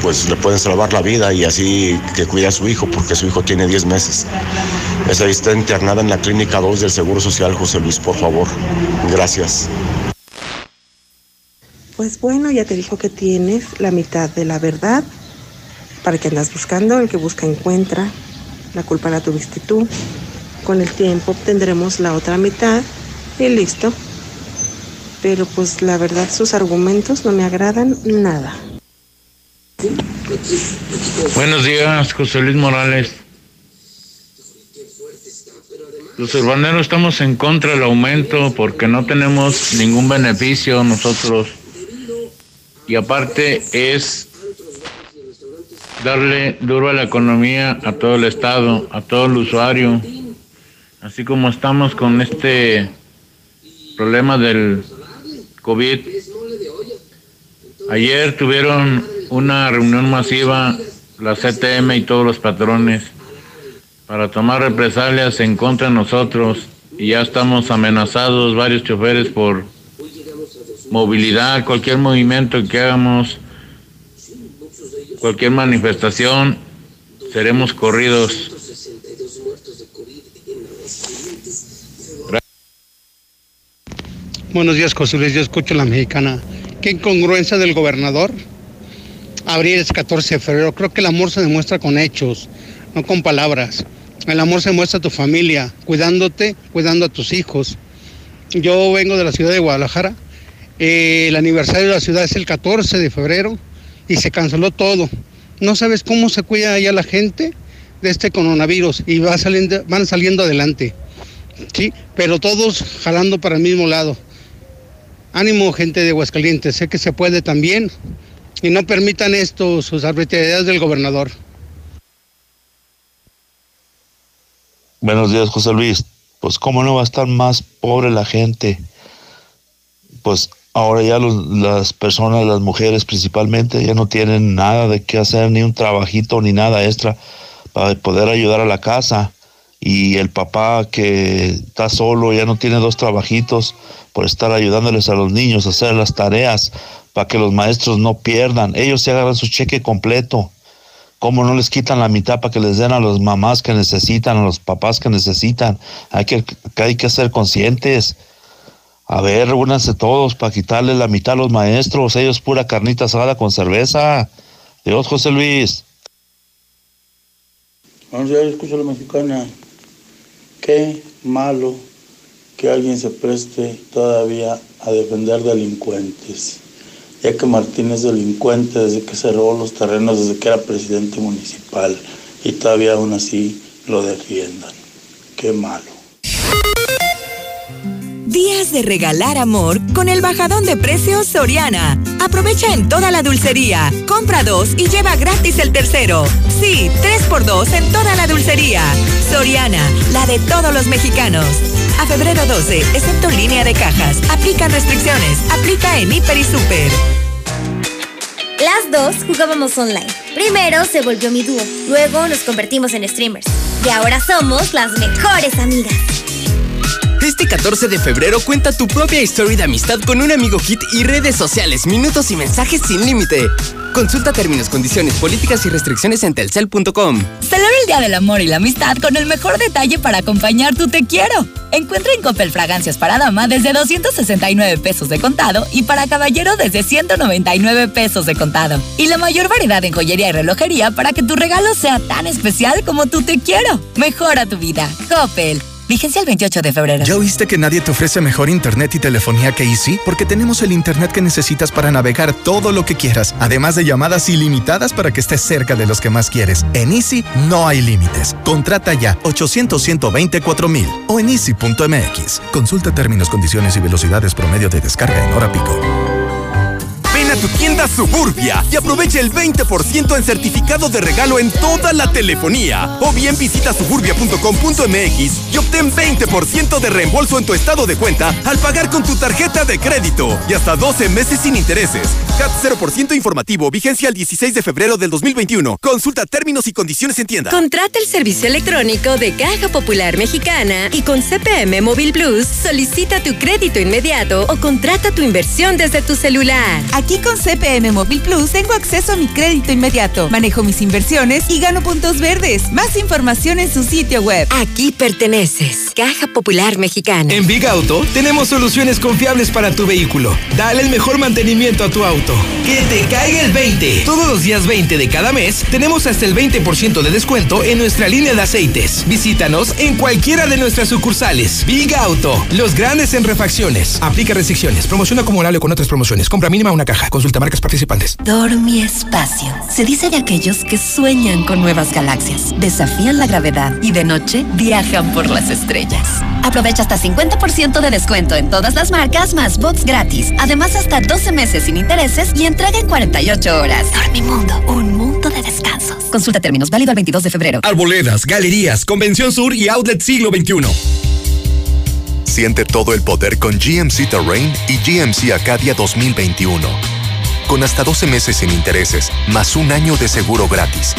pues le pueden salvar la vida y así que cuide a su hijo, porque su hijo tiene 10 meses. Esa está internada en la Clínica 2 del Seguro Social, José Luis, por favor. Gracias. Pues bueno, ya te dijo que tienes la mitad de la verdad. ¿Para que andas buscando? El que busca encuentra. La culpa la tuviste tú. Con el tiempo obtendremos la otra mitad y listo. Pero pues la verdad sus argumentos no me agradan nada. Buenos días, José Luis Morales. Los urbaneros estamos en contra del aumento porque no tenemos ningún beneficio nosotros. Y aparte es darle duro a la economía a todo el Estado, a todo el usuario. Así como estamos con este problema del COVID. Ayer tuvieron una reunión masiva la CTM y todos los patrones para tomar represalias en contra de nosotros y ya estamos amenazados varios choferes por movilidad, cualquier movimiento que hagamos, cualquier manifestación, seremos corridos. Buenos días, José Luis. Yo escucho la mexicana. ¿Qué incongruencia del gobernador? Abrir es 14 de febrero. Creo que el amor se demuestra con hechos, no con palabras. El amor se muestra a tu familia, cuidándote, cuidando a tus hijos. Yo vengo de la ciudad de Guadalajara. Eh, el aniversario de la ciudad es el 14 de febrero y se canceló todo. No sabes cómo se cuida allá la gente de este coronavirus y saliendo, van saliendo adelante. Sí, pero todos jalando para el mismo lado. Ánimo, gente de Aguascalientes, sé que se puede también. Y no permitan esto, sus arbitrariedades del gobernador. Buenos días, José Luis. Pues cómo no va a estar más pobre la gente. Pues ahora ya las personas, las mujeres principalmente, ya no tienen nada de qué hacer, ni un trabajito, ni nada extra para poder ayudar a la casa. Y el papá que está solo ya no tiene dos trabajitos por estar ayudándoles a los niños a hacer las tareas para que los maestros no pierdan. Ellos se agarran su cheque completo. ¿Cómo no les quitan la mitad para que les den a las mamás que necesitan, a los papás que necesitan? Hay que, hay que ser conscientes. A ver, únanse todos para quitarle la mitad a los maestros. Ellos pura carnita asada con cerveza. Dios, José Luis. Vamos a ver, escucho a la mexicana. Qué malo que alguien se preste todavía a defender delincuentes, ya que Martín es delincuente desde que se robó los terrenos, desde que era presidente municipal, y todavía aún así lo defiendan. Qué malo. Días de regalar amor con el bajadón de precios Soriana. Aprovecha en toda la dulcería. Compra dos y lleva gratis el tercero. Sí, tres por dos en toda la dulcería. Soriana, la de todos los mexicanos. A febrero 12, excepto línea de cajas. Aplican restricciones. Aplica en Hiper y Super. Las dos jugábamos online. Primero se volvió mi dúo, luego nos convertimos en streamers. Y ahora somos las mejores amigas. Este 14 de febrero cuenta tu propia historia de amistad con un amigo kit y redes sociales, minutos y mensajes sin límite. Consulta términos, condiciones, políticas y restricciones en telcel.com. Celebra el Día del Amor y la Amistad con el mejor detalle para acompañar tu te quiero. Encuentra en Coppel fragancias para dama desde 269 pesos de contado y para caballero desde 199 pesos de contado. Y la mayor variedad en joyería y relojería para que tu regalo sea tan especial como tu te quiero. Mejora tu vida. Coppel. Vigencia el 28 de febrero. ¿Ya oíste que nadie te ofrece mejor internet y telefonía que Easy? Porque tenemos el internet que necesitas para navegar todo lo que quieras, además de llamadas ilimitadas para que estés cerca de los que más quieres. En Easy no hay límites. Contrata ya 800 124 mil o en easy.mx. Consulta términos, condiciones y velocidades promedio de descarga en hora pico. A tu tienda Suburbia y aprovecha el 20% en certificado de regalo en toda la telefonía. O bien visita suburbia.com.mx y obtén 20% de reembolso en tu estado de cuenta al pagar con tu tarjeta de crédito y hasta 12 meses sin intereses. CAT 0% informativo, vigencia el 16 de febrero del 2021. Consulta términos y condiciones en tienda. Contrata el servicio electrónico de Caja Popular Mexicana y con CPM Móvil Plus solicita tu crédito inmediato o contrata tu inversión desde tu celular. Aquí con CPM Móvil Plus tengo acceso a mi crédito inmediato, manejo mis inversiones y gano puntos verdes. Más información en su sitio web. Aquí perteneces. Caja Popular Mexicana. En Big Auto tenemos soluciones confiables para tu vehículo. Dale el mejor mantenimiento a tu auto. Que te caiga el 20. Todos los días 20 de cada mes tenemos hasta el 20% de descuento en nuestra línea de aceites. Visítanos en cualquiera de nuestras sucursales. Big Auto, los grandes en refacciones. Aplica restricciones. Promoción acumulable con otras promociones. Compra mínima una caja. Consulta marcas participantes. Dormi Espacio. Se dice de aquellos que sueñan con nuevas galaxias, desafían la gravedad y de noche viajan por las estrellas. Aprovecha hasta 50% de descuento en todas las marcas más box gratis. Además, hasta 12 meses sin intereses y entrega en 48 horas. Dormimundo, un mundo de descansos. Consulta términos válido el 22 de febrero. Arboledas, galerías, Convención Sur y Outlet Siglo XXI. Siente todo el poder con GMC Terrain y GMC Acadia 2021. Con hasta 12 meses sin intereses, más un año de seguro gratis.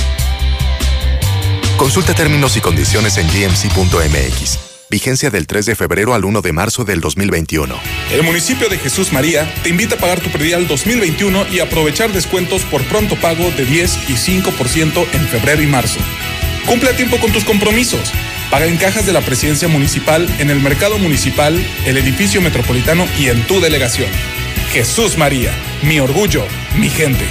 Consulta términos y condiciones en gmc.mx. Vigencia del 3 de febrero al 1 de marzo del 2021. El municipio de Jesús María te invita a pagar tu predial 2021 y aprovechar descuentos por pronto pago de 10 y 5% en febrero y marzo. Cumple a tiempo con tus compromisos. Paga en cajas de la presidencia municipal, en el mercado municipal, el edificio metropolitano y en tu delegación. Jesús María, mi orgullo, mi gente.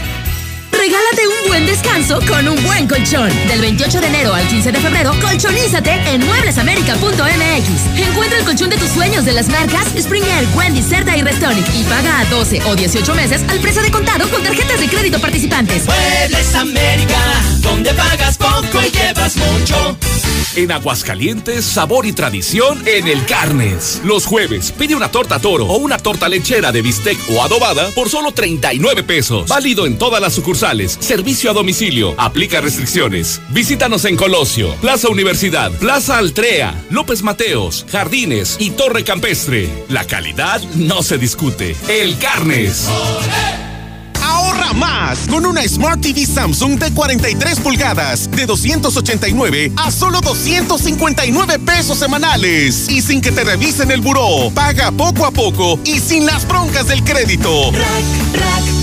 Regálate un buen descanso con un buen colchón. Del 28 de enero al 15 de febrero, colchonízate en mueblesamerica.mx. Encuentra el colchón de tus sueños de las marcas Springer, Wendy, Cerda y Restonic y paga a 12 o 18 meses al precio de contado con tarjetas de crédito participantes. Muebles América, donde pagas poco y llevas mucho. En Aguascalientes, sabor y tradición en el Carnes. Los jueves, pide una torta toro o una torta lechera de bistec o adobada por solo 39 pesos. Válido en todas las sucursales. Servicio a domicilio. Aplica restricciones. Visítanos en Colosio, Plaza Universidad, Plaza Altrea, López Mateos, Jardines y Torre Campestre. La calidad no se discute. El Carnes. Más con una Smart TV Samsung de 43 pulgadas de 289 a solo 259 pesos semanales y sin que te revisen el buró. Paga poco a poco y sin las broncas del crédito.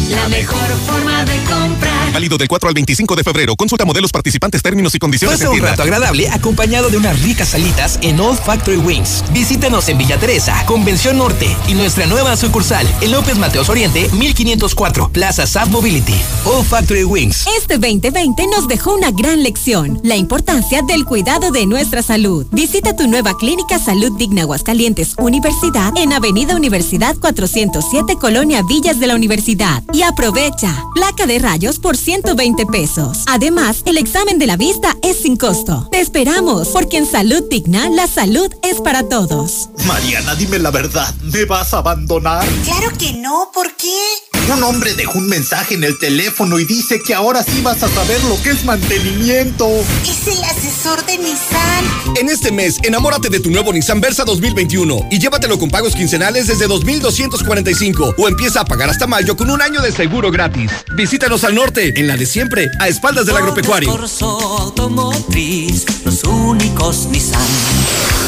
La mejor forma de comprar. Válido del 4 al 25 de febrero. Consulta modelos participantes, términos y condiciones Pasa un rato agradable acompañado de unas ricas salitas en Old Factory Wings. Visítanos en Villa Teresa, Convención Norte y nuestra nueva sucursal en López Mateos Oriente, 1504, Plaza South Mobility. Old Factory Wings. Este 2020 nos dejó una gran lección, la importancia del cuidado de nuestra salud. Visita tu nueva clínica Salud Digna Aguascalientes Universidad en Avenida Universidad 407, Colonia Villas de la Universidad. Y aprovecha, placa de rayos por 120 pesos. Además, el examen de la vista es sin costo. Te esperamos, porque en Salud Digna la salud es para todos. Mariana, dime la verdad, ¿me vas a abandonar? Claro que no, ¿por qué? Un hombre dejó un mensaje en el teléfono y dice que ahora sí vas a saber lo que es mantenimiento. Es el asesor de Nissan. En este mes, enamórate de tu nuevo Nissan Versa 2021 y llévatelo con pagos quincenales desde 2,245 o empieza a pagar hasta mayo con un año de seguro gratis. Visítanos al norte, en la de siempre, a espaldas del agropecuario. Automotriz, los únicos Nissan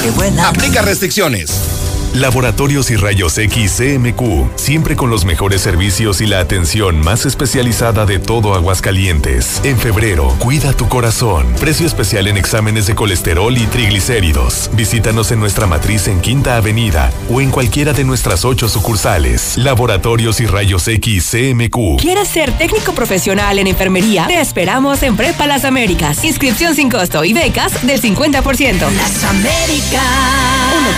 que vuelan. Aplica restricciones. Laboratorios y Rayos X CMQ, siempre con los mejores servicios y la atención más especializada de todo Aguascalientes. En febrero, cuida tu corazón. Precio especial en exámenes de colesterol y triglicéridos. Visítanos en nuestra matriz en Quinta Avenida o en cualquiera de nuestras ocho sucursales. Laboratorios y Rayos X CMQ. ¿Quieres ser técnico profesional en enfermería? Te esperamos en Prepa Las Américas. Inscripción sin costo y becas del 50%. Las Américas. Llámame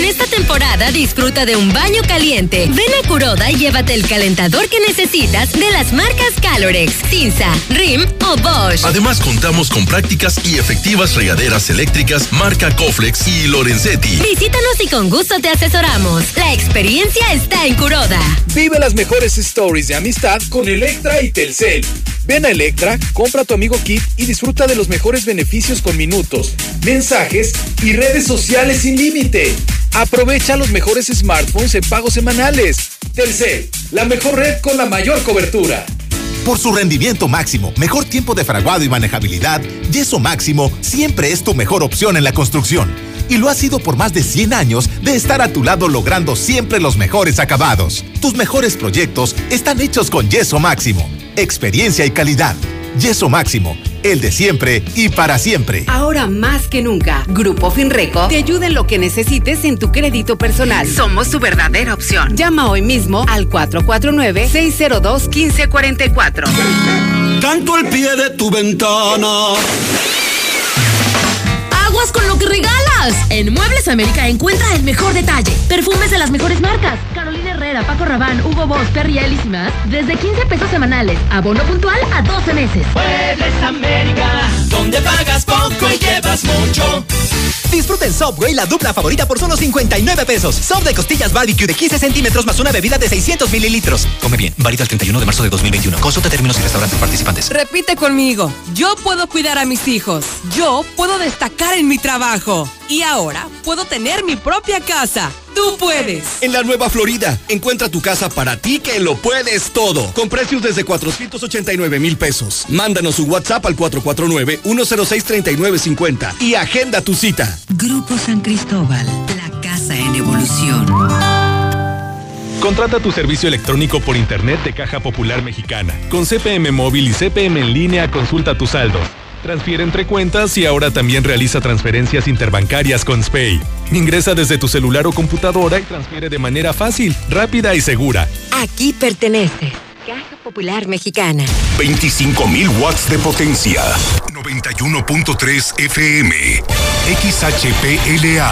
En esta temporada disfruta de un baño caliente. Ven a Curoda y llévate el calentador que necesitas de las marcas Calorex, Cinza, Rim o Bosch. Además contamos con prácticas y efectivas regaderas eléctricas marca Coflex y Lorenzetti. Visítanos y con gusto te asesoramos. La experiencia está en Curoda. Vive las mejores stories de amistad con Electra y Telcel. Ven a Electra, compra tu amigo Kit y disfruta de los mejores beneficios con minutos, mensajes y redes sociales sin límite. Aprovecha los mejores smartphones en pagos semanales. Telcel, la mejor red con la mayor cobertura. Por su rendimiento máximo, mejor tiempo de fraguado y manejabilidad, Yeso Máximo siempre es tu mejor opción en la construcción. Y lo ha sido por más de 100 años de estar a tu lado logrando siempre los mejores acabados. Tus mejores proyectos están hechos con Yeso Máximo. Experiencia y calidad. Yeso Máximo, el de siempre y para siempre. Ahora más que nunca, Grupo Finreco te ayuda en lo que necesites en tu crédito personal. Somos tu verdadera opción. Llama hoy mismo al 449-602-1544. Tanto al pie de tu ventana. Con lo que regalas. En Muebles América encuentra el mejor detalle. Perfumes de las mejores marcas. Carolina Herrera, Paco Rabanne, Hugo Boss, Perry Ellis y más. Desde 15 pesos semanales. Abono puntual a 12 meses. Muebles América, donde pagas poco y llevas mucho. Disfruta en Subway la dupla favorita por solo 59 pesos. Sub de costillas barbecue de 15 centímetros más una bebida de 600 mililitros. Come bien, válido el 31 de marzo de 2021. Consulta términos y restaurantes participantes. Repite conmigo. Yo puedo cuidar a mis hijos. Yo puedo destacar en mi trabajo. Y ahora puedo tener mi propia casa. Tú puedes. En la Nueva Florida, encuentra tu casa para ti que lo puedes todo. Con precios desde 489 mil pesos. Mándanos un WhatsApp al 449-106-3950 y agenda tu cita. Grupo San Cristóbal, la casa en evolución. Contrata tu servicio electrónico por internet de Caja Popular Mexicana. Con CPM móvil y CPM en línea, consulta tus saldos. Transfiere entre cuentas y ahora también realiza transferencias interbancarias con SPAY. Ingresa desde tu celular o computadora y transfiere de manera fácil, rápida y segura. Aquí pertenece. Popular Mexicana. 25.000 watts de potencia. 91.3 FM. XHPLA.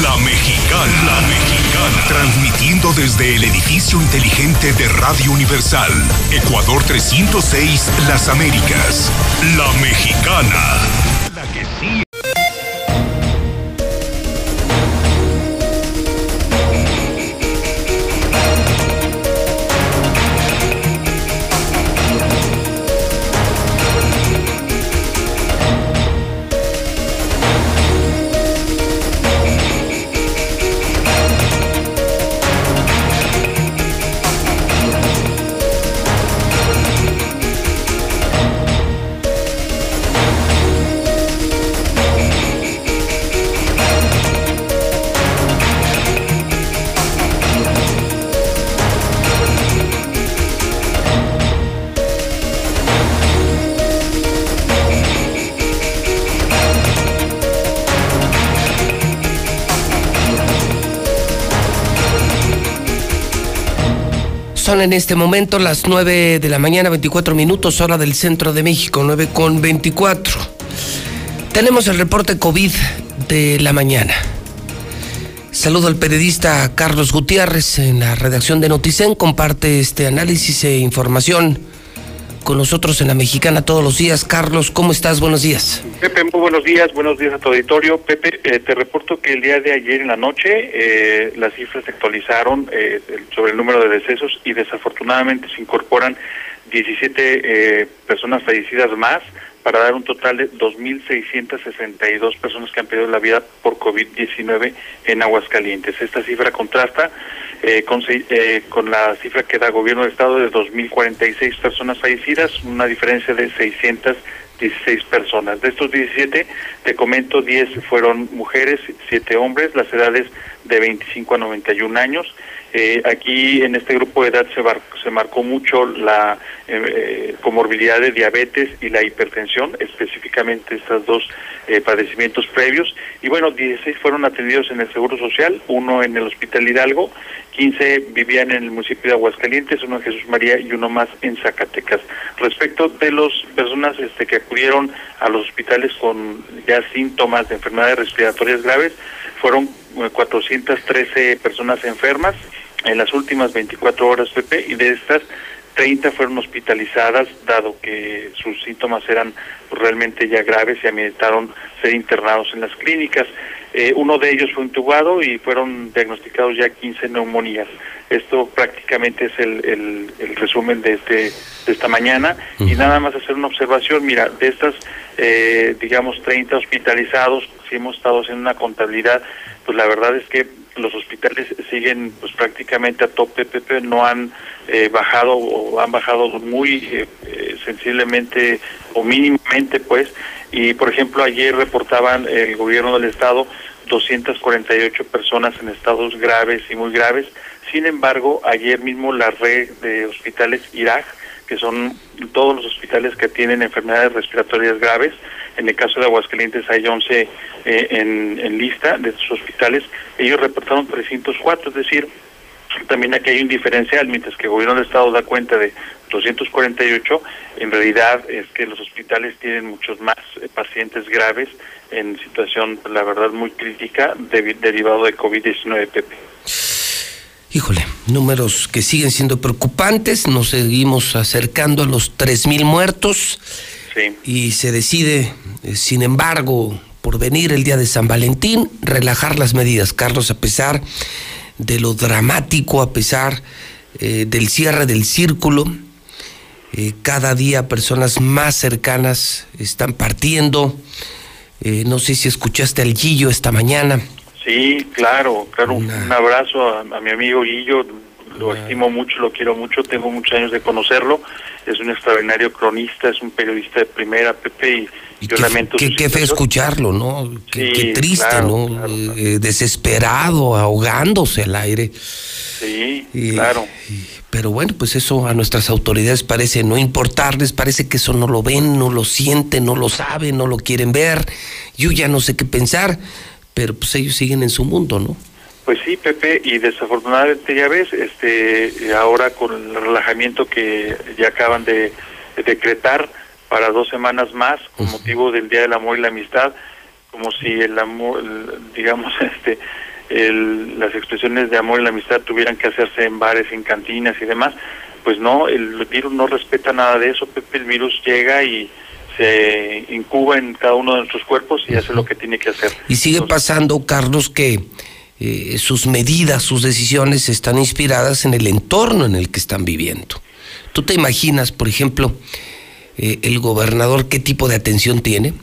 La Mexicana. La Mexicana. Transmitiendo desde el edificio inteligente de Radio Universal. Ecuador 306, Las Américas. La Mexicana. La que sí. Son en este momento las 9 de la mañana, 24 minutos, hora del centro de México, 9 con 24. Tenemos el reporte COVID de la mañana. Saludo al periodista Carlos Gutiérrez en la redacción de Noticen. Comparte este análisis e información con nosotros en la Mexicana todos los días. Carlos, ¿cómo estás? Buenos días. Pepe, muy buenos días, buenos días a tu auditorio. Pepe, eh, te reporto que el día de ayer en la noche eh, las cifras se actualizaron eh, sobre el número de decesos y desafortunadamente se incorporan 17 eh, personas fallecidas más para dar un total de 2.662 personas que han perdido la vida por COVID-19 en Aguascalientes. Esta cifra contrasta eh, con, eh, con la cifra que da el gobierno del estado de 2.046 personas fallecidas, una diferencia de 616 personas. De estos 17, te comento, 10 fueron mujeres, 7 hombres, las edades de 25 a 91 años. Eh, aquí en este grupo de edad se, se marcó mucho la eh, eh, comorbilidad de diabetes y la hipertensión, específicamente estos dos padecimientos previos. Y bueno, 16 fueron atendidos en el Seguro Social, uno en el Hospital Hidalgo, 15 vivían en el municipio de Aguascalientes, uno en Jesús María y uno más en Zacatecas. Respecto de las personas este, que acudieron a los hospitales con ya síntomas de enfermedades respiratorias graves, fueron 413 personas enfermas en las últimas 24 horas, Pepe, y de estas 30 fueron hospitalizadas, dado que sus síntomas eran realmente ya graves y ameritaron ser internados en las clínicas. Eh, uno de ellos fue intubado y fueron diagnosticados ya 15 neumonías. Esto prácticamente es el, el, resumen de, este, de esta mañana. Y nada más hacer una observación, mira, de estas, eh, digamos, 30 hospitalizados, si hemos estado haciendo una contabilidad, pues la verdad es que los hospitales siguen pues prácticamente a tope, Pepe, no han eh, bajado o han bajado muy eh, eh, sensiblemente o mínimamente, pues. Y por ejemplo, ayer reportaban el gobierno del estado 248 personas en estados graves y muy graves. Sin embargo, ayer mismo la red de hospitales Irak, que son todos los hospitales que tienen enfermedades respiratorias graves, en el caso de Aguascalientes hay 11 eh, en, lista de estos hospitales. Ellos reportaron 304, es decir, también aquí hay un diferencial, mientras que el gobierno del Estado da cuenta de 248, en realidad es que los hospitales tienen muchos más eh, pacientes graves en situación, la verdad, muy crítica derivado de COVID-19, Pepe. Híjole, números que siguen siendo preocupantes, nos seguimos acercando a los 3.000 muertos y se decide, eh, sin embargo, por venir el día de San Valentín, relajar las medidas. Carlos, a pesar de lo dramático, a pesar eh, del cierre del círculo, eh, cada día personas más cercanas están partiendo. no sé si escuchaste al Guillo esta mañana. Sí, claro, claro. Un abrazo a, a mi amigo Guillo, lo estimo mucho, lo quiero mucho, tengo muchos años de conocerlo, es un extraordinario cronista, es un periodista de primera, Pepe, y, yo lamento... Qué, qué fe escucharlo, ¿no? Qué, triste, ¿no? Eh, desesperado, ahogándose al aire. Sí, claro. pero bueno, pues eso a nuestras autoridades parece no importarles, parece que eso no lo ven, no lo sienten, no lo saben, no lo quieren ver. Yo ya no sé qué pensar, pero pues ellos siguen en su mundo, ¿no? Pues sí, Pepe, y desafortunadamente ya ves, este, ahora con el relajamiento que ya acaban de, decretar para dos semanas más con motivo del Día del Amor y la Amistad, como si el amor, digamos, [laughs] este, el, las expresiones de amor y la amistad tuvieran que hacerse en bares, en cantinas y demás, pues no, el virus no respeta nada de eso, Pepe, el virus llega y se incuba en cada uno de nuestros cuerpos y hace lo que tiene que hacer. Y sigue pasando, Carlos, que eh, sus medidas, sus decisiones están inspiradas en el entorno en el que están viviendo. ¿Tú te imaginas, por ejemplo, eh, el gobernador qué tipo de atención tiene?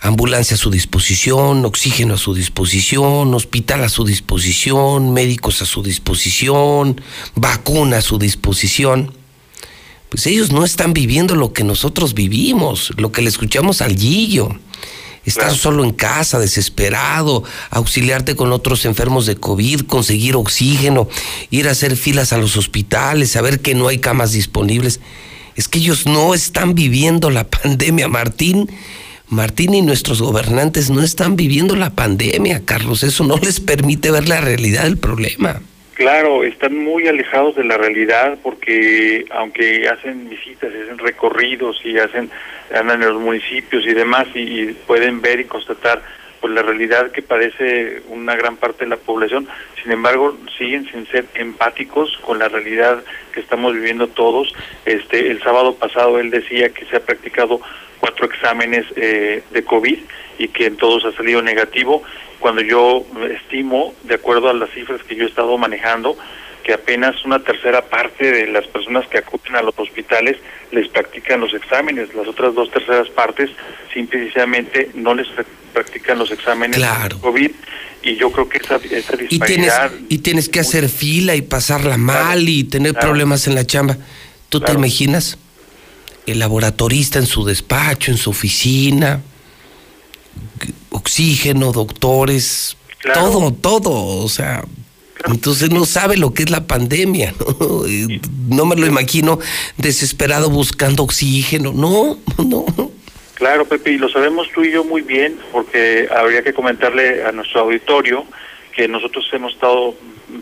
Ambulancia a su disposición, oxígeno a su disposición, hospital a su disposición, médicos a su disposición, vacuna a su disposición. Pues ellos no están viviendo lo que nosotros vivimos, lo que le escuchamos al Gillo estar solo en casa, desesperado, auxiliarte con otros enfermos de COVID, conseguir oxígeno, ir a hacer filas a los hospitales, saber que no hay camas disponibles. Es que ellos no están viviendo la [laughs] pandemia, Martín. Martín y nuestros gobernantes no están viviendo la pandemia, Carlos. Eso no les permite ver la realidad del problema. Claro, están muy alejados de la realidad porque aunque hacen visitas, hacen recorridos y hacen andan en los municipios y demás y, pueden ver y constatar pues la realidad que padece una gran parte de la población, sin embargo siguen sin ser empáticos con la realidad que estamos viviendo todos. Este el sábado pasado él decía que se ha practicado cuatro exámenes eh, de COVID y que en todos ha salido negativo cuando yo estimo, de acuerdo a las cifras que yo he estado manejando, que apenas una tercera parte de las personas que acuden a los hospitales les practican los exámenes, las otras dos terceras partes simplemente no les practican los exámenes claro. COVID y yo creo que esa, esa disparidad... Y tienes, y tienes que hacer fila y pasarla mal y tener problemas en la chamba. ¿Tú te imaginas? El laboratorista en su despacho, en su oficina, oxígeno, doctores, todo, todo, o sea, Entonces no sabe lo que es la pandemia. [laughs] ¿no? no me lo imagino desesperado buscando oxígeno. No, [laughs] no. Claro, Pepe, y lo sabemos tú y yo muy bien, porque habría que comentarle a nuestro auditorio que nosotros hemos estado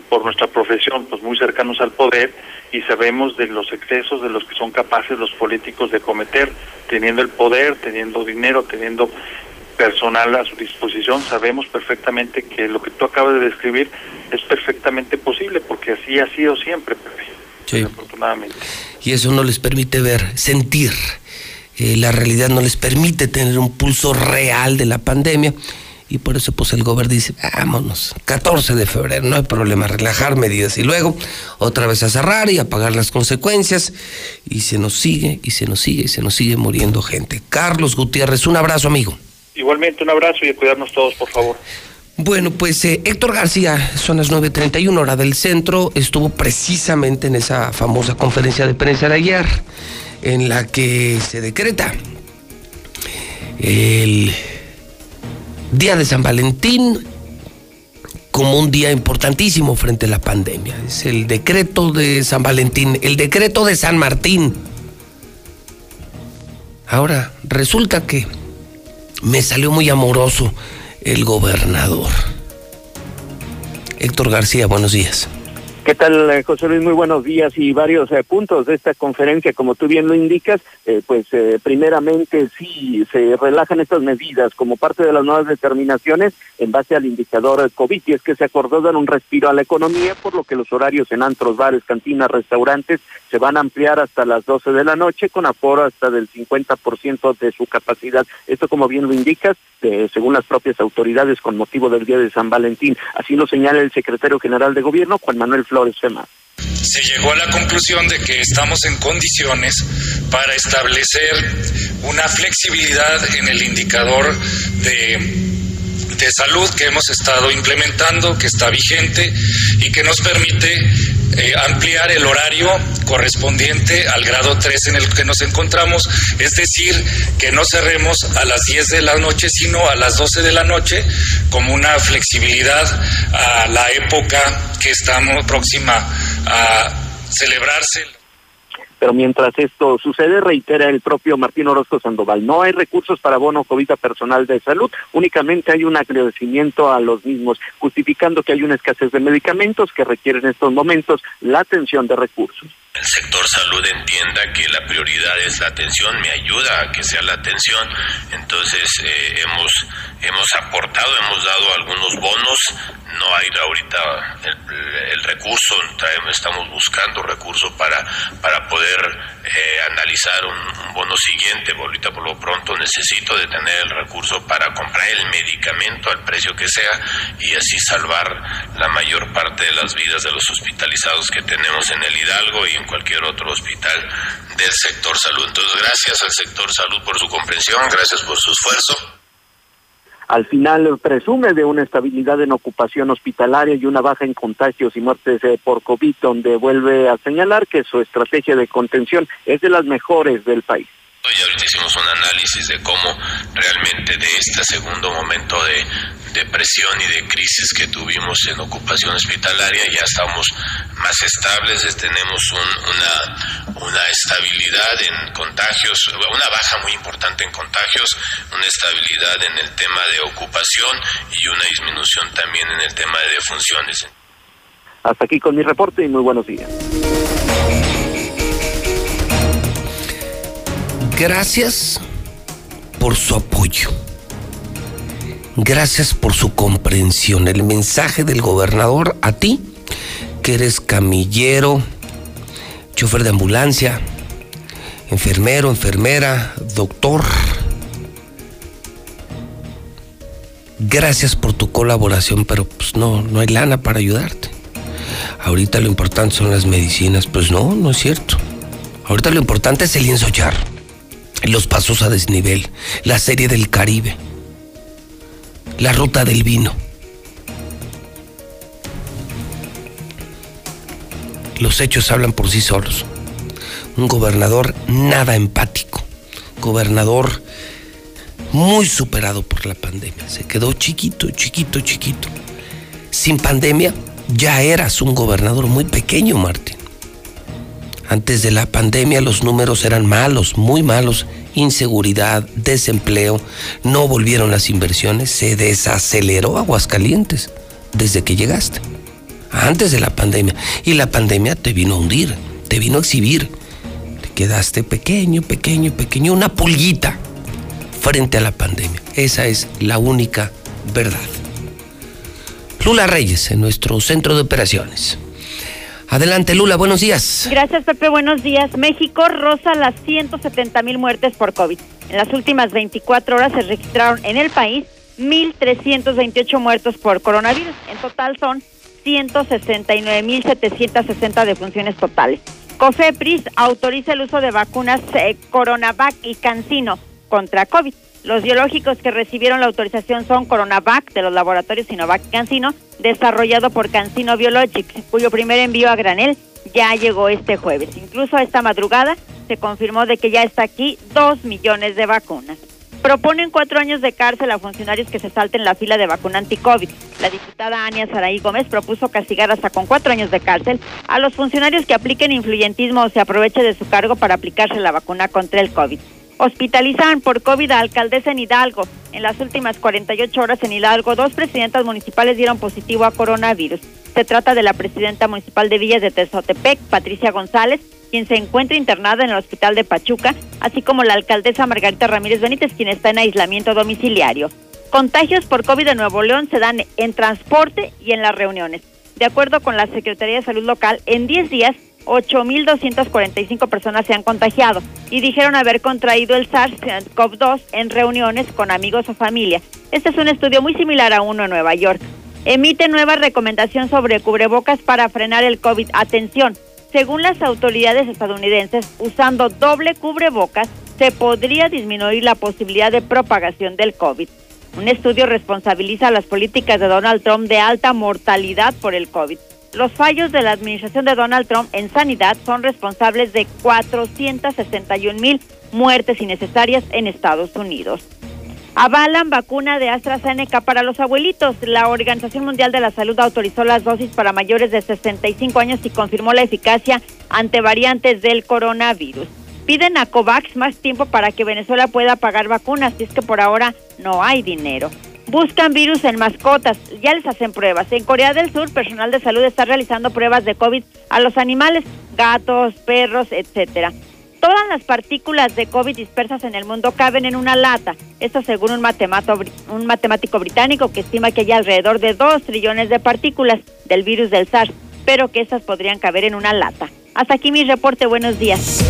por nuestra profesión pues muy cercanos al poder y sabemos de los excesos de los que son capaces los políticos de cometer teniendo el poder, teniendo dinero, teniendo personal a su disposición, sabemos perfectamente que lo que tú acabas de describir es perfectamente posible porque así ha sido siempre. Sí. Afortunadamente. Y eso no les permite ver, sentir. Eh, la realidad no les permite tener un pulso real de la pandemia y por eso pues el gobierno dice, vámonos, 14 de febrero, no hay problema, relajar medidas y luego otra vez a cerrar y a pagar las consecuencias y se nos sigue y se nos sigue y se nos sigue muriendo gente. Carlos Gutiérrez, un abrazo amigo. Igualmente un abrazo y a cuidarnos todos, por favor. Bueno, pues eh, Héctor García, son las 9.31 hora del centro, estuvo precisamente en esa famosa conferencia de prensa de ayer, en la que se decreta el Día de San Valentín como un día importantísimo frente a la pandemia. Es el decreto de San Valentín, el decreto de San Martín. Ahora, resulta que me salió muy amoroso el gobernador. Héctor García, buenos días. ¿Qué tal, eh, José Luis? Muy buenos días y varios eh, puntos de esta conferencia, como tú bien lo indicas, eh, pues eh, primeramente sí se relajan estas medidas como parte de las nuevas determinaciones en base al indicador COVID y es que se acordó dar un respiro a la economía, por lo que los horarios en antros, bares, cantinas, restaurantes se van a ampliar hasta las 12 de la noche con aforo hasta del 50% de su capacidad. Esto, como bien lo indicas, según las propias autoridades con motivo del Día de San Valentín. Así lo señala el secretario general de Gobierno, Juan Manuel Flores Se llegó a la conclusión de que estamos en condiciones para establecer una flexibilidad en el indicador de de salud que hemos estado implementando, que está vigente y que nos permite eh, ampliar el horario correspondiente al grado 3 en el que nos encontramos, es decir, que no cerremos a las 10 de la noche, sino a las 12 de la noche, como una flexibilidad a la época que estamos próxima a celebrarse. Pero mientras esto sucede, reitera el propio Martín Orozco Sandoval, no hay recursos para bono COVID personal de salud, únicamente hay un agradecimiento a los mismos, justificando que hay una escasez de medicamentos que requieren en estos momentos la atención de recursos el sector salud entienda que la prioridad es la atención, me ayuda a que sea la atención. Entonces eh, hemos, hemos aportado, hemos dado algunos bonos, no hay ahorita el, recurso, estamos buscando recursos para, para poder eh, analizar un, bono siguiente. Ahorita por lo pronto necesito de tener el recurso para comprar el medicamento al precio que sea y así salvar la mayor parte de las vidas de los hospitalizados que tenemos en el Hidalgo y cualquier otro hospital del sector salud. Entonces, gracias al sector salud por su comprensión, gracias por su esfuerzo. Al final presume de una estabilidad en ocupación hospitalaria y una baja en contagios y muertes eh, por COVID, donde vuelve a señalar que su estrategia de contención es de las mejores del país. Y ahorita hicimos un análisis de cómo realmente de este segundo momento de, depresión y de crisis que tuvimos en ocupación hospitalaria ya estamos más estables, tenemos una, una estabilidad en contagios, una baja muy importante en contagios, una estabilidad en el tema de ocupación y una disminución también en el tema de defunciones. Hasta aquí con mi reporte y muy buenos días. Gracias por su apoyo. Gracias por su comprensión. El mensaje del gobernador a ti, que eres camillero, chofer de ambulancia, enfermero, enfermera, doctor. Gracias por tu colaboración, pero pues no, no hay lana para ayudarte. Ahorita lo importante son las medicinas, pues no, no es cierto. Ahorita lo importante es el lienzo los pasos a desnivel, la serie del Caribe, la ruta del vino. Los hechos hablan por sí solos. Un gobernador nada empático, gobernador muy superado por la pandemia. Se quedó chiquito, chiquito, chiquito. Sin pandemia, ya eras un gobernador muy pequeño, Martín. Antes de la pandemia los números eran malos, muy malos. Inseguridad, desempleo, no volvieron las inversiones, se desaceleró Aguascalientes desde que llegaste. Antes de la pandemia. Y la pandemia te vino a hundir, te vino a exhibir. Te quedaste pequeño, pequeño, pequeño, una pulguita frente a la pandemia. Esa es la única verdad. Lula Reyes en nuestro centro de operaciones. Adelante, Lula, buenos días. Gracias, Pepe, buenos días. México roza las 170 mil muertes por COVID. En las últimas 24 horas se registraron en el país 1.328 muertos por coronavirus. En total son 169.760 defunciones totales. COFEPRIS autoriza el uso de vacunas eh, Coronavac y Cancino contra COVID. Los biológicos que recibieron la autorización son Coronavac de los laboratorios Sinovac y Cancino, desarrollado por Cancino Biologics, cuyo primer envío a granel ya llegó este jueves. Incluso esta madrugada se confirmó de que ya está aquí dos millones de vacunas. Proponen cuatro años de cárcel a funcionarios que se salten la fila de vacuna anti-COVID. La diputada Ania Saraí Gómez propuso castigar hasta con cuatro años de cárcel a los funcionarios que apliquen influyentismo o se aproveche de su cargo para aplicarse la vacuna contra el COVID. Hospitalizan por COVID a alcaldesa en Hidalgo. En las últimas 48 horas en Hidalgo, dos presidentas municipales dieron positivo a coronavirus. Se trata de la presidenta municipal de Villas de Tezotepec, Patricia González, quien se encuentra internada en el hospital de Pachuca, así como la alcaldesa Margarita Ramírez Benítez, quien está en aislamiento domiciliario. Contagios por COVID de Nuevo León se dan en transporte y en las reuniones. De acuerdo con la Secretaría de Salud Local, en 10 días 8.245 personas se han contagiado y dijeron haber contraído el SARS-CoV-2 en reuniones con amigos o familia. Este es un estudio muy similar a uno en Nueva York. Emite nueva recomendación sobre cubrebocas para frenar el COVID. Atención, según las autoridades estadounidenses, usando doble cubrebocas se podría disminuir la posibilidad de propagación del COVID. Un estudio responsabiliza las políticas de Donald Trump de alta mortalidad por el COVID. Los fallos de la administración de Donald Trump en sanidad son responsables de 461 mil muertes innecesarias en Estados Unidos. Avalan vacuna de AstraZeneca para los abuelitos. La Organización Mundial de la Salud autorizó las dosis para mayores de 65 años y confirmó la eficacia ante variantes del coronavirus. Piden a COVAX más tiempo para que Venezuela pueda pagar vacunas, y es que por ahora no hay dinero. Buscan virus en mascotas, ya les hacen pruebas. En Corea del Sur, personal de salud está realizando pruebas de COVID a los animales, gatos, perros, etcétera. Todas las partículas de COVID dispersas en el mundo caben en una lata. Esto según un, matemático británico que estima que hay alrededor de 2 trillones de partículas del virus del SARS, pero que estas podrían caber en una lata. Hasta aquí mi reporte. Buenos días.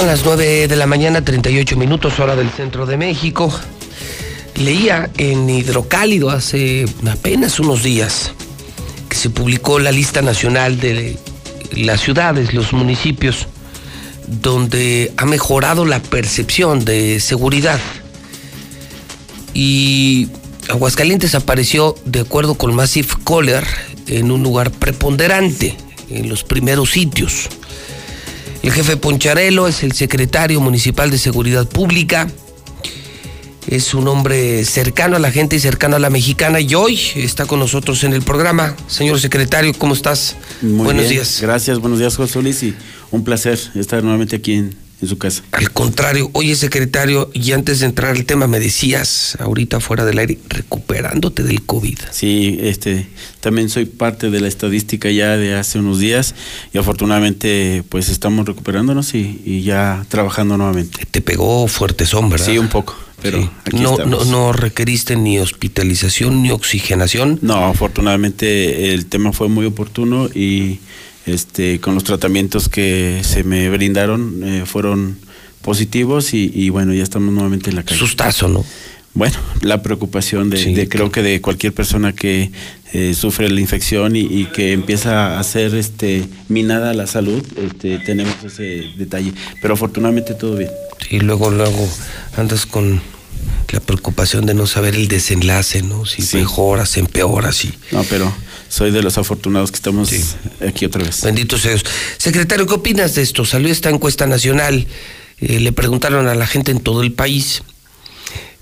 Son las 9 de la mañana, 38 minutos, hora del centro de México. Leía en Hidrocálido hace apenas unos días que se publicó la lista nacional de las ciudades, los municipios, donde ha mejorado la percepción de seguridad. Y Aguascalientes apareció, de acuerdo con Massive Caller, en un lugar preponderante, en los primeros sitios. El jefe Poncharelo es el secretario municipal de Seguridad Pública. Es un hombre cercano a la gente y cercano a la mexicana y hoy está con nosotros en el programa. Señor secretario, ¿cómo estás? buenos días. Gracias, buenos días, José Luis, y un placer estar nuevamente aquí en, en su casa. Al contrario, oye secretario, y antes de entrar al tema me decías ahorita fuera del aire, recuperándote del COVID. Sí, este, también soy parte de la estadística ya de hace unos días y afortunadamente pues estamos recuperándonos y, ya trabajando nuevamente. Te pegó fuerte sombra. Sí, un poco. Pero no, no, no requeriste ni hospitalización ni oxigenación. No, afortunadamente el tema fue muy oportuno y este, con los tratamientos que se me brindaron eh, fueron positivos y, bueno, ya estamos nuevamente en la calle. Sustazo, ¿no? Bueno, la preocupación de, creo que de cualquier persona que eh, sufre la infección y, que empieza a ser este, minada la salud, este, tenemos ese detalle. Pero afortunadamente todo bien. Y luego, luego andas con la preocupación de no saber el desenlace, ¿no? Si mejora, se empeora, sí. No, pero soy de los afortunados que estamos aquí otra vez. Bendito sea Dios. Secretario, ¿qué opinas de esto? Salió esta encuesta nacional, eh, le preguntaron a la gente en todo el país.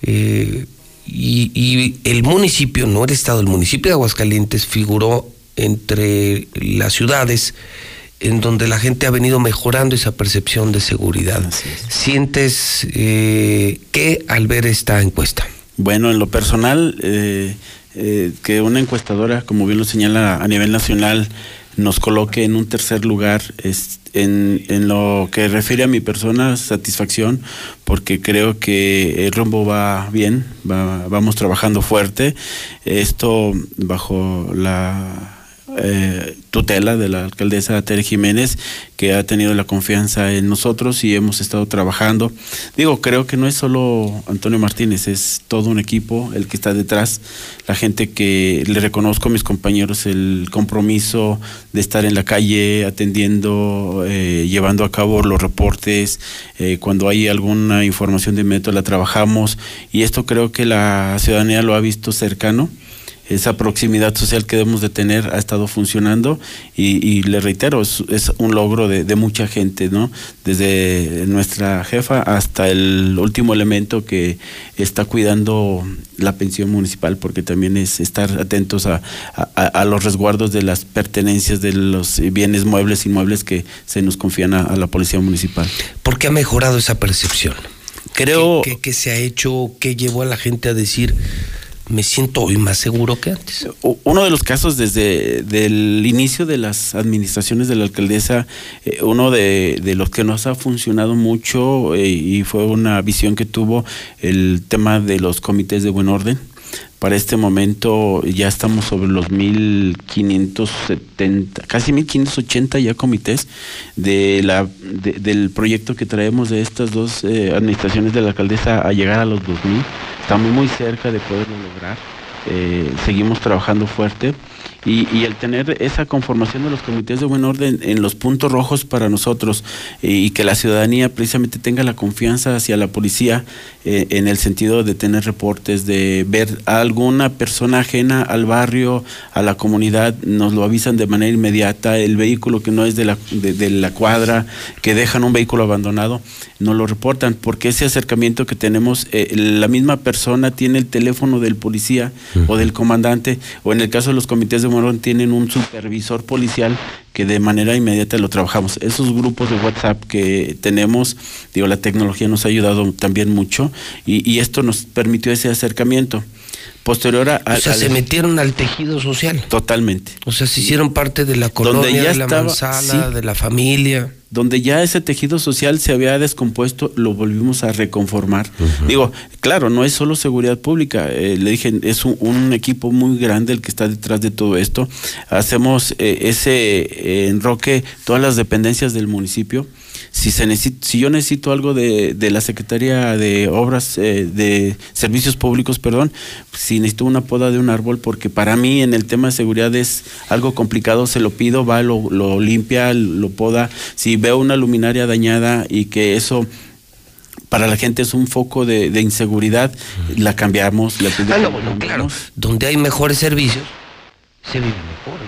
Eh, y, y, el municipio, no el estado, el municipio de Aguascalientes figuró entre las ciudades en donde la gente ha venido mejorando esa percepción de seguridad. ¿Sientes eh, qué al ver esta encuesta? Bueno, en lo personal, eh, eh, que una encuestadora, como bien lo señala a nivel nacional, nos coloque en un tercer lugar es, en, en, lo que refiere a mi persona, satisfacción, porque creo que el rumbo va bien, va, vamos trabajando fuerte. Esto bajo la eh, tutela de la alcaldesa Tere Jiménez, que ha tenido la confianza en nosotros y hemos estado trabajando. Digo, creo que no es solo Antonio Martínez, es todo un equipo el que está detrás, la gente que le reconozco a mis compañeros el compromiso de estar en la calle atendiendo, eh, llevando a cabo los reportes, eh, cuando hay alguna información de método la trabajamos y esto creo que la ciudadanía lo ha visto cercano esa proximidad social que debemos de tener ha estado funcionando y, le reitero, es, un logro de, mucha gente, ¿no? Desde nuestra jefa hasta el último elemento que está cuidando la pensión municipal, porque también es estar atentos a, los resguardos de las pertenencias de los bienes muebles y inmuebles que se nos confían a, la policía municipal. ¿Por qué ha mejorado esa percepción? Creo... que se ha hecho? ¿Qué llevó a la gente a decir me siento hoy más seguro que antes. Uno de los casos desde el inicio de las administraciones de la alcaldesa, eh, uno de, los que nos ha funcionado mucho eh, y fue una visión que tuvo el tema de los comités de buen orden. Para este momento ya estamos sobre los 1570, casi 1580 ya comités de la, del proyecto que traemos de estas dos eh, administraciones de la alcaldesa a llegar a los 2000 Estamos muy cerca de poderlo lograr. Eh, seguimos trabajando fuerte y, el tener esa conformación de los comités de buen orden en los puntos rojos para nosotros eh, y que la ciudadanía precisamente tenga la confianza hacia la policía eh, en el sentido de tener reportes, de ver a alguna persona ajena al barrio, a la comunidad, nos lo avisan de manera inmediata, el vehículo que no es de la, de, la cuadra, que dejan un vehículo abandonado, nos lo reportan, porque ese acercamiento que tenemos, eh, la misma persona tiene el teléfono del policía o del comandante, o en el caso de los comités de Tienen un supervisor policial que de manera inmediata lo trabajamos. Esos grupos de WhatsApp que tenemos, digo, la tecnología nos ha ayudado también mucho y, esto nos permitió ese acercamiento. Posterior a... O sea, se metieron al tejido social. Totalmente. O sea, se hicieron parte de la colonia, de la manzana, de la familia donde ya ese tejido social se había descompuesto, lo volvimos a reconformar. Digo, claro, no es solo seguridad pública, eh, le dije, es un, equipo muy grande el que está detrás de todo esto. Hacemos eh, ese eh, enroque, todas las dependencias del municipio si, se si yo necesito algo de, de la Secretaría de Obras, eh, de Servicios Públicos, perdón, si necesito una poda de un árbol, porque para mí en el tema de seguridad es algo complicado, se lo pido, va, lo, lo limpia, lo poda. Si veo una luminaria dañada y que eso para la gente es un foco de, de inseguridad, la cambiamos, la pedimos. Ah, bueno, claro, donde hay mejores servicios, se vive mejor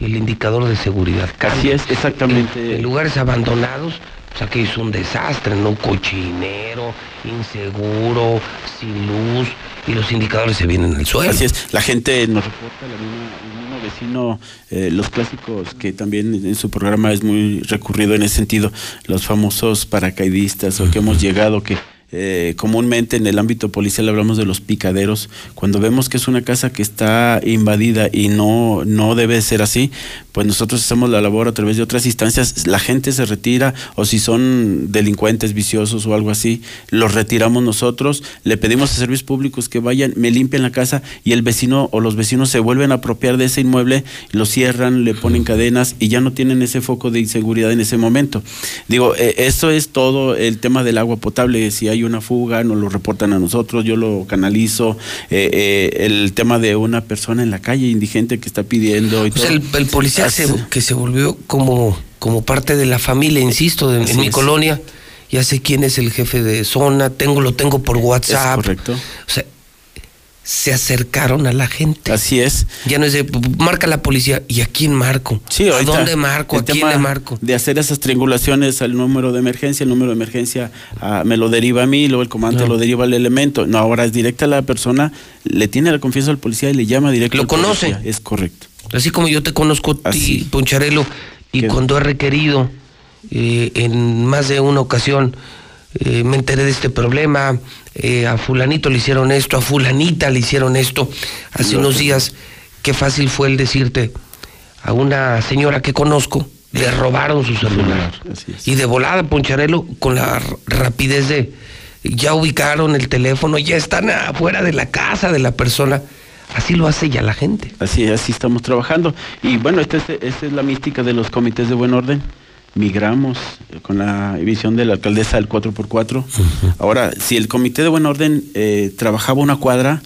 el indicador de seguridad. Así es, exactamente. En, lugares abandonados, pues aquí es un desastre, ¿no? Cochinero, inseguro, sin luz, y los indicadores se vienen al suelo. Así es, la gente nos reporta, el mismo vecino, eh, los clásicos que también en su programa es muy recurrido en ese sentido, los famosos paracaidistas o que hemos llegado que eh, comúnmente en el ámbito policial hablamos de los picaderos. Cuando vemos que es una casa que está invadida y no, no debe ser así, pues nosotros hacemos la labor a través de otras instancias. La gente se retira o si son delincuentes viciosos o algo así, los retiramos nosotros. Le pedimos a servicios públicos que vayan, me limpien la casa y el vecino o los vecinos se vuelven a apropiar de ese inmueble, lo cierran, le ponen cadenas y ya no tienen ese foco de inseguridad en ese momento. Digo, eh, esto es todo el tema del agua potable. Si hay una fuga, nos lo reportan a nosotros, yo lo canalizo. Eh, eh, el tema de una persona en la calle indigente que está pidiendo. Y El, policía que se volvió como, como parte de la familia, insisto, en mi colonia ya sé quién es el jefe de zona, tengo, lo tengo por WhatsApp. correcto. O sea, se acercaron a la gente. Así es. Ya no es de, marca la policía, ¿y a quién marco? Sí, ¿A dónde marco? ¿A quién le marco? De hacer esas triangulaciones al número de emergencia, el número de emergencia ah, me lo deriva a mí, luego el comandante No. lo deriva al elemento. No, ahora es directa a la persona, le tiene la confianza al policía y le llama directo. Lo al conoce. policía. Es correcto. Así como yo te conozco a ti, Poncharelo, y cuando he requerido eh, en más de una ocasión, eh, me enteré de este problema, eh, a fulanito le hicieron esto, a fulanita le hicieron esto. Hace Lo unos días, qué fácil fue el decirte a una señora que conozco, le robaron su celular. Y de volada, Poncharelo, con la rapidez de, ya ubicaron el teléfono, ya están afuera de la casa de la persona. Así lo hace ya la gente. Así, así estamos trabajando. Y bueno, esta es, esta es la mística de los comités de buen orden. Migramos con la visión de la alcaldesa del 4x4. Ahora, si el comité de buen orden eh, trabajaba una cuadra,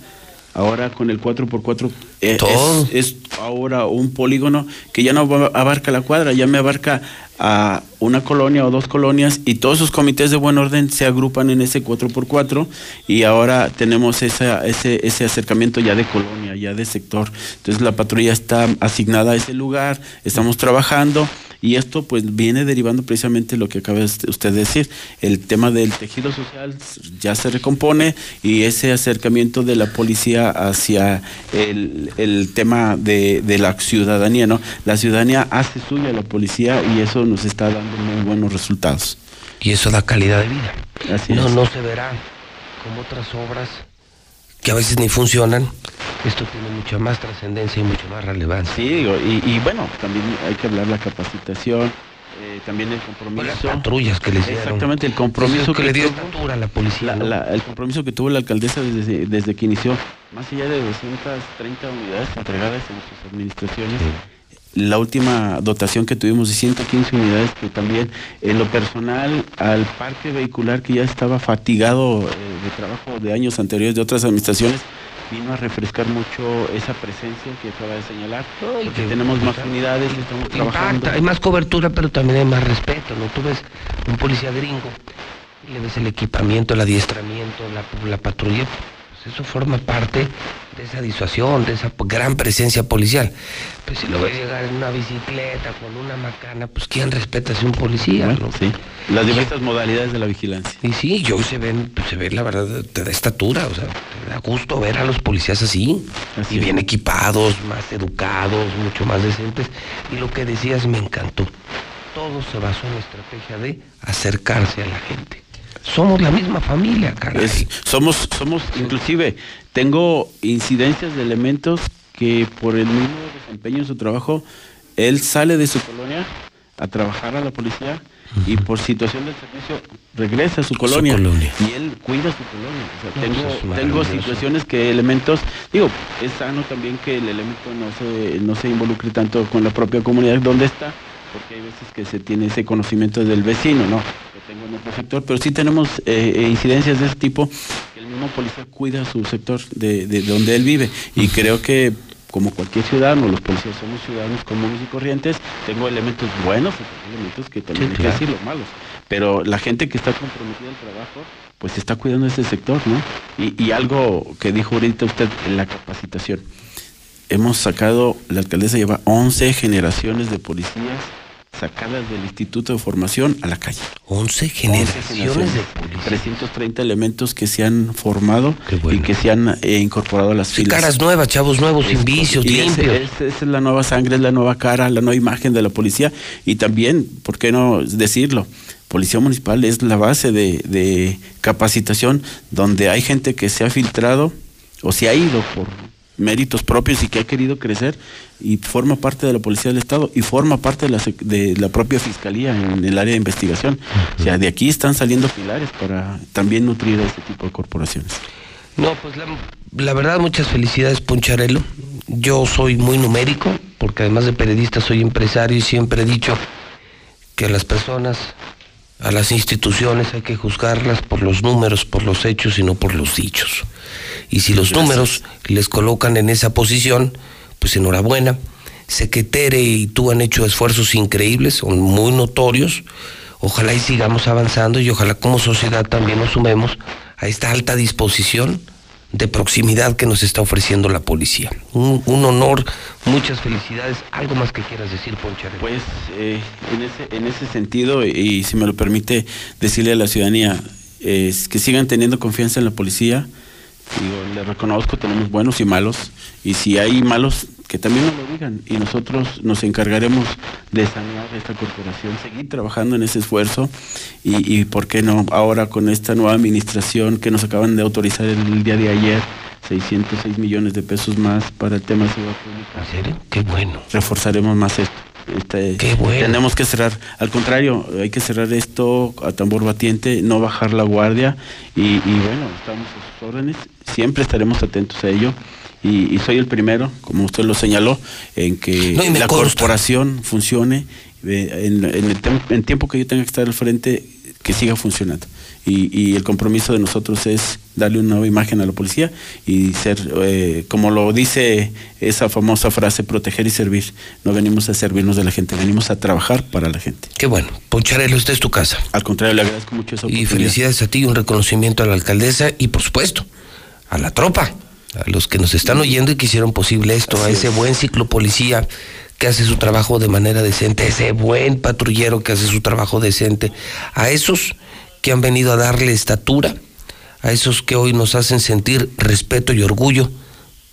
ahora con el 4x4 eh, es, es ahora un polígono que ya no abarca la cuadra, ya me abarca a una colonia o dos colonias y todos esos comités de buen orden se agrupan en ese 4x4 y ahora tenemos esa, ese, ese acercamiento ya de colonia, ya de sector. Entonces la patrulla está asignada a ese lugar, estamos trabajando y esto pues viene derivando precisamente lo que acaba de usted de decir, el tema del tejido social ya se recompone y ese acercamiento de la policía hacia el, el tema de, de la ciudadanía, ¿no? La ciudadanía hace suya a la policía y eso nos está dando muy buenos resultados. Y eso da calidad de vida. Así no, es. no se verá como otras obras que a veces ni funcionan. Esto tiene mucha más trascendencia y mucha más relevancia. Sí, digo, y, y bueno, también hay que hablar la capacitación, eh, también el compromiso. Las patrullas que le hicieron. Exactamente, el compromiso que le dio tuvo- estatura a la policía. la- ¿no? la- el compromiso que tuvo la alcaldesa desde, desde que inició, más allá de 230 unidades entregadas en sus administraciones, la última dotación que tuvimos de 115 unidades, que también en lo personal al parque vehicular que ya estaba fatigado eh, de trabajo de años anteriores de otras administraciones, vino a refrescar mucho esa presencia que acaba de señalar, porque tenemos más unidades, estamos trabajando. Hay más cobertura, pero también hay más respeto, ¿no? Tú ves un policía gringo, y le ves el equipamiento, el adiestramiento, la, la patrulla, pues eso forma parte de esa disuasión, de esa gran presencia policial. Pues si lo ves llegar en una bicicleta, con una macana, pues ¿quién respeta si un policía? Bueno, no? sí. Las diversas modalidades de la vigilancia. Y sí, yo se ven, pues, se ve la verdad, te da estatura, o sea, te da gusto ver a los policías así, y bien equipados, más educados, mucho más decentes. Y lo que decías me encantó. Todo se basó en la estrategia de acercarse a la gente. Somos la misma familia, caray. Es- somos, somos, inclusive, tengo incidencias de elementos que por el mismo desempeño en su trabajo, él sale de su colonia a trabajar a la policía y por situación del servicio regresa a su colonia, colonia. y él cuida su colonia. O sea, No, tengo, es tengo situaciones que elementos, digo, es sano también que el elemento no se, no se involucre tanto con la propia comunidad donde está, porque hay veces que se tiene ese conocimiento del vecino, ¿no? Que tengo en otro sector, pero sí tenemos eh, eh, incidencias de ese tipo, que el mismo policía cuida su sector de, de donde él vive. Y creo que como cualquier ciudadano, los policías somos ciudadanos comunes y corrientes, tengo elementos buenos y elementos que también Sí, hay que claro. decirlo, malos. Pero la gente que está comprometida al trabajo, pues está cuidando ese sector, ¿no? Y, y algo que dijo ahorita usted en la capacitación. Hemos sacado, la alcaldesa lleva 11 generaciones de policías sacadas del Instituto de Formación a la calle. 11 generaciones de policías. 330 elementos que se han formado y que se han eh, incorporado a las Sí, filas. caras nuevas, chavos nuevos, sin vicios, limpios. esa es la nueva sangre, es la nueva cara, la nueva imagen de la policía. Y también, ¿por qué no decirlo? Policía Municipal es la base de, de capacitación donde hay gente que se ha filtrado o se ha ido por méritos propios y que ha querido crecer y forma parte de la Policía del Estado y forma parte de la, de la propia Fiscalía en el área de investigación. O sea, de aquí están saliendo pilares para también nutrir a este tipo de corporaciones. No, pues la, la verdad, muchas felicidades, Poncharelo. Yo soy muy numérico, porque además de periodista soy empresario y siempre he dicho que a las personas, a las instituciones hay que juzgarlas por los números, por los hechos y no por los dichos. Y si los números les colocan en esa posición, pues enhorabuena. Sé que Tere y tú han hecho esfuerzos increíbles, son muy notorios. Ojalá y sigamos avanzando y ojalá como sociedad también nos sumemos a esta alta disposición de proximidad que nos está ofreciendo la policía. Un, un honor, muchas felicidades. ¿Algo más que quieras decir, Poncharelo? Pues eh, en, ese, en ese sentido, y si me lo permite decirle a la ciudadanía, es que sigan teniendo confianza en la policía. Digo, le reconozco, tenemos buenos y malos, y si hay malos, que también nos lo digan, y nosotros nos encargaremos de sanear esta corporación, seguir trabajando en ese esfuerzo, y, y por qué no, ahora con esta nueva administración que nos acaban de autorizar el día de ayer, 606 millones de pesos más para el tema de seguridad pública. ¿En serio? Qué bueno. Reforzaremos más esto. Este, Qué bueno. Tenemos que cerrar, al contrario, hay que cerrar esto a tambor batiente, no bajar la guardia y, y bueno, estamos a sus órdenes, siempre estaremos atentos a ello y, y soy el primero, como usted lo señaló, en que No, la consta. corporación funcione eh, en, en el en tiempo que yo tenga que estar al frente, que siga funcionando. Y, y el compromiso de nosotros es darle una nueva imagen a la policía y ser, eh, como lo dice esa famosa frase, proteger y servir. No venimos a servirnos de la gente, venimos a trabajar para la gente. Qué bueno. Poncharelo, esta es tu casa. Al contrario, le agradezco mucho esa Y felicidades a ti, un reconocimiento a la alcaldesa y por supuesto a la tropa, a los que nos están oyendo y que hicieron posible esto, a ese buen ciclo policía que hace su trabajo de manera decente, ese buen patrullero que hace su trabajo decente, a esos que han venido a darle estatura, a esos que hoy nos hacen sentir respeto y orgullo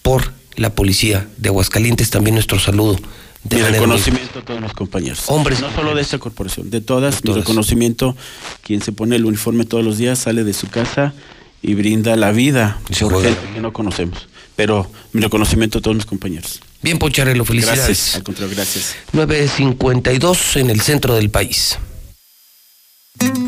por la policía de Aguascalientes, también nuestro saludo. De mi reconocimiento a todos los compañeros. Hombres. No solo de esta corporación, de todas. Mi todas. reconocimiento, quien se pone el uniforme todos los días, sale de su casa y brinda la vida Y se por juega gente que no conocemos. Pero mi reconocimiento a todos mis compañeros. Bien, Poncharelo, felicidades. Gracias. Al contrario, gracias. 9.52 en el centro del país.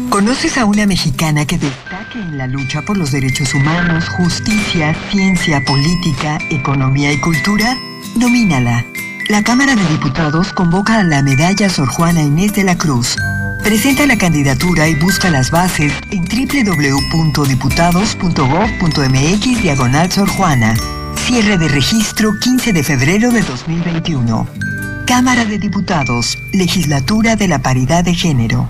¿Conoces a una mexicana que destaque en la lucha por los derechos humanos, justicia, ciencia, política, economía y cultura? Nomínala. La Cámara de Diputados convoca a la medalla Sor Juana Inés de la Cruz. Presenta la candidatura y busca las bases en www.diputados.gov.mx diagonal Sor Juana. Cierre de registro 15 de febrero de 2021. Cámara de Diputados, Legislatura de la Paridad de Género.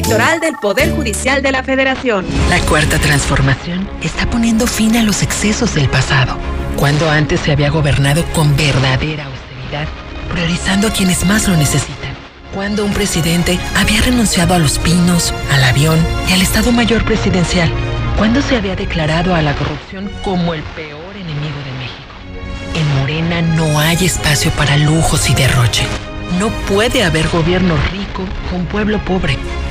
Electoral del Poder Judicial de la Federación. La cuarta transformación está poniendo fin a los excesos del pasado, cuando antes se había gobernado con verdadera austeridad, priorizando a quienes más lo necesitan. Cuando un presidente había renunciado a los pinos, al avión y al Estado Mayor Presidencial. Cuando se había declarado a la corrupción como el peor enemigo de México. En Morena no hay espacio para lujos y derroche. No puede haber gobierno rico con pueblo pobre.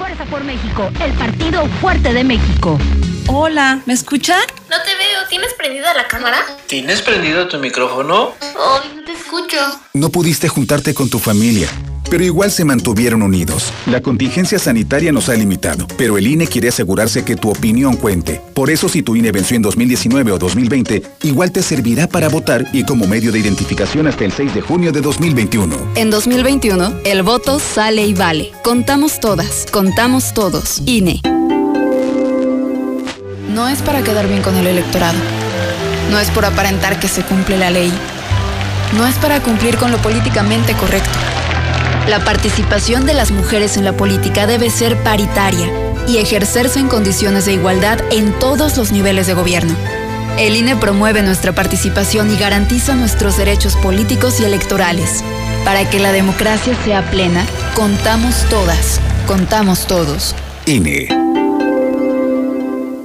Fuerza por México, el partido fuerte de México. Hola, ¿me escucha? No te veo, ¿tienes prendida la cámara? ¿Tienes prendido tu micrófono? Ay, no te escucho. No pudiste juntarte con tu familia, pero igual se mantuvieron unidos. La contingencia sanitaria nos ha limitado, pero el INE quiere asegurarse que tu opinión cuente. Por eso si tu INE venció en 2019 o 2020, igual te servirá para votar y como medio de identificación hasta el 6 de junio de 2021. En 2021, el voto sale y vale. Contamos todas, contamos todos. INE. no es para quedar bien con el electorado. No es por aparentar que se cumple la ley. No es para cumplir con lo políticamente correcto. La participación de las mujeres en la política debe ser paritaria y ejercerse en condiciones de igualdad en todos los niveles de gobierno. El INE promueve nuestra participación y garantiza nuestros derechos políticos y electorales. Para que la democracia sea plena, contamos todas, contamos todos. INE.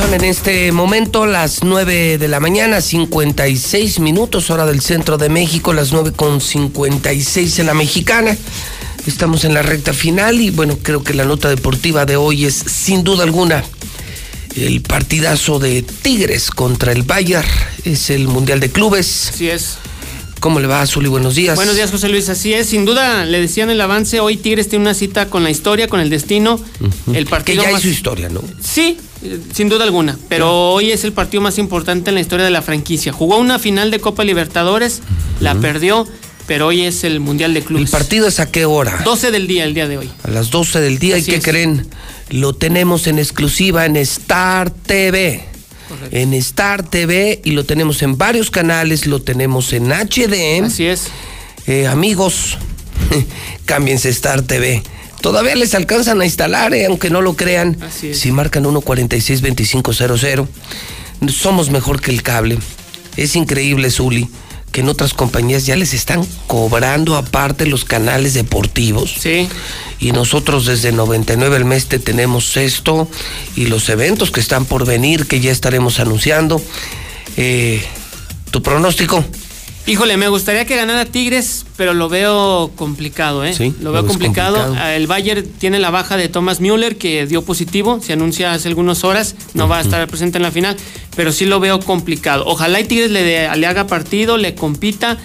Son en este momento las 9 de la mañana, 56 minutos, hora del centro de México, las 9 con 56 en la mexicana. Estamos en la recta final y bueno, creo que la nota deportiva de hoy es sin duda alguna el partidazo de Tigres contra el Bayern. Es el Mundial de Clubes. Así es. ¿Cómo le va, Zuli? Buenos días. Buenos días, José Luis. Así es, sin duda, le decían en el avance, hoy Tigres tiene una cita con la historia, con el destino. El partido que ya más... su historia, ¿no? Sí, eh, sin duda alguna. Pero hoy es el partido más importante en la historia de la franquicia. Jugó una final de Copa Libertadores, la perdió, pero hoy es el Mundial de Clubes. ¿El partido es a qué hora? 12 del día, el día de hoy. A las 12 del día. ¿Y qué es. creen? Lo tenemos en exclusiva en Star TV. En Star TV y lo tenemos en varios canales, lo tenemos en HD. Así es. Eh, amigos, [laughs] cámbiense Star TV. Todavía les alcanzan a instalar, eh, aunque no lo crean. Así es. Si marcan 146-2500, somos mejor que el cable. Es increíble, Zuli, que en otras compañías ya les están cobrando aparte los canales deportivos. Sí. Y nosotros desde 99 al mes te tenemos esto y los eventos que están por venir, que ya estaremos anunciando. Eh, ¿Tu pronóstico? Híjole, me gustaría que ganara Tigres, pero lo veo complicado, ¿eh? Sí, lo veo complicado. complicado. Ah, El Bayern tiene la baja de Thomas Müller, que dio positivo, se anuncia hace algunas horas, no va a estar presente en la final, pero sí lo veo complicado. Ojalá y Tigres le, haga partido, le compita,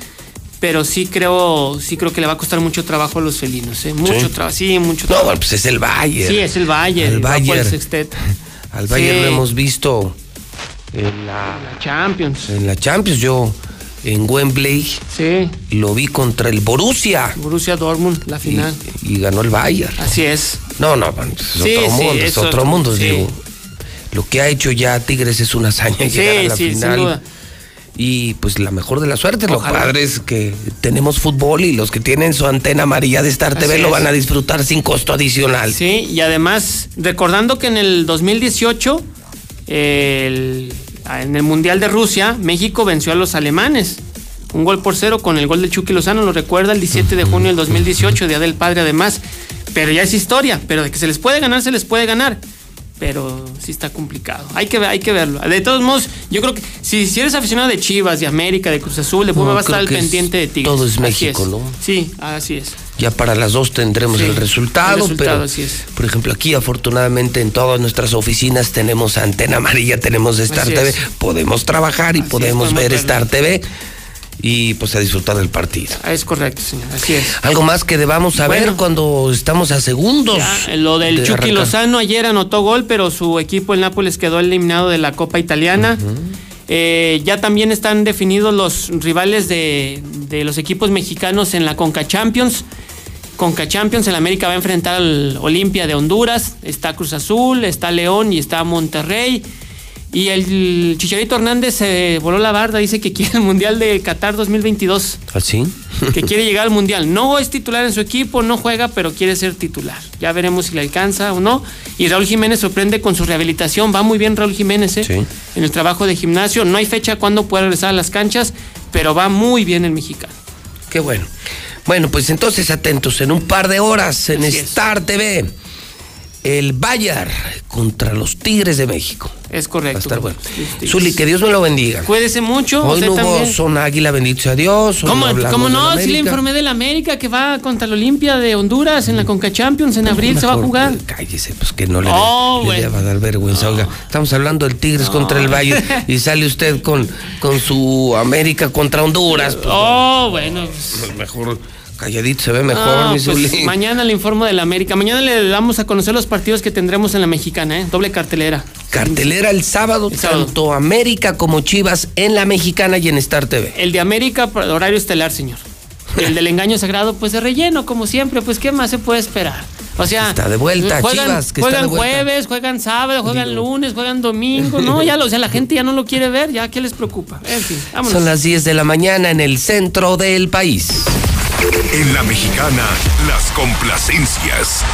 pero sí creo, sí creo que le va a costar mucho trabajo a los felinos, ¿eh? Mucho Sí. trabajo, sí, mucho No, trabajo. bueno, pues es el Bayern. Sí, es el Bayern, El Bayern. Al Bayern Sí. lo hemos visto en la, La Champions. en la Champions. Yo en Wembley Sí, lo vi contra el Borussia Borussia Dortmund, la final. y ganó el Bayern. Así es. No, no, es Sí, otro sí, mundo, es, otro otro- mundo. sí. Digo, lo que ha hecho ya Tigres es una hazaña llegar a la final. Y pues la mejor de la suerte. Lo Ojalá. padre es que tenemos fútbol y los que tienen su antena amarilla de Star TV lo van a disfrutar sin costo adicional. Sí, y además, recordando que en el 2018, el- en el Mundial de Rusia, México venció a los alemanes. Un gol por cero con el gol de Chucky Lozano, lo recuerda, el 17 de junio del 2018, Día del Padre además. Pero ya es historia, pero de que se les puede ganar, se les puede ganar. Pero sí está complicado. Hay que, hay que verlo. De todos modos, yo creo que si, si eres aficionado de Chivas, de América, de Cruz Azul, de Puma, No, vas a estar al es- pendiente de Tigres. todo es México, ¿no? Sí, así es. Ya para las dos tendremos Sí, el resultado, el resultado, pero así es. por ejemplo aquí afortunadamente en todas nuestras oficinas tenemos antena amarilla, tenemos Star Así TV, podemos trabajar y Así podemos ver. Star TV y pues a disfrutar del partido. Es correcto, señor. Así es. Algo más que debamos saber Bueno. cuando estamos a segundos. Ya, lo del de Chucky arrancar. Lozano ayer anotó gol, pero su equipo el Nápoles quedó eliminado de la Copa Italiana. Eh, ya también están definidos los rivales de, de los equipos mexicanos en la Conca Champions. Conca Champions, el América va a enfrentar al Olimpia de Honduras. Está Cruz Azul, está León y está Monterrey. Y el Chicharito Hernández se voló la barda, dice que quiere el Mundial de Qatar 2022 ¿Así? que quiere llegar al mundial. No es titular en su equipo, no juega, pero quiere ser titular. Ya veremos si le alcanza o no. Y Raúl Jiménez sorprende con su rehabilitación. Va muy bien Raúl Jiménez ¿eh? Sí. en el trabajo de gimnasio. No hay fecha cuándo puede regresar a las canchas, pero va muy bien el mexicano. Qué bueno. Bueno, pues entonces atentos, en un par de horas en Así es. Star TV. El Bayard contra los Tigres de México. Es correcto. Va a estar bueno. Zuli, que Dios me lo bendiga. Cuídese mucho. Hoy usted no hubo son águila, bendito sea Dios. ¿Cómo, hablamos cómo no? Sí le informé de la América que va contra la Olimpia de Honduras en la Conca Champions en abril se va a jugar. Cállese, pues que no le, Oh, le bueno. va a dar vergüenza. Oiga, estamos hablando del Tigres contra el Valle [laughs] y sale usted con, con su América contra Honduras. Pues, Oh, bueno. pues, mejor calladito se ve mejor, Ah, mi pues, mañana le informo de la América. Mañana le damos a conocer los partidos que tendremos en la mexicana, ¿eh? Doble cartelera. Cartelera el sábado, sábado. tanto América como Chivas en la mexicana y en Star TV. El de América, horario estelar, señor. El del engaño sagrado, pues de relleno, como siempre. Pues, ¿qué más se puede esperar? O sea. Está de vuelta, juegan, Chivas, que está juegan de vuelta. jueves, juegan sábado, juegan lunes, juegan domingo. No, ya lo, o sea, la gente ya no lo quiere ver, ya, ¿qué les preocupa? En fin, vámonos. Son las 10 de la mañana en el centro del país. En la mexicana, las complacencias.